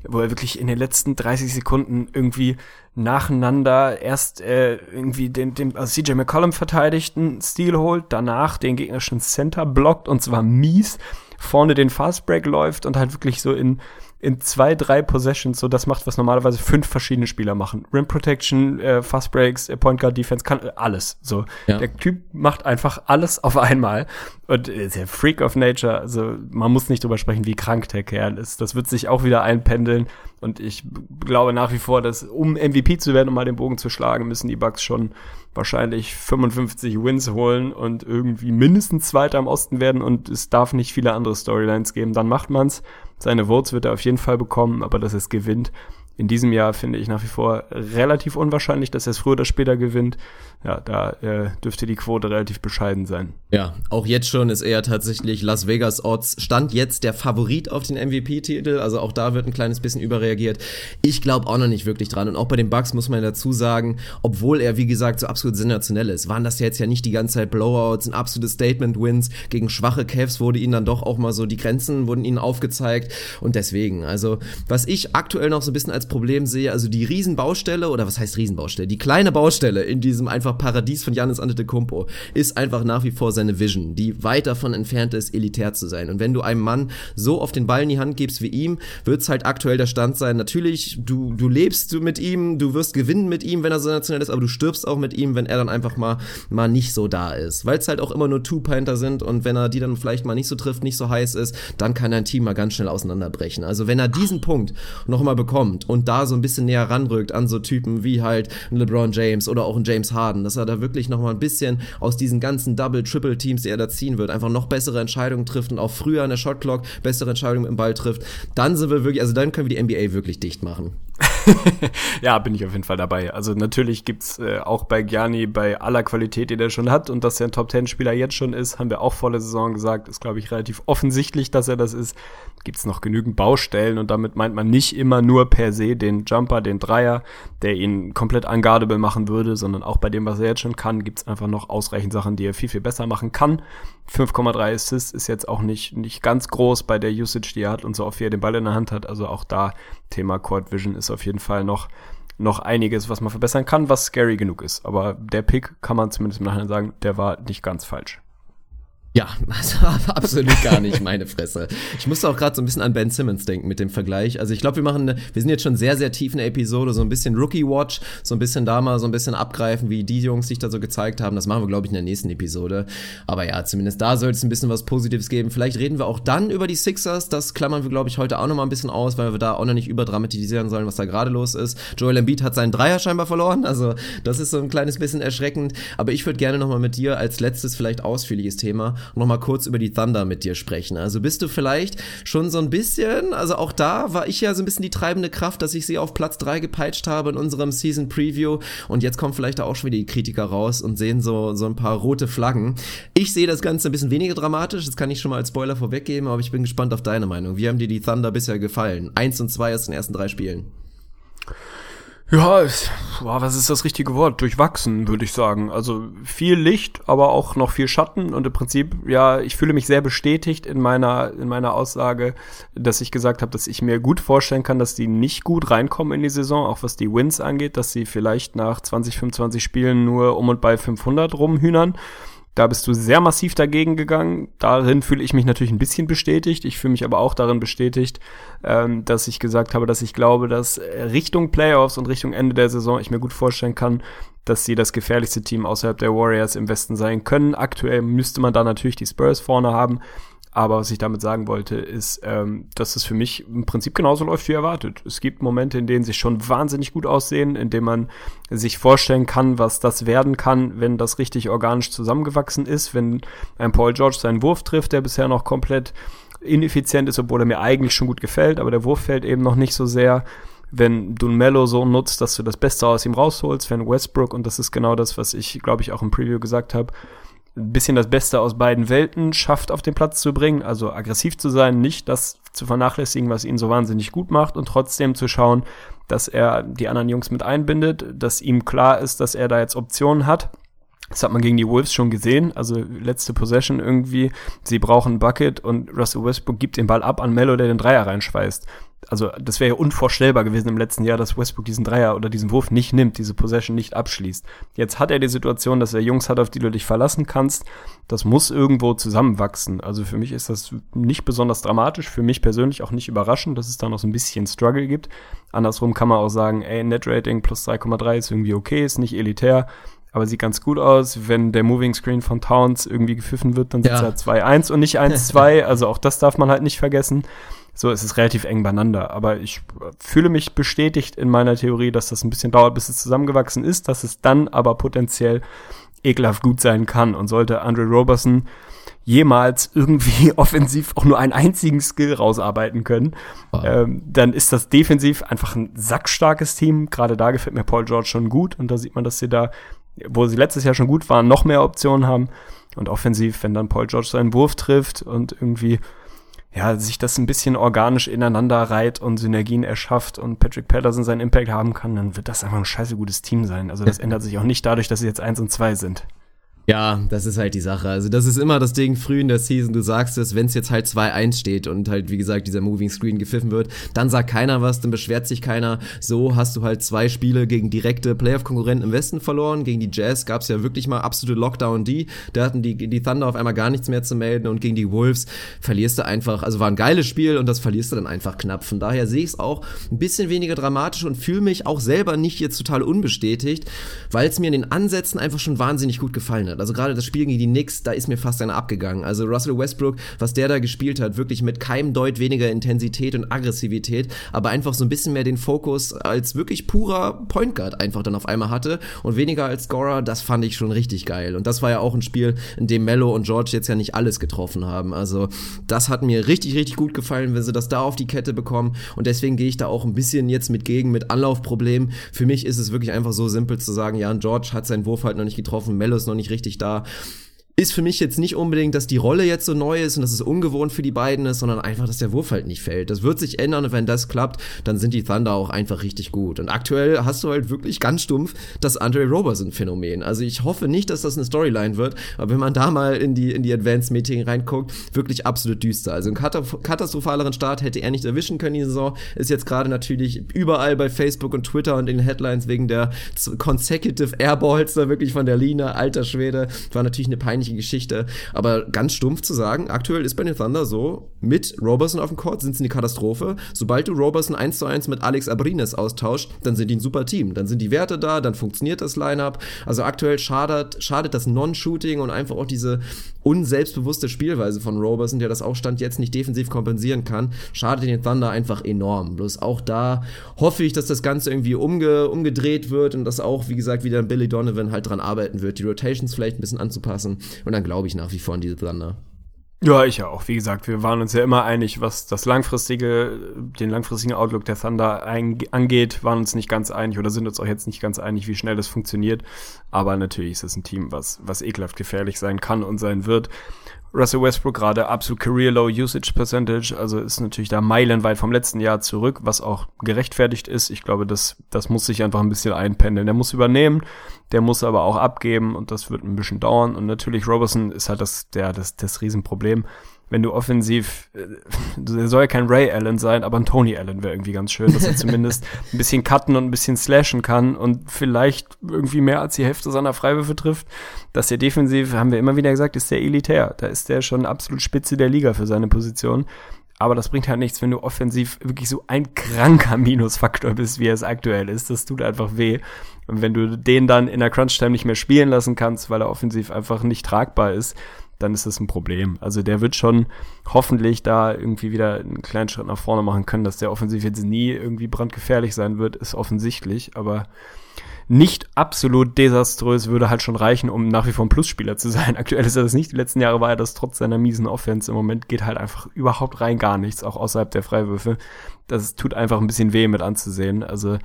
Wo er wirklich in den letzten 30 Sekunden irgendwie nacheinander erst äh, irgendwie den, den also CJ McCollum verteidigten Stil holt, danach den gegnerischen Center blockt und zwar mies, vorne den Fastbreak läuft und halt wirklich so in in zwei, drei Possessions so das macht, was normalerweise fünf verschiedene Spieler machen. Rim Protection, äh, Fast Breaks, äh, Point Guard Defense, kann äh, alles. So. Ja. Der Typ macht einfach alles auf einmal. Und äh, ist der Freak of Nature. Also man muss nicht drüber sprechen, wie krank der Kerl ist. Das wird sich auch wieder einpendeln. Und ich glaube nach wie vor, dass um MVP zu werden, um mal den Bogen zu schlagen, müssen die Bucks schon wahrscheinlich 55 Wins holen und irgendwie mindestens Zweiter im Osten werden und es darf nicht viele andere Storylines geben. Dann macht man's. Seine Votes wird er auf jeden Fall bekommen, aber dass er es gewinnt, in diesem Jahr finde ich nach wie vor relativ unwahrscheinlich, dass er es früher oder später gewinnt. Ja, da äh, dürfte die Quote relativ bescheiden sein. Ja, auch jetzt schon ist er tatsächlich Las Vegas Odds stand jetzt der Favorit auf den MVP-Titel. Also auch da wird ein kleines bisschen überreagiert. Ich glaube auch noch nicht wirklich dran. Und auch bei den Bucks muss man dazu sagen, obwohl er, wie gesagt, so absolut sensationell ist, waren das jetzt ja nicht die ganze Zeit Blowouts, ein absolutes Statement-Wins gegen schwache Cavs wurde ihnen dann doch auch mal so die Grenzen wurden ihnen aufgezeigt. Und deswegen, also was ich aktuell noch so ein bisschen als Problem sehe, also die Riesenbaustelle, oder was heißt Riesenbaustelle? Die kleine Baustelle in diesem einfach Paradies von Janis Antetokounmpo ist einfach nach wie vor seine Vision, die weit davon entfernt ist, elitär zu sein. Und wenn du einem Mann so auf den Ball in die Hand gibst wie ihm, wird's halt aktuell der Stand sein. Natürlich, du, du lebst mit ihm, du wirst gewinnen mit ihm, wenn er so national ist, aber du stirbst auch mit ihm, wenn er dann einfach mal, mal nicht so da ist. Weil es halt auch immer nur Two-Pointer sind und wenn er die dann vielleicht mal nicht so trifft, nicht so heiß ist, dann kann dein Team mal ganz schnell auseinanderbrechen. Also wenn er diesen Punkt noch mal bekommt und da so ein bisschen näher ranrückt an so Typen wie halt LeBron James oder auch ein James Harden, dass er da wirklich noch mal ein bisschen aus diesen ganzen Double, Triple Teams, die er da ziehen wird, einfach noch bessere Entscheidungen trifft und auch früher an der Shotclock bessere Entscheidungen im Ball trifft, dann sind wir wirklich, also dann können wir die NBA wirklich dicht machen. *laughs* *laughs* ja, bin ich auf jeden Fall dabei. Also natürlich gibt's äh, auch bei Gianni bei aller Qualität, die der schon hat und dass er ein Top-10-Spieler jetzt schon ist, haben wir auch vor der Saison gesagt, ist glaube ich relativ offensichtlich, dass er das ist. Gibt's noch genügend Baustellen und damit meint man nicht immer nur per se den Jumper, den Dreier, der ihn komplett unguardable machen würde, sondern auch bei dem, was er jetzt schon kann, gibt's einfach noch ausreichend Sachen, die er viel, viel besser machen kann. 5,3 Assists ist jetzt auch nicht, nicht ganz groß bei der Usage, die er hat und so oft wie er den Ball in der Hand hat. Also auch da Thema Court Vision ist auf jeden Fall noch, noch einiges, was man verbessern kann, was scary genug ist. Aber der Pick kann man zumindest im Nachhinein sagen, der war nicht ganz falsch. Ja, *laughs* also absolut gar nicht meine Fresse. Ich musste auch gerade so ein bisschen an Ben Simmons denken mit dem Vergleich. Also ich glaube, wir machen, eine, wir sind jetzt schon sehr, sehr tief in der Episode, so ein bisschen Rookie Watch, so ein bisschen da mal so ein bisschen abgreifen, wie die Jungs sich da so gezeigt haben. Das machen wir, glaube ich, in der nächsten Episode. Aber ja, zumindest da soll es ein bisschen was Positives geben. Vielleicht reden wir auch dann über die Sixers. Das klammern wir, glaube ich, heute auch noch mal ein bisschen aus, weil wir da auch noch nicht überdramatisieren sollen, was da gerade los ist. Joel Embiid hat seinen Dreier scheinbar verloren. Also das ist so ein kleines bisschen erschreckend. Aber ich würde gerne noch mal mit dir als letztes vielleicht ausführliches Thema noch mal kurz über die Thunder mit dir sprechen. Also bist du vielleicht schon so ein bisschen, also auch da war ich ja so ein bisschen die treibende Kraft, dass ich sie auf Platz drei gepeitscht habe in unserem Season Preview und jetzt kommen vielleicht auch schon wieder die Kritiker raus und sehen so, so ein paar rote Flaggen. Ich sehe das Ganze ein bisschen weniger dramatisch, das kann ich schon mal als Spoiler vorweggeben, aber ich bin gespannt auf deine Meinung. Wie haben dir die Thunder bisher gefallen? Eins und zwei aus den ersten drei Spielen. Ja, es, boah, was ist das richtige Wort? Durchwachsen, würde ich sagen. Also viel Licht, aber auch noch viel Schatten und im Prinzip, ja, ich fühle mich sehr bestätigt in meiner in meiner Aussage, dass ich gesagt habe, dass ich mir gut vorstellen kann, dass die nicht gut reinkommen in die Saison, auch was die Wins angeht, dass sie vielleicht nach 20, 25 Spielen nur um und bei 500 rumhühnern da bist du sehr massiv dagegen gegangen. Darin fühle ich mich natürlich ein bisschen bestätigt. Ich fühle mich aber auch darin bestätigt, ähm, dass ich gesagt habe, dass ich glaube, dass Richtung Playoffs und Richtung Ende der Saison ich mir gut vorstellen kann, dass sie das gefährlichste Team außerhalb der Warriors im Westen sein können. Aktuell müsste man da natürlich die Spurs vorne haben. Aber was ich damit sagen wollte, ist, ähm, dass es für mich im Prinzip genauso läuft wie erwartet. Es gibt Momente, in denen sie schon wahnsinnig gut aussehen, in denen man sich vorstellen kann, was das werden kann, wenn das richtig organisch zusammengewachsen ist, wenn ein Paul George seinen Wurf trifft, der bisher noch komplett ineffizient ist, obwohl er mir eigentlich schon gut gefällt, aber der Wurf fällt eben noch nicht so sehr wenn du Mello so nutzt, dass du das Beste aus ihm rausholst, wenn Westbrook, und das ist genau das, was ich, glaube ich, auch im Preview gesagt habe, ein bisschen das Beste aus beiden Welten schafft, auf den Platz zu bringen. Also aggressiv zu sein, nicht das zu vernachlässigen, was ihn so wahnsinnig gut macht und trotzdem zu schauen, dass er die anderen Jungs mit einbindet, dass ihm klar ist, dass er da jetzt Optionen hat. Das hat man gegen die Wolves schon gesehen. Also letzte Possession irgendwie, sie brauchen Bucket und Russell Westbrook gibt den Ball ab an Mello, der den Dreier reinschweißt also das wäre ja unvorstellbar gewesen im letzten Jahr, dass Westbrook diesen Dreier oder diesen Wurf nicht nimmt, diese Possession nicht abschließt. Jetzt hat er die Situation, dass er Jungs hat, auf die du dich verlassen kannst. Das muss irgendwo zusammenwachsen. Also für mich ist das nicht besonders dramatisch, für mich persönlich auch nicht überraschend, dass es da noch so ein bisschen Struggle gibt. Andersrum kann man auch sagen, ey, Net-Rating plus 3,3 ist irgendwie okay, ist nicht elitär, aber sieht ganz gut aus. Wenn der Moving Screen von Towns irgendwie gepfiffen wird, dann ja. sitzt er 2-1 und nicht 1-2. also auch das darf man halt nicht vergessen. So, es ist relativ eng beieinander. Aber ich fühle mich bestätigt in meiner Theorie, dass das ein bisschen dauert, bis es zusammengewachsen ist, dass es dann aber potenziell ekelhaft gut sein kann. Und sollte Andre Roberson jemals irgendwie *laughs* offensiv auch nur einen einzigen Skill rausarbeiten können, wow. ähm, dann ist das defensiv einfach ein sackstarkes Team. Gerade da gefällt mir Paul George schon gut und da sieht man, dass sie da, wo sie letztes Jahr schon gut waren, noch mehr Optionen haben. Und offensiv, wenn dann Paul George seinen Wurf trifft und irgendwie ja, sich das ein bisschen organisch ineinander reiht und Synergien erschafft und Patrick Patterson seinen Impact haben kann, dann wird das einfach ein scheiße gutes Team sein. Also das ändert sich auch nicht dadurch, dass sie jetzt eins und zwei sind. Ja, das ist halt die Sache. Also das ist immer das Ding früh in der Season. Du sagst es, wenn es jetzt halt 2-1 steht und halt, wie gesagt, dieser Moving Screen gepfiffen wird, dann sagt keiner was, dann beschwert sich keiner. So hast du halt zwei Spiele gegen direkte Playoff-Konkurrenten im Westen verloren. Gegen die Jazz gab es ja wirklich mal absolute Lockdown die. Da hatten die, die Thunder auf einmal gar nichts mehr zu melden und gegen die Wolves verlierst du einfach, also war ein geiles Spiel und das verlierst du dann einfach knapp. Von daher sehe ich es auch ein bisschen weniger dramatisch und fühle mich auch selber nicht jetzt total unbestätigt, weil es mir in den Ansätzen einfach schon wahnsinnig gut gefallen hat. Also gerade das Spiel gegen die Knicks, da ist mir fast einer abgegangen. Also Russell Westbrook, was der da gespielt hat, wirklich mit keinem Deut weniger Intensität und Aggressivität, aber einfach so ein bisschen mehr den Fokus als wirklich purer Point Guard einfach dann auf einmal hatte und weniger als Scorer, das fand ich schon richtig geil. Und das war ja auch ein Spiel, in dem Mello und George jetzt ja nicht alles getroffen haben. Also das hat mir richtig, richtig gut gefallen, wenn sie das da auf die Kette bekommen. Und deswegen gehe ich da auch ein bisschen jetzt mit gegen, mit Anlaufproblemen. Für mich ist es wirklich einfach so simpel zu sagen, ja, George hat seinen Wurf halt noch nicht getroffen, Mello ist noch nicht richtig richtig da ist für mich jetzt nicht unbedingt, dass die Rolle jetzt so neu ist und dass es ungewohnt für die beiden ist, sondern einfach, dass der Wurf halt nicht fällt. Das wird sich ändern und wenn das klappt, dann sind die Thunder auch einfach richtig gut. Und aktuell hast du halt wirklich ganz stumpf das Andre Roberson-Phänomen. Also ich hoffe nicht, dass das eine Storyline wird, aber wenn man da mal in die, in die Advanced Meeting reinguckt, wirklich absolut düster. Also einen katastrophaleren Start hätte er nicht erwischen können die Saison. Ist jetzt gerade natürlich überall bei Facebook und Twitter und in den Headlines wegen der Consecutive Airballs da wirklich von der Linie. Alter Schwede. War natürlich eine peinliche Geschichte. Aber ganz stumpf zu sagen, aktuell ist bei den Thunder so, mit Roberson auf dem Court sind sie eine Katastrophe. Sobald du Roberson 1 zu 1 mit Alex Abrines austauschst, dann sind die ein super Team. Dann sind die Werte da, dann funktioniert das Lineup. Also aktuell schadet, schadet das Non-Shooting und einfach auch diese unselbstbewusste Spielweise von Roberson, der das auch Stand jetzt nicht defensiv kompensieren kann, schadet den Thunder einfach enorm. Bloß auch da hoffe ich, dass das Ganze irgendwie umge umgedreht wird und dass auch, wie gesagt, wieder Billy Donovan halt dran arbeiten wird, die Rotations vielleicht ein bisschen anzupassen. Und dann glaube ich nach wie vor an diese Thunder. Ja, ich auch. Wie gesagt, wir waren uns ja immer einig, was das langfristige, den langfristigen Outlook der Thunder angeht, waren uns nicht ganz einig oder sind uns auch jetzt nicht ganz einig, wie schnell das funktioniert. Aber natürlich ist es ein Team, was, was ekelhaft gefährlich sein kann und sein wird. Russell Westbrook gerade absolut Career Low Usage Percentage, also ist natürlich da meilenweit vom letzten Jahr zurück, was auch gerechtfertigt ist. Ich glaube, das, das muss sich einfach ein bisschen einpendeln. Der muss übernehmen, der muss aber auch abgeben und das wird ein bisschen dauern. Und natürlich Roberson ist halt das, der, das, das Riesenproblem wenn du offensiv, äh, er *laughs* soll ja kein Ray Allen sein, aber ein Tony Allen wäre irgendwie ganz schön, dass er zumindest *laughs* ein bisschen cutten und ein bisschen slashen kann und vielleicht irgendwie mehr als die Hälfte seiner Freiwürfe trifft. Dass er defensiv, haben wir immer wieder gesagt, ist der elitär. Da ist der schon absolut Spitze der Liga für seine Position. Aber das bringt halt nichts, wenn du offensiv wirklich so ein kranker *laughs* Minusfaktor bist, wie er es aktuell ist. Das tut einfach weh. Und wenn du den dann in der Crunch-Time nicht mehr spielen lassen kannst, weil er offensiv einfach nicht tragbar ist, dann ist das ein Problem. Also der wird schon hoffentlich da irgendwie wieder einen kleinen Schritt nach vorne machen können, dass der offensiv jetzt nie irgendwie brandgefährlich sein wird, ist offensichtlich, aber nicht absolut desaströs würde halt schon reichen, um nach wie vor ein Plusspieler zu sein. *laughs* Aktuell ist er das nicht. Die letzten Jahre war er das trotz seiner miesen Offense. Im Moment geht halt einfach überhaupt rein gar nichts, auch außerhalb der Freiwürfe das tut einfach ein bisschen weh mit anzusehen. Also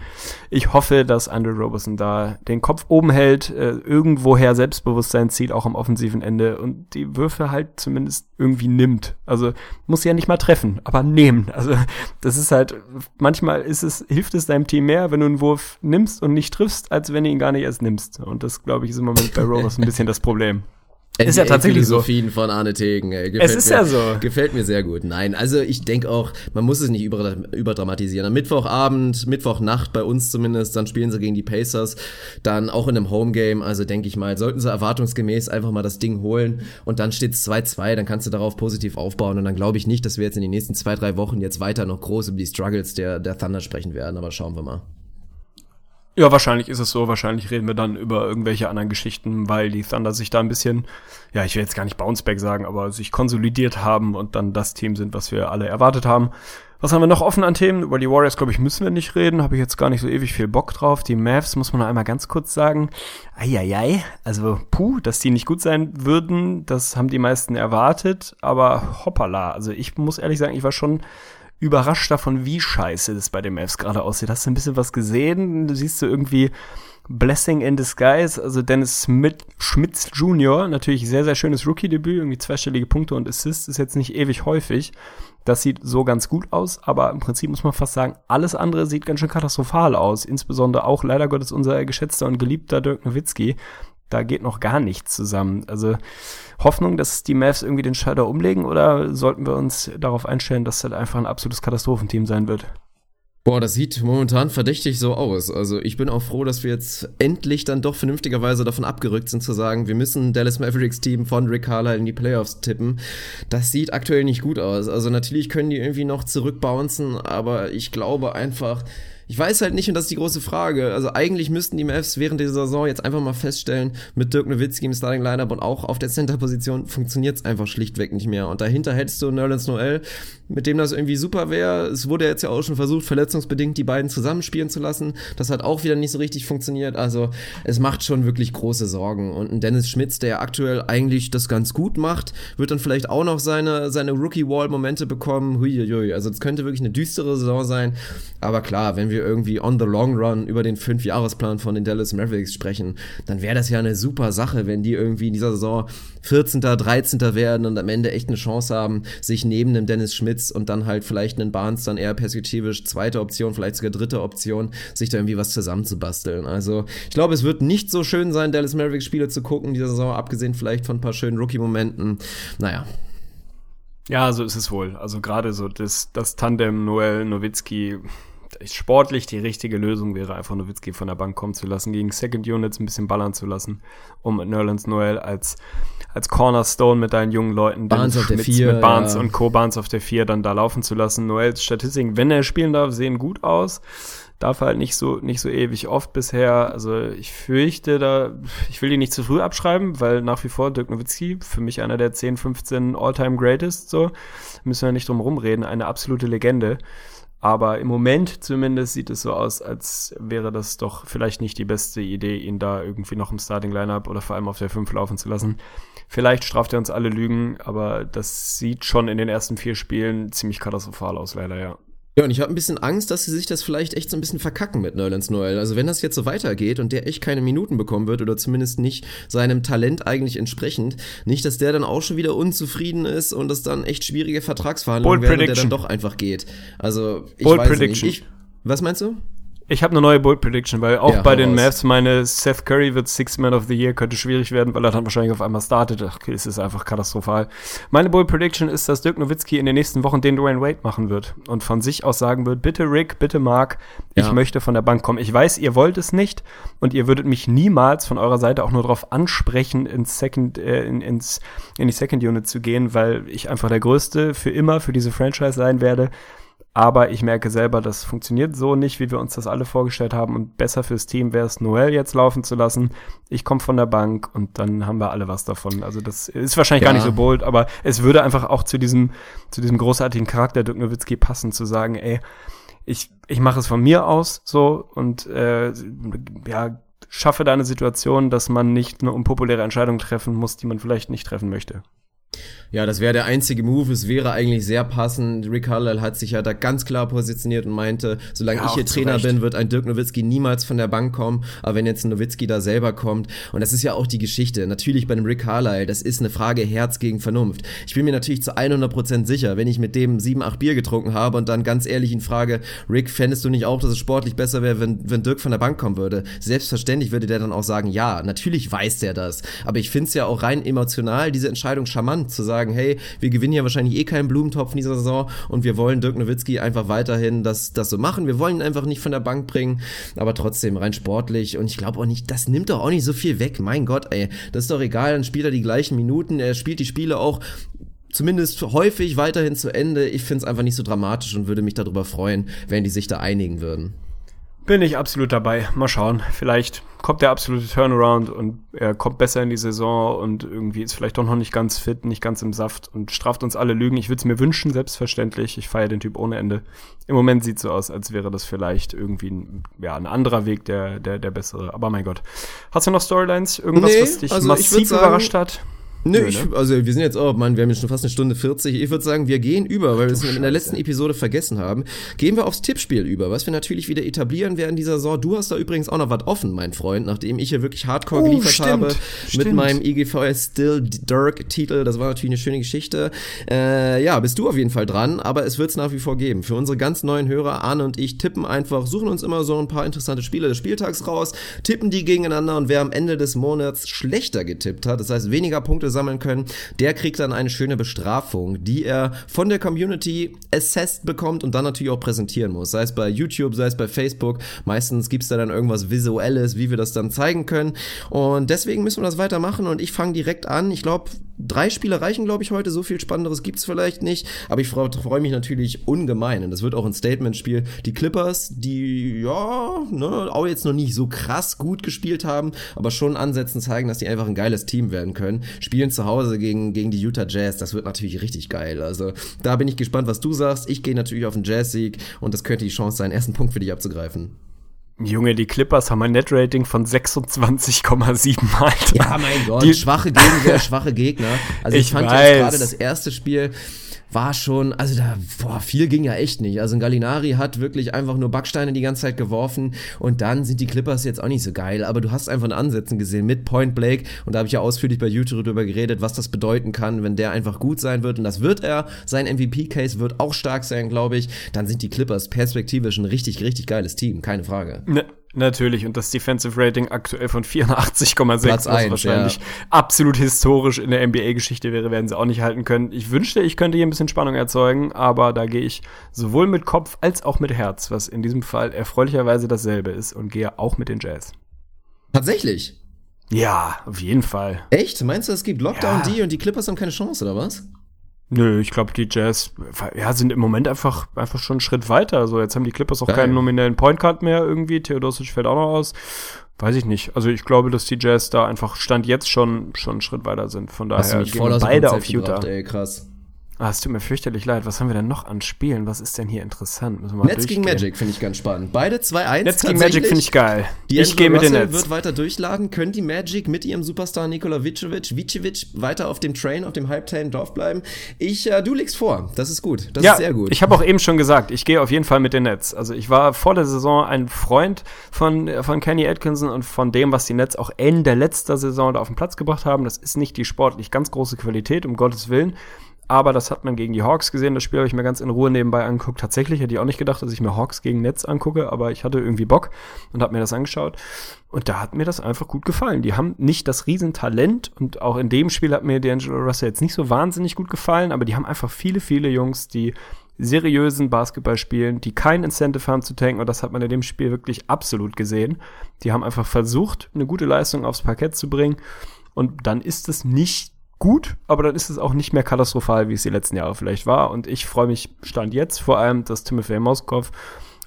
ich hoffe, dass Andrew Roberson da den Kopf oben hält, äh, irgendwoher Selbstbewusstsein zieht, auch am offensiven Ende und die Würfe halt zumindest irgendwie nimmt. Also muss ja nicht mal treffen, aber nehmen. Also das ist halt, manchmal ist es, hilft es deinem Team mehr, wenn du einen Wurf nimmst und nicht triffst, als wenn du ihn gar nicht erst nimmst. Und das, glaube ich, ist im Moment bei *laughs* Roberson ein bisschen das Problem. Ist ja tatsächlich so. von Arne Tegen. Ey. Gefällt es ist mir, ja so. Gefällt mir sehr gut. Nein, also ich denke auch, man muss es nicht über, überdramatisieren. Am Mittwochabend, Mittwochnacht bei uns zumindest, dann spielen sie gegen die Pacers, dann auch in einem Homegame. Also denke ich mal, sollten sie erwartungsgemäß einfach mal das Ding holen und dann steht es 2-2, dann kannst du darauf positiv aufbauen und dann glaube ich nicht, dass wir jetzt in den nächsten zwei, drei Wochen jetzt weiter noch groß über die Struggles der, der Thunder sprechen werden, aber schauen wir mal. Ja, wahrscheinlich ist es so. Wahrscheinlich reden wir dann über irgendwelche anderen Geschichten, weil die Thunder sich da ein bisschen, ja, ich will jetzt gar nicht Bounceback sagen, aber sich konsolidiert haben und dann das Team sind, was wir alle erwartet haben. Was haben wir noch offen an Themen? Über die Warriors, glaube ich, müssen wir nicht reden. Habe ich jetzt gar nicht so ewig viel Bock drauf. Die Mavs muss man noch einmal ganz kurz sagen. Eieiei. Also, puh, dass die nicht gut sein würden, das haben die meisten erwartet. Aber hoppala. Also, ich muss ehrlich sagen, ich war schon überrascht davon, wie scheiße das bei den Mavs gerade aussieht. Hast du ein bisschen was gesehen? Du siehst so irgendwie Blessing in Disguise, also Dennis Schmidt, Schmitz Jr., natürlich sehr, sehr schönes Rookie-Debüt, irgendwie zweistellige Punkte und Assists ist jetzt nicht ewig häufig. Das sieht so ganz gut aus, aber im Prinzip muss man fast sagen, alles andere sieht ganz schön katastrophal aus. Insbesondere auch leider Gottes unser geschätzter und geliebter Dirk Nowitzki, da geht noch gar nichts zusammen. Also Hoffnung, dass die Mavs irgendwie den Schalter umlegen oder sollten wir uns darauf einstellen, dass das einfach ein absolutes Katastrophenteam sein wird? Boah, das sieht momentan verdächtig so aus. Also ich bin auch froh, dass wir jetzt endlich dann doch vernünftigerweise davon abgerückt sind zu sagen, wir müssen Dallas Mavericks Team von Rick Carlisle in die Playoffs tippen. Das sieht aktuell nicht gut aus. Also natürlich können die irgendwie noch zurückbouncen, aber ich glaube einfach, ich weiß halt nicht, und das ist die große Frage. Also eigentlich müssten die Mavs während der Saison jetzt einfach mal feststellen, mit Dirk Nowitzki im Starting Lineup und auch auf der Center-Position funktioniert es einfach schlichtweg nicht mehr. Und dahinter hättest du Nerlens Noel, mit dem das irgendwie super wäre. Es wurde jetzt ja auch schon versucht, verletzungsbedingt die beiden zusammenspielen zu lassen. Das hat auch wieder nicht so richtig funktioniert. Also es macht schon wirklich große Sorgen. Und ein Dennis Schmitz, der aktuell eigentlich das ganz gut macht, wird dann vielleicht auch noch seine, seine Rookie-Wall-Momente bekommen. Huiuiui. Also es könnte wirklich eine düstere Saison sein. Aber klar, wenn wir irgendwie on the long run über den Fünfjahresplan von den Dallas Mavericks sprechen, dann wäre das ja eine super Sache, wenn die irgendwie in dieser Saison 14., 13. werden und am Ende echt eine Chance haben, sich neben dem Dennis Schmitz und dann halt vielleicht einen Barnes dann eher perspektivisch zweite Option, vielleicht sogar dritte Option, sich da irgendwie was zusammenzubasteln. Also ich glaube, es wird nicht so schön sein, Dallas Mavericks Spiele zu gucken, diese Saison, abgesehen vielleicht von ein paar schönen Rookie-Momenten. Naja, ja, so ist es wohl. Also gerade so das, das Tandem Noel Nowitzki sportlich die richtige Lösung wäre, einfach Nowitzki von der Bank kommen zu lassen, gegen Second Units ein bisschen ballern zu lassen, um Nerlens Noel als, als Cornerstone mit deinen jungen Leuten, Barnes auf der 4, mit Barnes ja. und Co. Barnes auf der 4 dann da laufen zu lassen. Noels Statistiken, wenn er spielen darf, sehen gut aus. Darf halt nicht so, nicht so ewig oft bisher. Also ich fürchte da, ich will die nicht zu früh abschreiben, weil nach wie vor Dirk Nowitzki für mich einer der 10, 15 All-Time Greatest, so. Müssen wir nicht drum rumreden. Eine absolute Legende. Aber im Moment zumindest sieht es so aus, als wäre das doch vielleicht nicht die beste Idee, ihn da irgendwie noch im Starting Lineup oder vor allem auf der 5 laufen zu lassen. Vielleicht straft er uns alle Lügen, aber das sieht schon in den ersten vier Spielen ziemlich katastrophal aus, leider, ja. Ja, und ich habe ein bisschen Angst, dass sie sich das vielleicht echt so ein bisschen verkacken mit Nerlens Noel. Also wenn das jetzt so weitergeht und der echt keine Minuten bekommen wird oder zumindest nicht seinem Talent eigentlich entsprechend, nicht, dass der dann auch schon wieder unzufrieden ist und es dann echt schwierige Vertragsverhandlungen Bold werden und der dann doch einfach geht. Also ich Bold weiß Prediction. nicht. Ich, was meinst du? Ich habe eine neue Bold Prediction, weil auch Ja, bei den. Mavs meine Seth Curry wird Six Man of the Year, könnte schwierig werden, weil er dann wahrscheinlich auf einmal startet. Ach, es ist einfach katastrophal. Meine Bold Prediction ist, dass Dirk Nowitzki in den nächsten Wochen den Dwayne Wade machen wird und von sich aus sagen wird, bitte Rick, bitte Mark, ich Ja. möchte von der Bank kommen. Ich weiß, ihr wollt es nicht und ihr würdet mich niemals von eurer Seite auch nur darauf ansprechen, ins Second, äh, in, ins, in die Second Unit zu gehen, weil ich einfach der Größte für immer für diese Franchise sein werde. Aber ich merke selber, das funktioniert so nicht, wie wir uns das alle vorgestellt haben. Und besser fürs Team wäre es, Noel jetzt laufen zu lassen. Ich komme von der Bank und dann haben wir alle was davon. Also das ist wahrscheinlich gar Ja. nicht so bold, aber es würde einfach auch zu diesem, zu diesem großartigen Charakter Dirk Nowitzki passen, zu sagen, ey, ich, ich mache es von mir aus so und äh, ja, schaffe da eine Situation, dass man nicht eine unpopuläre Entscheidung treffen muss, die man vielleicht nicht treffen möchte. Ja, das wäre der einzige Move. Es wäre eigentlich sehr passend. Rick Carlisle hat sich ja da ganz klar positioniert und meinte, solange Ja, ich hier Trainer Recht. bin, wird ein Dirk Nowitzki niemals von der Bank kommen. Aber wenn jetzt ein Nowitzki da selber kommt, und das ist ja auch die Geschichte, natürlich bei dem Rick Carlisle, das ist eine Frage Herz gegen Vernunft. Ich bin mir natürlich zu 100% sicher, wenn ich mit dem 7, 8 Bier getrunken habe und dann ganz ehrlich ihn frage, Rick, fändest du nicht auch, dass es sportlich besser wäre, wenn, wenn Dirk von der Bank kommen würde? Selbstverständlich würde der dann auch sagen, ja, natürlich weiß der das. Aber ich finde es ja auch rein emotional, diese Entscheidung charmant, zu sagen, hey, wir gewinnen ja wahrscheinlich eh keinen Blumentopf in dieser Saison und wir wollen Dirk Nowitzki einfach weiterhin das, das so machen. Wir wollen ihn einfach nicht von der Bank bringen, aber trotzdem rein sportlich und ich glaube auch nicht, das nimmt doch auch nicht so viel weg. Mein Gott, ey, das ist doch egal, dann spielt er die gleichen Minuten, er spielt die Spiele auch zumindest häufig weiterhin zu Ende. Ich finde es einfach nicht so dramatisch und würde mich darüber freuen, wenn die sich da einigen würden. Bin ich absolut dabei. Mal schauen. Vielleicht kommt der absolute Turnaround und er kommt besser in die Saison und irgendwie ist vielleicht doch noch nicht ganz fit, nicht ganz im Saft und straft uns alle Lügen. Ich würde es mir wünschen, selbstverständlich. Ich feiere den Typ ohne Ende. Im Moment sieht so aus, als wäre das vielleicht irgendwie ein, ja, ein anderer Weg, der, der, der bessere. Aber mein Gott. Hast du noch Storylines? Irgendwas, Nee, was dich also massiv sagen- überrascht hat? Nö, Nö, ich, ne? also wir sind jetzt, oh Mann, wir haben jetzt schon fast eine Stunde 40. Ich würde sagen, wir gehen über, weil wir es in der letzten Episode vergessen haben. Gehen wir aufs Tippspiel über, was wir natürlich wieder etablieren werden dieser Saison. Du hast da übrigens auch noch was offen, mein Freund, nachdem ich hier wirklich hardcore Oh, geliefert stimmt, habe mit stimmt. meinem IGVS Still Dirk Titel. Das war natürlich eine schöne Geschichte. Äh, ja, bist du auf jeden Fall dran, aber es wird es nach wie vor geben. Für unsere ganz neuen Hörer, Arne und ich, tippen einfach, suchen uns immer so ein paar interessante Spiele des Spieltags raus, tippen die gegeneinander und wer am Ende des Monats schlechter getippt hat, das heißt weniger Punkte sammeln können, der kriegt dann eine schöne Bestrafung, die er von der Community assessed bekommt und dann natürlich auch präsentieren muss. Sei es bei YouTube, sei es bei Facebook. Meistens gibt's da dann irgendwas Visuelles, wie wir das dann zeigen können. Und deswegen müssen wir das weitermachen und ich fange direkt an. Ich glaube, drei Spiele reichen, glaube ich, heute. So viel Spannenderes gibt's vielleicht nicht. Aber ich freue freu mich natürlich ungemein. Und das wird auch ein Statement-Spiel. Die Clippers, die, ja, ne, auch jetzt noch nicht so krass gut gespielt haben, aber schon Ansätzen zeigen, dass die einfach ein geiles Team werden können. Spielen zu Hause gegen, gegen die Utah Jazz. Das wird natürlich richtig geil. Also da bin ich gespannt, was du sagst. Ich gehe natürlich auf den Jazz-Sieg und das könnte die Chance sein, ersten Punkt für dich abzugreifen. Junge, die Clippers haben ein Net-Rating von 26,7 *laughs* Alter. Ja, mein Gott, Die- schwache Gegenwehr, schwache Gegner. Also ich, Ich fand weiß. jetzt gerade das erste Spiel war schon, also da, boah, viel ging ja echt nicht. Also ein Gallinari hat wirklich einfach nur Backsteine die ganze Zeit geworfen und dann sind die Clippers jetzt auch nicht so geil, aber du hast einfach in Ansätzen gesehen mit Point Blake und da habe ich ja ausführlich bei YouTube drüber geredet, was das bedeuten kann, wenn der einfach gut sein wird und das wird er. Sein MVP-Case wird auch stark sein, glaube ich. Dann sind die Clippers perspektivisch ein richtig, richtig geiles Team, keine Frage. Ne, natürlich, und das Defensive Rating aktuell von 84,6, Platz was wahrscheinlich absolut historisch in der NBA-Geschichte wäre, werden sie auch nicht halten können. Ich wünschte, ich könnte hier ein bisschen Spannung erzeugen, aber da gehe ich sowohl mit Kopf als auch mit Herz, was in diesem Fall erfreulicherweise dasselbe ist, und gehe auch mit den Jazz. Tatsächlich. Ja, auf jeden Fall. Echt? Meinst du, es gibt Lockdown Ja. die und die Clippers haben keine Chance, oder was? Nö, ich glaube, die Jazz ja, sind im Moment einfach, einfach schon einen Schritt weiter. Also jetzt haben die Clippers auch Geil. keinen nominellen Point Guard mehr irgendwie. Theodosic fällt auch noch aus. Weiß ich nicht. Also ich glaube, dass die Jazz da einfach Stand jetzt schon, schon einen Schritt weiter sind. Von daher Hast du mich gehen voll beide auf Utah. gebracht, ey, krass. Ah, es tut mir fürchterlich leid. Was haben wir denn noch an Spielen? Was ist denn hier interessant? Müssen wir mal Nets gegen. Magic finde ich ganz spannend. Beide 2-1. Nets gegen. Magic finde ich geil. Die ich gehe mit den Nets. wird weiter durchladen. Können die Magic mit ihrem Superstar Nikola Vucevic, Vucevic weiter auf dem Train, auf dem Hype-Train drauf bleiben? Ich, äh, du legst vor. Das ist gut. Das ja, ist sehr gut. ich habe auch eben schon gesagt, ich gehe auf jeden Fall mit den Nets. Also ich war vor der Saison ein Freund von, von Kenny Atkinson und von dem, was die Nets auch Ende letzter Saison da auf den Platz gebracht haben. Das ist nicht die sportlich ganz große Qualität, um Gottes Willen. Aber das hat man gegen die Hawks gesehen. Das Spiel habe ich mir ganz in Ruhe nebenbei angeguckt. Tatsächlich hätte ich auch nicht gedacht, dass ich mir Hawks gegen Nets angucke, aber ich hatte irgendwie Bock und habe mir das angeschaut. Und da hat mir das einfach gut gefallen. Die haben nicht das Riesentalent und auch in dem Spiel hat mir D'Angelo Russell jetzt nicht so wahnsinnig gut gefallen, aber die haben einfach viele, viele Jungs, die seriösen Basketball spielen, die kein Incentive haben zu tanken und das hat man in dem Spiel wirklich absolut gesehen. Die haben einfach versucht, eine gute Leistung aufs Parkett zu bringen und dann ist es nicht gut, aber dann ist es auch nicht mehr katastrophal, wie es die letzten Jahre vielleicht war und ich freue mich stand jetzt vor allem, dass Timothy Moskov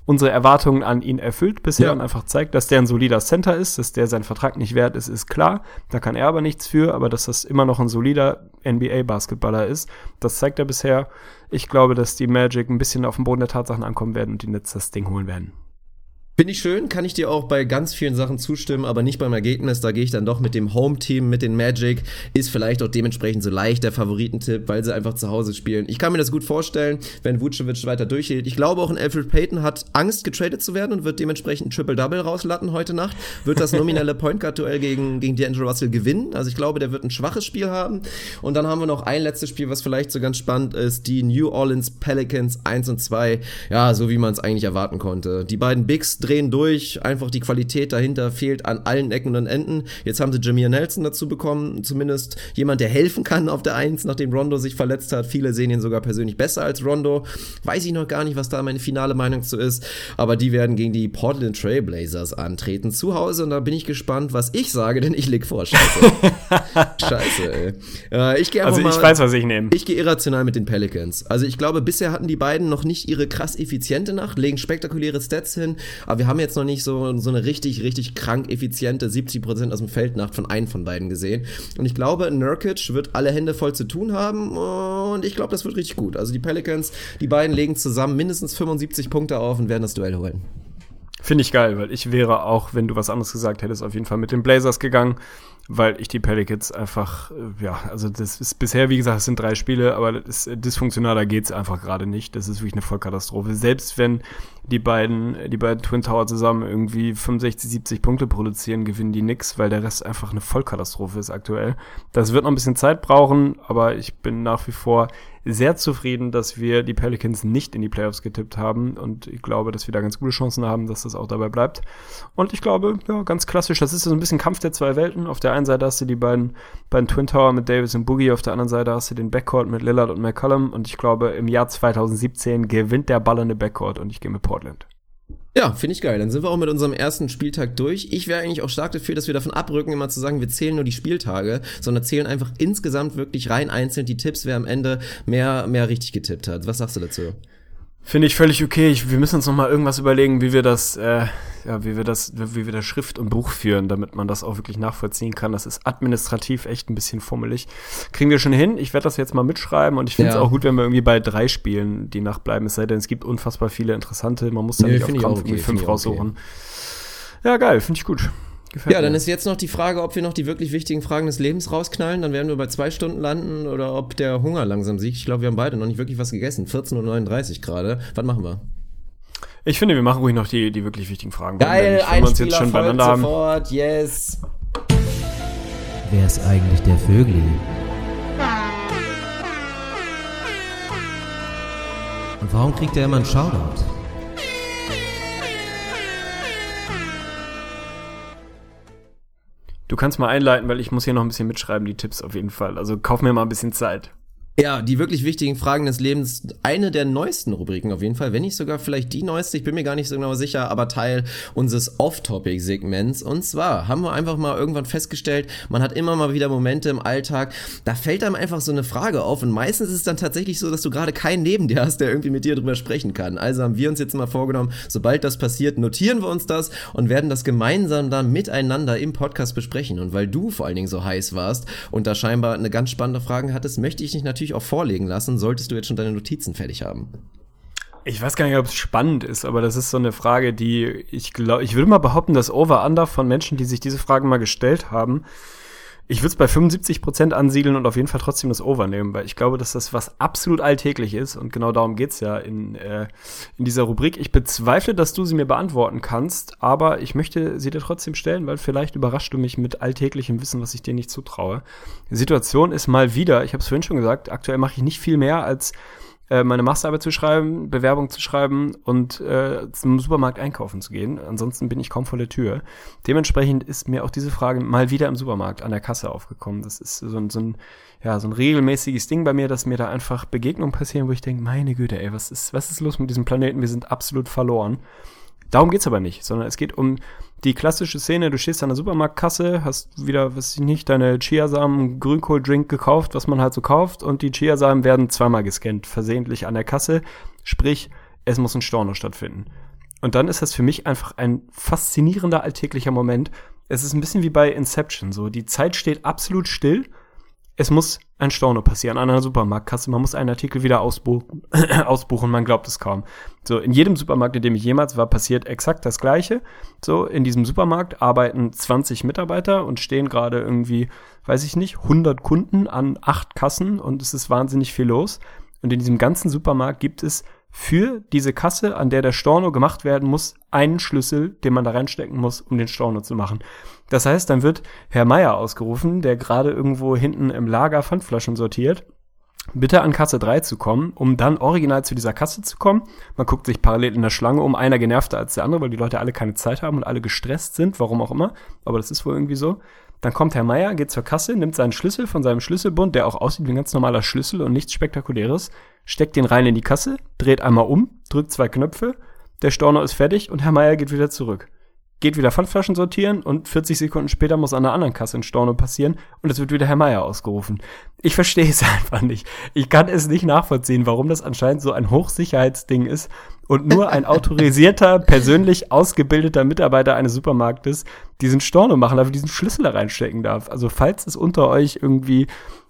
unsere Erwartungen an ihn erfüllt bisher Ja. und einfach zeigt, dass der ein solider Center ist, dass der seinen Vertrag nicht wert ist, ist klar. Da kann er aber nichts für, aber dass das immer noch ein solider NBA-Basketballer ist, das zeigt er bisher. Ich glaube, dass die Magic ein bisschen auf den Boden der Tatsachen ankommen werden und die Nets das Ding holen werden. Finde ich schön, kann ich dir auch bei ganz vielen Sachen zustimmen, aber nicht beim Ergebnis. Da gehe ich dann doch mit dem Home-Team, mit den Magic. Ist vielleicht auch dementsprechend so leicht der Favoritentipp, weil sie einfach zu Hause spielen. Ich kann mir das gut vorstellen, wenn Vucevic weiter durchhielt. Ich glaube auch, ein Alfred Payton hat Angst, getradet zu werden und wird dementsprechend ein Triple-Double rauslatten heute Nacht. Wird das nominelle *laughs* Point Guard-Duell gegen, gegen D'Angelo Russell gewinnen. Also ich glaube, der wird ein schwaches Spiel haben. Und dann haben wir noch ein letztes Spiel, was vielleicht so ganz spannend ist. Die New Orleans Pelicans 1 und 2. Ja, so wie man es eigentlich erwarten konnte. Die beiden Bigs drehen durch, einfach die Qualität dahinter fehlt an allen Ecken und Enden. Jetzt haben sie Jameer Nelson dazu bekommen, zumindest jemand, der helfen kann auf der Eins, nachdem Rondo sich verletzt hat. Viele sehen ihn sogar persönlich besser als Rondo. Weiß ich noch gar nicht, was da meine finale Meinung zu ist, aber die werden gegen die Portland Trailblazers antreten zu Hause und da bin ich gespannt, was ich sage, denn ich leg vor, scheiße. *laughs* scheiße, ey. Äh, ich gehe Also ich mal weiß, was ich nehme. ich gehe irrational mit den Pelicans. Also ich glaube, bisher hatten die beiden noch nicht ihre krass effiziente Nacht, legen spektakuläre Stats hin, aber wir haben jetzt noch nicht so, so eine richtig, richtig krank effiziente 70% aus dem Feld Nacht von einem von beiden gesehen. Und ich glaube, Nurkic wird alle Hände voll zu tun haben und ich glaube, das wird richtig gut. Also die Pelicans, die beiden legen zusammen mindestens 75 Punkte auf und werden das Duell holen. Finde ich geil, weil ich wäre auch, wenn du was anderes gesagt hättest, auf jeden Fall mit den Blazers gegangen, weil ich die Pelicans einfach, äh, ja, also das ist bisher, wie gesagt, es sind drei Spiele, aber das ist, dysfunktionaler geht's einfach gerade nicht. Das ist wirklich eine Vollkatastrophe. Selbst wenn die beiden, die beiden Twin Tower zusammen irgendwie 65, 70 Punkte produzieren, gewinnen die nix, weil der Rest einfach eine Vollkatastrophe ist aktuell. Das wird noch ein bisschen Zeit brauchen, aber ich bin nach wie vor sehr zufrieden, dass wir die Pelicans nicht in die Playoffs getippt haben und ich glaube, dass wir da ganz gute Chancen haben, dass das auch dabei bleibt. Und ich glaube, ja, ganz klassisch, das ist so ein bisschen Kampf der zwei Welten. Auf der einen Seite hast du die beiden, beiden Twin Tower mit Davis und Boogie, auf der anderen Seite hast du den Backcourt mit Lillard und McCollum und ich glaube, im Jahr 2017 gewinnt der ballernde Backcourt und ich gehe mit Portland. Ja, finde ich geil. Dann sind wir auch mit unserem ersten Spieltag durch. Ich wäre eigentlich auch stark dafür, dass wir davon abrücken, immer zu sagen, wir zählen nur die Spieltage, sondern zählen einfach insgesamt wirklich rein einzeln die Tipps, wer am Ende mehr, mehr richtig getippt hat. Was sagst du dazu? Finde ich völlig okay. Ich, wir müssen uns noch mal irgendwas überlegen, wie wir das, äh, ja, wie wir das, wie wir das Schrift und Buch führen, damit man das auch wirklich nachvollziehen kann. Das ist administrativ echt ein bisschen fummelig. Kriegen wir schon hin. Ich werde das jetzt mal mitschreiben und ich finde es Ja. auch gut, wenn wir irgendwie bei drei Spielen die Nacht bleiben. Es sei denn, es gibt unfassbar viele interessante. Man muss da Nee, nicht auf Krampf okay, fünf auch okay. raussuchen. Ja, geil. Finde ich gut. Gefällt Ja, dann mir. ist jetzt noch die Frage, ob wir noch die wirklich wichtigen Fragen des Lebens rausknallen. Dann werden wir bei zwei Stunden landen oder ob der Hunger langsam siegt. Ich glaube, wir haben beide noch nicht wirklich was gegessen. 14.39 Uhr gerade. Was machen wir? Ich finde, wir machen ruhig noch die, die wirklich wichtigen Fragen. Wenn Geil, wir uns jetzt schon beieinander haben. sofort, yes. Wer ist eigentlich der Vögel? Und warum kriegt er immer einen Shoutout? Du kannst mal einleiten, weil ich muss hier noch ein bisschen mitschreiben, die Tipps auf jeden Fall. Also kauf mir mal ein bisschen Zeit. Ja, die wirklich wichtigen Fragen des Lebens. Eine der neuesten Rubriken auf jeden Fall, wenn nicht sogar vielleicht die neueste, ich bin mir gar nicht so genau sicher, aber Teil unseres Off-Topic-Segments. Und zwar haben wir einfach mal irgendwann festgestellt, man hat immer mal wieder Momente im Alltag, da fällt einem einfach so eine Frage auf und meistens ist es dann tatsächlich so, dass du gerade keinen neben dir hast, der irgendwie mit dir drüber sprechen kann. Also haben wir uns jetzt mal vorgenommen, sobald das passiert, notieren wir uns das und werden das gemeinsam dann miteinander im Podcast besprechen. Und weil du vor allen Dingen so heiß warst und da scheinbar eine ganz spannende Frage hattest, möchte ich dich natürlich auch vorlegen lassen, solltest du jetzt schon deine Notizen fertig haben. Ich weiß gar nicht, ob es spannend ist, aber das ist so eine Frage, die ich glaube, ich würde mal behaupten, das Over-Under von Menschen, die sich diese Fragen mal gestellt haben, ich würde es bei 75 Prozent ansiedeln und auf jeden Fall trotzdem das Over nehmen, weil ich glaube, dass das was absolut alltäglich ist und genau darum geht's ja in, äh, in dieser Rubrik. Ich bezweifle, dass du sie mir beantworten kannst, aber ich möchte sie dir trotzdem stellen, weil vielleicht überraschst du mich mit alltäglichem Wissen, was ich dir nicht zutraue. Die Situation ist mal wieder, ich habe es vorhin schon gesagt, aktuell mache ich nicht viel mehr als meine Masterarbeit zu schreiben, Bewerbung zu schreiben und äh, zum Supermarkt einkaufen zu gehen. Ansonsten bin ich kaum vor der Tür. Dementsprechend ist mir auch diese Frage mal wieder im Supermarkt an der Kasse aufgekommen. Das ist so ein, so ein, ja, so ein regelmäßiges Ding bei mir, dass mir da einfach Begegnungen passieren, wo ich denke, meine Güte, ey, was ist, was ist los mit diesem Planeten? Wir sind absolut verloren. Darum geht's aber nicht, sondern es geht um die klassische Szene, du stehst an der Supermarktkasse, hast wieder, was ich nicht, deine Chiasamen Grünkohl-Drink gekauft, was man halt so kauft, und die Chiasamen werden zweimal gescannt, versehentlich an der Kasse, sprich, es muss ein Storno stattfinden. Und dann ist das für mich einfach ein faszinierender alltäglicher Moment. Es ist ein bisschen wie bei Inception, so, die Zeit steht absolut still, es muss ein Storno passieren an einer Supermarktkasse. Man muss einen Artikel wieder ausbuchen, *clears throat* ausbuchen, man glaubt es kaum. So, in jedem Supermarkt, in dem ich jemals war, passiert exakt das Gleiche. So, in diesem Supermarkt arbeiten 20 Mitarbeiter und stehen gerade irgendwie, weiß ich nicht, 100 Kunden an acht Kassen und es ist wahnsinnig viel los. Und in diesem ganzen Supermarkt gibt es für diese Kasse, an der der Storno gemacht werden muss, einen Schlüssel, den man da reinstecken muss, um den Storno zu machen. Das heißt, dann wird Herr Meier ausgerufen, der gerade irgendwo hinten im Lager Pfandflaschen sortiert, bitte an Kasse 3 zu kommen, um dann original zu dieser Kasse zu kommen. Man guckt sich parallel in der Schlange um, einer genervter als der andere, weil die Leute alle keine Zeit haben und alle gestresst sind, warum auch immer. Aber das ist wohl irgendwie so. Dann kommt Herr Meier, geht zur Kasse, nimmt seinen Schlüssel von seinem Schlüsselbund, der auch aussieht wie ein ganz normaler Schlüssel und nichts Spektakuläres, steckt den rein in die Kasse, dreht einmal um, drückt zwei Knöpfe, der Storno ist fertig und Herr Meier geht wieder zurück. Geht wieder Pfandflaschen sortieren und 40 Sekunden später muss an einer anderen Kasse ein Storno passieren und es wird wieder Herr Meier ausgerufen. Ich verstehe es *laughs* einfach nicht. Ich kann es nicht nachvollziehen, warum das anscheinend so ein Hochsicherheitsding ist und nur ein *laughs* autorisierter, persönlich ausgebildeter Mitarbeiter eines Supermarktes diesen Storno machen darf, diesen Schlüssel da reinstecken darf. Also falls es unter euch irgendwie,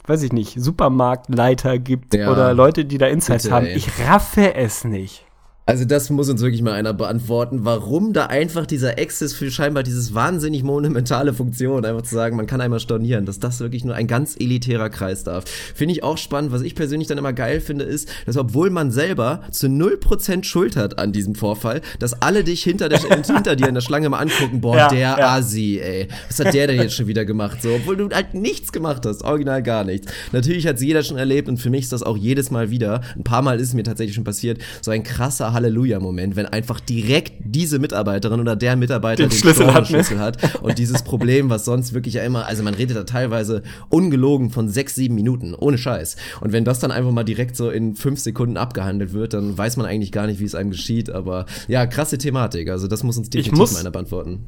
weiß ich nicht, Supermarktleiter gibt Ja. oder Leute, die da Insights Bitte, haben, ey. ich raffe es nicht. Also das muss uns wirklich mal einer beantworten, warum da einfach dieser Access für scheinbar dieses wahnsinnig monumentale Funktion, einfach zu sagen, man kann einmal stornieren, dass das wirklich nur ein ganz elitärer Kreis darf. Finde ich auch spannend. Was ich persönlich dann immer geil finde, ist, dass obwohl man selber zu 0% Schuld hat an diesem Vorfall, dass alle dich hinter, der, *laughs* hinter dir in der Schlange mal angucken, boah, Ja, der ja. Asi, ey. Was hat der denn jetzt schon wieder gemacht? So, obwohl du halt nichts gemacht hast, original gar nichts. Natürlich hat es jeder schon erlebt und für mich ist das auch jedes Mal wieder, ein paar Mal ist es mir tatsächlich schon passiert, so ein krasser Halleluja-Moment, wenn einfach direkt diese Mitarbeiterin oder der Mitarbeiter Den den, Schlüssel hat, ne? Schlüssel hat und dieses Problem, was sonst wirklich ja immer, also man redet da teilweise ungelogen von sechs, sieben Minuten, ohne Scheiß. Und wenn das dann einfach mal direkt so in fünf Sekunden abgehandelt wird, dann weiß man eigentlich gar nicht, wie es einem geschieht, aber ja, krasse Thematik, also das muss uns definitiv muss- einer beantworten.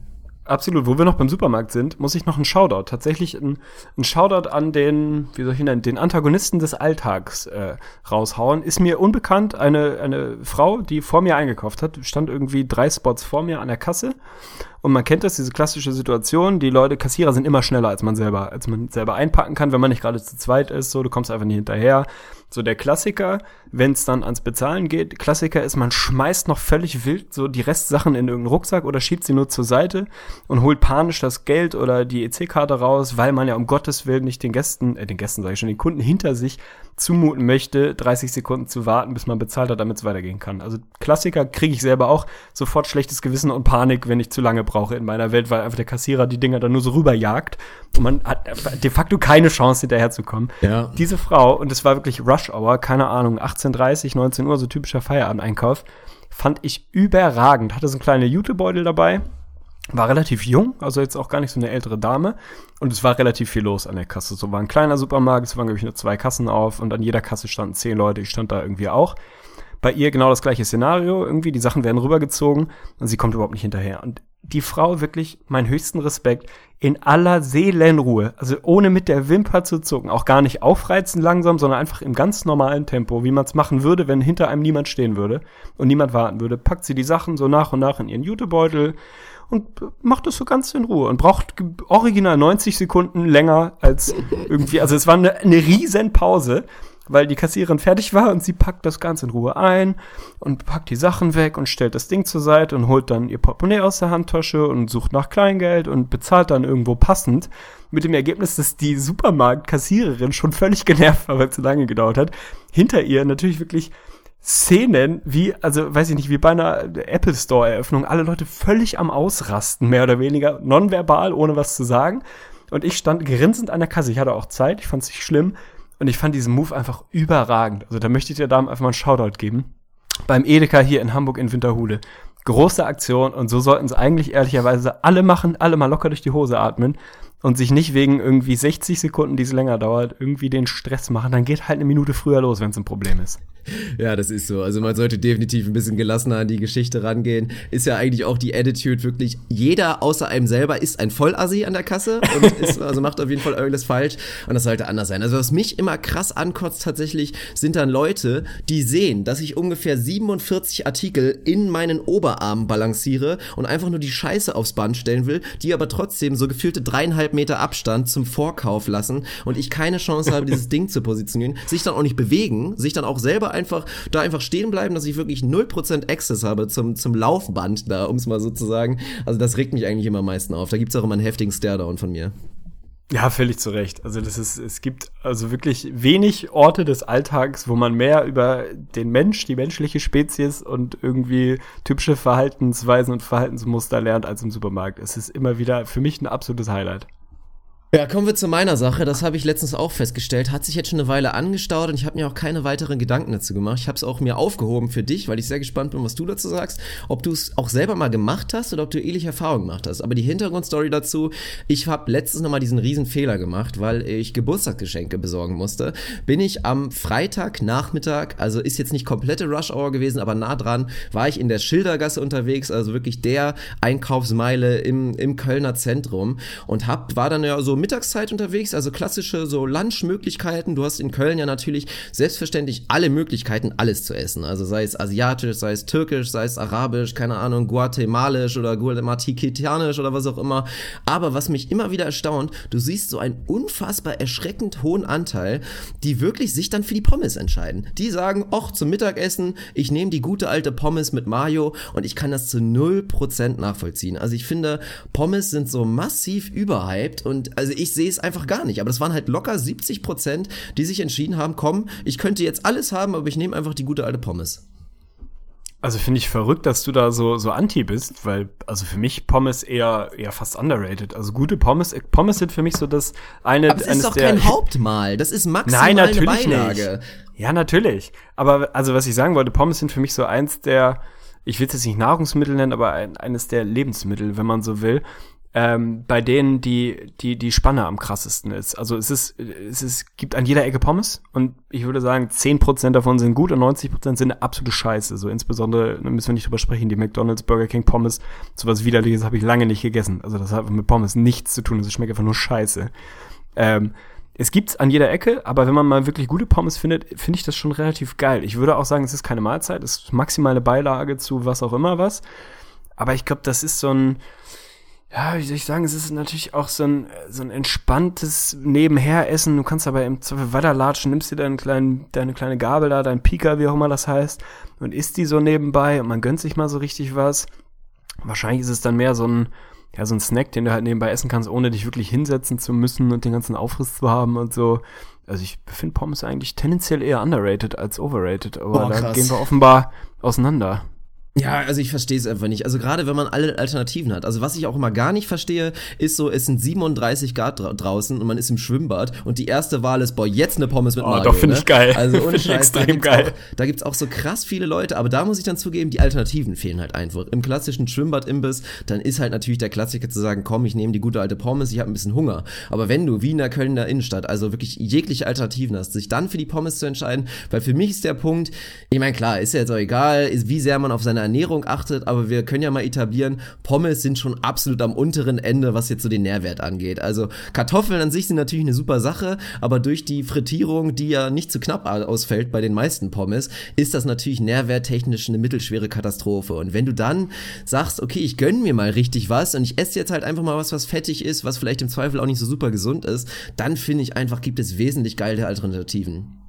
Absolut. Wo wir noch beim Supermarkt sind, muss ich noch einen Shoutout, tatsächlich ein, ein Shoutout an den, wie soll ich ihn nennen, den Antagonisten des Alltags äh, raushauen. Ist mir unbekannt, eine, eine Frau, die vor mir eingekauft hat, stand irgendwie drei Spots vor mir an der Kasse. Und man kennt das, diese klassische Situation, die Leute, Kassierer sind immer schneller, als man selber, als man selber einpacken kann, wenn man nicht gerade zu zweit ist, so, du kommst einfach nicht hinterher. So der Klassiker, wenn es dann ans Bezahlen geht, Klassiker ist, man schmeißt noch völlig wild so die Restsachen in irgendeinen Rucksack oder schiebt sie nur zur Seite und holt panisch das Geld oder die EC-Karte raus, weil man ja um Gottes Willen nicht den Gästen, äh, den Gästen sage ich schon, den Kunden hinter sich zumuten möchte, 30 Sekunden zu warten, bis man bezahlt hat, damit es weitergehen kann. Also Klassiker kriege ich selber auch sofort schlechtes Gewissen und Panik, wenn ich zu lange brauche in meiner Welt, weil einfach der Kassierer die Dinger dann nur so rüberjagt und man hat de facto keine Chance hinterherzukommen. Ja. Diese Frau, und es war wirklich Rush Hour, keine Ahnung, 18.30, 19 Uhr, so typischer Feierabendeinkauf, fand ich überragend. Hatte so einen kleinen Jutebeutel dabei, war relativ jung, also jetzt auch gar nicht so eine ältere Dame. Und es war relativ viel los an der Kasse. So war ein kleiner Supermarkt, es waren, glaube ich, nur zwei Kassen auf und an jeder Kasse standen zehn Leute. Ich stand da irgendwie auch. Bei ihr genau das gleiche Szenario. Irgendwie, die Sachen werden rübergezogen und sie kommt überhaupt nicht hinterher. Und die Frau wirklich meinen höchsten Respekt in aller Seelenruhe, also ohne mit der Wimper zu zucken, auch gar nicht aufreizen langsam, sondern einfach im ganz normalen Tempo, wie man es machen würde, wenn hinter einem niemand stehen würde und niemand warten würde, packt sie die Sachen so nach und nach in ihren Jutebeutel und macht es so ganz in Ruhe und braucht original 90 Sekunden länger als irgendwie, also es war eine, eine riesen Pause, weil die Kassiererin fertig war und sie packt das Ganze in Ruhe ein und packt die Sachen weg und stellt das Ding zur Seite und holt dann ihr Portemonnaie aus der Handtasche und sucht nach Kleingeld und bezahlt dann irgendwo passend. Mit dem Ergebnis, dass die Supermarktkassiererin schon völlig genervt war, weil es zu lange gedauert hat. Hinter ihr natürlich wirklich Szenen wie, also weiß ich nicht, wie bei einer Apple Store Eröffnung, alle Leute völlig am Ausrasten, mehr oder weniger, nonverbal, ohne was zu sagen. Und ich stand grinsend an der Kasse. Ich hatte auch Zeit, ich fand es nicht schlimm. Und ich fand diesen Move einfach überragend. Also da möchte ich der Dame einfach mal einen Shoutout geben. Beim Edeka hier in Hamburg in Winterhude. Große Aktion und so sollten es eigentlich ehrlicherweise alle machen, alle mal locker durch die Hose atmen und sich nicht wegen irgendwie 60 Sekunden, die es länger dauert, irgendwie den Stress machen. Dann geht halt eine Minute früher los, wenn es ein Problem ist. Ja, das ist so. Also man sollte definitiv ein bisschen gelassener an die Geschichte rangehen. Ist ja eigentlich auch die Attitude wirklich, jeder außer einem selber ist ein Vollassi an der Kasse und *laughs* ist, also macht auf jeden Fall irgendwas falsch und das sollte anders sein. Also was mich immer krass ankotzt tatsächlich, sind dann Leute, die sehen, dass ich ungefähr 47 Artikel in meinen Oberarm balanciere und einfach nur die Scheiße aufs Band stellen will, die aber trotzdem so gefühlte dreieinhalb Meter Abstand zum Vorkauf lassen und ich keine Chance habe, dieses *laughs* Ding zu positionieren, sich dann auch nicht bewegen, sich dann auch selber einfach da einfach stehen bleiben, dass ich wirklich 0% Access habe zum, zum Laufband da, um es mal so zu sagen. Also das regt mich eigentlich immer am meisten auf. Da gibt's auch immer einen heftigen Staredown von mir. Ja, völlig zu Recht. Also das ist, es gibt also wirklich wenig Orte des Alltags, wo man mehr über den Mensch, die menschliche Spezies und irgendwie typische Verhaltensweisen und Verhaltensmuster lernt als im Supermarkt. Es ist immer wieder für mich ein absolutes Highlight. Ja, kommen wir zu meiner Sache. Das habe ich letztens auch festgestellt. Hat sich jetzt schon eine Weile angestaut und ich habe mir auch keine weiteren Gedanken dazu gemacht. Ich habe es auch mir aufgehoben für dich, weil ich sehr gespannt bin, was du dazu sagst. Ob du es auch selber mal gemacht hast oder ob du ähnliche Erfahrungen gemacht hast. Aber die Hintergrundstory dazu, ich habe letztens nochmal diesen riesen Fehler gemacht, weil ich Geburtstagsgeschenke besorgen musste. Bin ich am Freitagnachmittag, also ist jetzt nicht komplette Rush Hour gewesen, aber nah dran, war ich in der Schildergasse unterwegs, also wirklich der Einkaufsmeile im, im Kölner Zentrum und hab, war dann ja so Mittagszeit unterwegs, also klassische so Lunchmöglichkeiten. Du hast in Köln ja natürlich selbstverständlich alle Möglichkeiten, alles zu essen. Also sei es asiatisch, sei es türkisch, sei es arabisch, keine Ahnung, guatemalisch oder guatemaltikitianisch oder was auch immer. Aber was mich immer wieder erstaunt, du siehst so einen unfassbar erschreckend hohen Anteil, die wirklich sich dann für die Pommes entscheiden. Die sagen, och, zum Mittagessen, ich nehme die gute alte Pommes mit Mayo und ich kann das zu 0% nachvollziehen. Also ich finde, Pommes sind so massiv überhyped und also ich sehe es einfach gar nicht. Aber das waren halt locker 70 Prozent, die sich entschieden haben, komm, ich könnte jetzt alles haben, aber ich nehme einfach die gute alte Pommes. Also finde ich verrückt, dass du da so so anti bist, weil also für mich Pommes eher eher fast underrated. Also gute Pommes Pommes sind für mich so das eine Aber es ist doch kein Hauptmahl, das ist maximal Nein, natürlich eine Beilage. nicht. Ja, natürlich. Aber also was ich sagen wollte, Pommes sind für mich so eins der ich will es jetzt nicht Nahrungsmittel nennen, aber ein, eines der Lebensmittel, wenn man so will ähm, bei denen die, die, die Spanne am krassesten ist. Also es ist, es ist, gibt an jeder Ecke Pommes und ich würde sagen, 10% davon sind gut und 90% sind absolute Scheiße. So insbesondere, da müssen wir nicht drüber sprechen, die McDonalds, Burger King Pommes, sowas widerliches habe ich lange nicht gegessen. Also das hat mit Pommes nichts zu tun, das schmeckt einfach nur scheiße. Ähm, es gibt's an jeder Ecke, aber wenn man mal wirklich gute Pommes findet, finde ich das schon relativ geil. Ich würde auch sagen, es ist keine Mahlzeit, es ist maximale Beilage zu was auch immer was. Aber ich glaube, das ist so ein, ja, wie soll ich sagen, es ist natürlich auch so ein, so ein entspanntes Nebenheressen. Du kannst aber im Zweifel weiterlatschen, nimmst dir deinen kleinen, deine kleine Gabel da, dein Pika, wie auch immer das heißt, und isst die so nebenbei und man gönnt sich mal so richtig was. Wahrscheinlich ist es dann mehr so ein, ja, so ein Snack, den du halt nebenbei essen kannst, ohne dich wirklich hinsetzen zu müssen und den ganzen Aufriss zu haben und so. Also ich finde Pommes eigentlich tendenziell eher underrated als overrated, aber Boah, da gehen wir offenbar auseinander. Ja, also ich verstehe es einfach nicht. Also gerade wenn man alle Alternativen hat. Also was ich auch immer gar nicht verstehe, ist so, es sind 37 Grad dra draußen und man ist im Schwimmbad und die erste Wahl ist, boah, jetzt eine Pommes mit Oh, Mayo. doch, find ne? ich geil. Also *laughs* Find ohne ich Scheiß, da extrem gibt's, geil. Auch, da gibt's auch so krass viele Leute, aber da muss ich dann zugeben, die Alternativen fehlen halt einfach. Im klassischen Schwimmbad-Imbiss, dann ist halt natürlich der Klassiker zu sagen, komm, ich nehme die gute alte Pommes, ich habe ein bisschen Hunger. Aber wenn du wie in der Kölner Innenstadt, also wirklich jegliche Alternativen hast, sich dann für die Pommes zu entscheiden, weil für mich ist der Punkt, ich meine, klar, ist ja jetzt auch egal, ist, wie sehr man auf seine Ernährung achtet, aber wir können ja mal etablieren, Pommes sind schon absolut am unteren Ende, was jetzt so den Nährwert angeht. Also Kartoffeln an sich sind natürlich eine super Sache, aber durch die Frittierung, die ja nicht zu knapp ausfällt bei den meisten Pommes, ist das natürlich nährwerttechnisch eine mittelschwere Katastrophe. Und wenn du dann sagst, okay, ich gönn mir mal richtig was und ich esse jetzt halt einfach mal was, was fettig ist, was vielleicht im Zweifel auch nicht so super gesund ist, dann finde ich einfach, gibt es wesentlich geile Alternativen.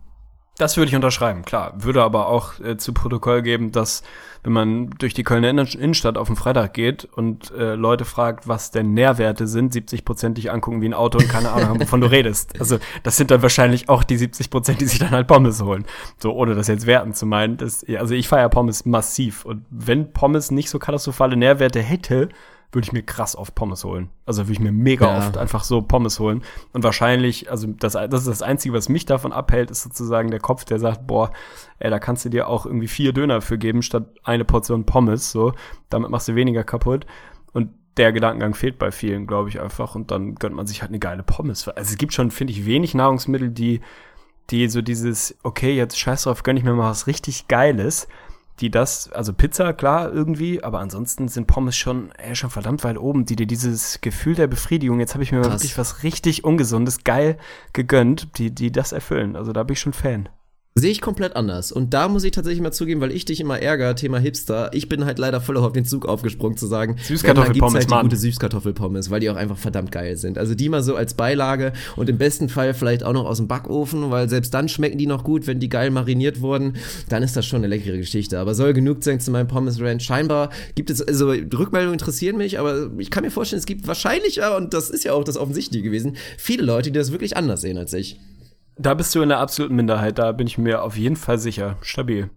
Das würde ich unterschreiben, klar. Würde aber auch äh, zu Protokoll geben, dass wenn man durch die Kölner Innen- Innenstadt auf den Freitag geht und äh, Leute fragt, was denn Nährwerte sind, 70 Prozent dich angucken wie ein Auto und keine Ahnung haben, wovon du *laughs* redest. Also das sind dann wahrscheinlich auch die 70 Prozent, die sich dann halt Pommes holen. So, ohne das jetzt werten zu meinen. Das, also ich feiere Pommes massiv. Und wenn Pommes nicht so katastrophale Nährwerte hätte, würde ich mir krass oft Pommes holen. Also würde ich mir mega Ja. oft einfach so Pommes holen. Und wahrscheinlich, also das, das ist das Einzige, was mich davon abhält, ist sozusagen der Kopf, der sagt, boah, ey, da kannst du dir auch irgendwie vier Döner für geben, statt eine Portion Pommes, so. Damit machst du weniger kaputt. Und der Gedankengang fehlt bei vielen, glaube ich, einfach. Und dann gönnt man sich halt eine geile Pommes. Also es gibt schon, finde ich, wenig Nahrungsmittel, die, die so dieses, okay, jetzt scheiß drauf, gönn ich mir mal was richtig Geiles die das, also Pizza, klar, irgendwie, aber ansonsten sind Pommes schon, ey, schon verdammt weit oben, die dir dieses Gefühl der Befriedigung, jetzt habe ich mir Krass. wirklich was richtig Ungesundes, geil gegönnt, die, die das erfüllen. Also da bin ich schon Fan. Sehe ich komplett anders. Und da muss ich tatsächlich mal zugeben, weil ich dich immer ärgere, Thema Hipster. Ich bin halt leider voll auf den Zug aufgesprungen zu sagen, Süßkartoffelpommes, halt Mann. gute Süßkartoffelpommes, weil die auch einfach verdammt geil sind. Also die mal so als Beilage und im besten Fall vielleicht auch noch aus dem Backofen, weil selbst dann schmecken die noch gut, wenn die geil mariniert wurden. Dann ist das schon eine leckere Geschichte. Aber soll genug sein zu meinem Pommes Ranch. Scheinbar gibt es, also Rückmeldungen interessieren mich, aber ich kann mir vorstellen, es gibt wahrscheinlich, und das ist ja auch das Offensichtliche gewesen, viele Leute, die das wirklich anders sehen als ich. Da bist du in der absoluten Minderheit, da bin ich mir auf jeden Fall sicher. Stabil.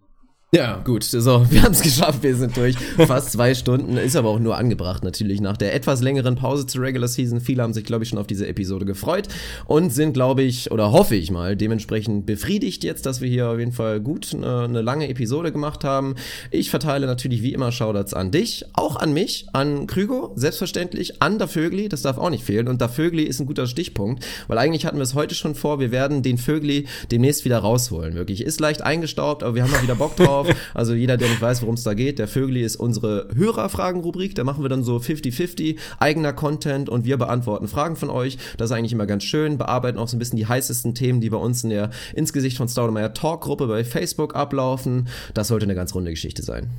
Ja, gut. So, *laughs* wir haben es geschafft. Wir sind durch. Fast zwei Stunden. Ist aber auch nur angebracht, natürlich, nach der etwas längeren Pause zur Regular Season. Viele haben sich, glaube ich, schon auf diese Episode gefreut und sind, glaube ich, oder hoffe ich mal, dementsprechend befriedigt jetzt, dass wir hier auf jeden Fall gut eine, eine lange Episode gemacht haben. Ich verteile natürlich wie immer Shoutouts an dich, auch an mich, an Krügo, selbstverständlich, an Da Vögli, das darf auch nicht fehlen. Und Da Vögli ist ein guter Stichpunkt, weil eigentlich hatten wir es heute schon vor, wir werden den Vögli demnächst wieder rausholen, wirklich. Ist leicht eingestaubt, aber wir haben mal wieder Bock drauf. Drauf. *laughs* Also jeder, der nicht weiß, worum es da geht, der Vögli ist unsere Hörerfragen-Rubrik. Da machen wir dann so 50-50, eigener Content und wir beantworten Fragen von euch. Das ist eigentlich immer ganz schön. Bearbeiten auch so ein bisschen die heißesten Themen, die bei uns in der ins Gesicht von Staudemeyer Talk-Gruppe bei Facebook ablaufen. Das sollte eine ganz runde Geschichte sein.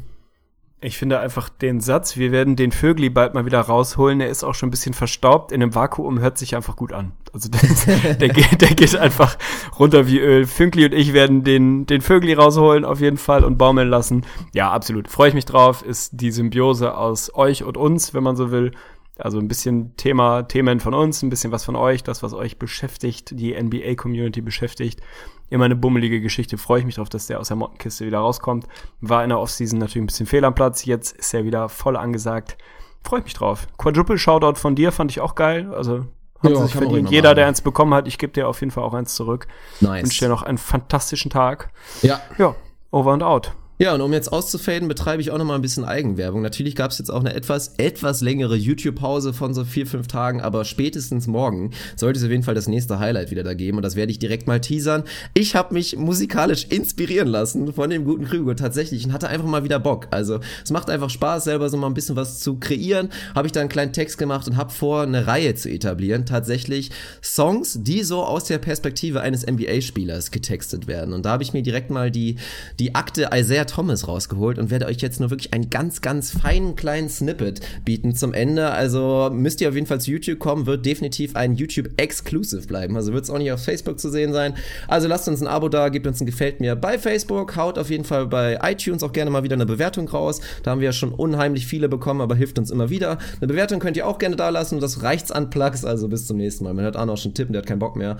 Ich finde einfach den Satz, wir werden den Vögli bald mal wieder rausholen, der ist auch schon ein bisschen verstaubt. In einem Vakuum hört sich einfach gut an. Also das, *laughs* der, geht, der geht einfach runter wie Öl. Fünkli und ich werden den, den Vögli rausholen auf jeden Fall und baumeln lassen. Ja, absolut. Freue ich mich drauf. Ist die Symbiose aus euch und uns, wenn man so will. Also ein bisschen Thema, Themen von uns, ein bisschen was von euch, das, was euch beschäftigt, die NBA-Community beschäftigt. Immer eine bummelige Geschichte. Freue ich mich drauf, dass der aus der Mottenkiste wieder rauskommt. War in der Offseason natürlich ein bisschen fehl am Platz. Jetzt ist er wieder voll angesagt. Freue ich mich drauf. Quadruple Shoutout von dir fand ich auch geil. Also hat Ja, sich verdient. Jeder, machen. der eins bekommen hat, ich gebe dir auf jeden Fall auch eins zurück. Nice. Wünsche dir noch einen fantastischen Tag. Ja. Ja, over and out. Ja, und um jetzt auszufaden, betreibe ich auch noch mal ein bisschen Eigenwerbung. Natürlich gab es jetzt auch eine etwas, etwas längere YouTube-Pause von so vier, fünf Tagen, aber spätestens morgen sollte es auf jeden Fall das nächste Highlight wieder da geben und das werde ich direkt mal teasern. Ich habe mich musikalisch inspirieren lassen von dem guten Krüger tatsächlich und hatte einfach mal wieder Bock. Also es macht einfach Spaß, selber so mal ein bisschen was zu kreieren. Habe ich da einen kleinen Text gemacht und habe vor, eine Reihe zu etablieren. Tatsächlich Songs, die so aus der Perspektive eines NBA-Spielers getextet werden. Und da habe ich mir direkt mal die, die Akte Isaiah Thomas rausgeholt und werde euch jetzt nur wirklich einen ganz, ganz feinen kleinen Snippet bieten zum Ende. Also müsst ihr auf jeden Fall zu YouTube kommen, wird definitiv ein YouTube-Exclusive bleiben. Also wird es auch nicht auf Facebook zu sehen sein. Also lasst uns ein Abo da, gebt uns ein Gefällt mir bei Facebook, haut auf jeden Fall bei iTunes auch gerne mal wieder eine Bewertung raus. Da haben wir ja schon unheimlich viele bekommen, aber hilft uns immer wieder. Eine Bewertung könnt ihr auch gerne da lassen das reicht's an Plugs. Also bis zum nächsten Mal. Man hört auch schon tippen, der hat keinen Bock mehr.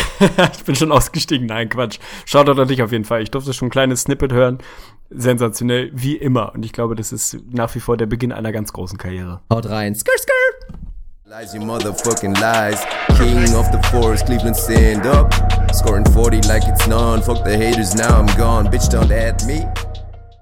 *laughs* ich bin schon ausgestiegen. Nein, Quatsch. Schaut doch dich auf jeden Fall. Ich durfte schon ein kleines Snippet hören. Sensationell, wie immer. Und ich glaube, das ist nach wie vor der Beginn einer ganz großen Karriere. Haut rein. Skr, skr. Lies, you motherfucking lies. King of the forest, Cleveland stand up. Scoring 40 like it's none. Fuck the haters, now I'm gone. Bitch, don't add me.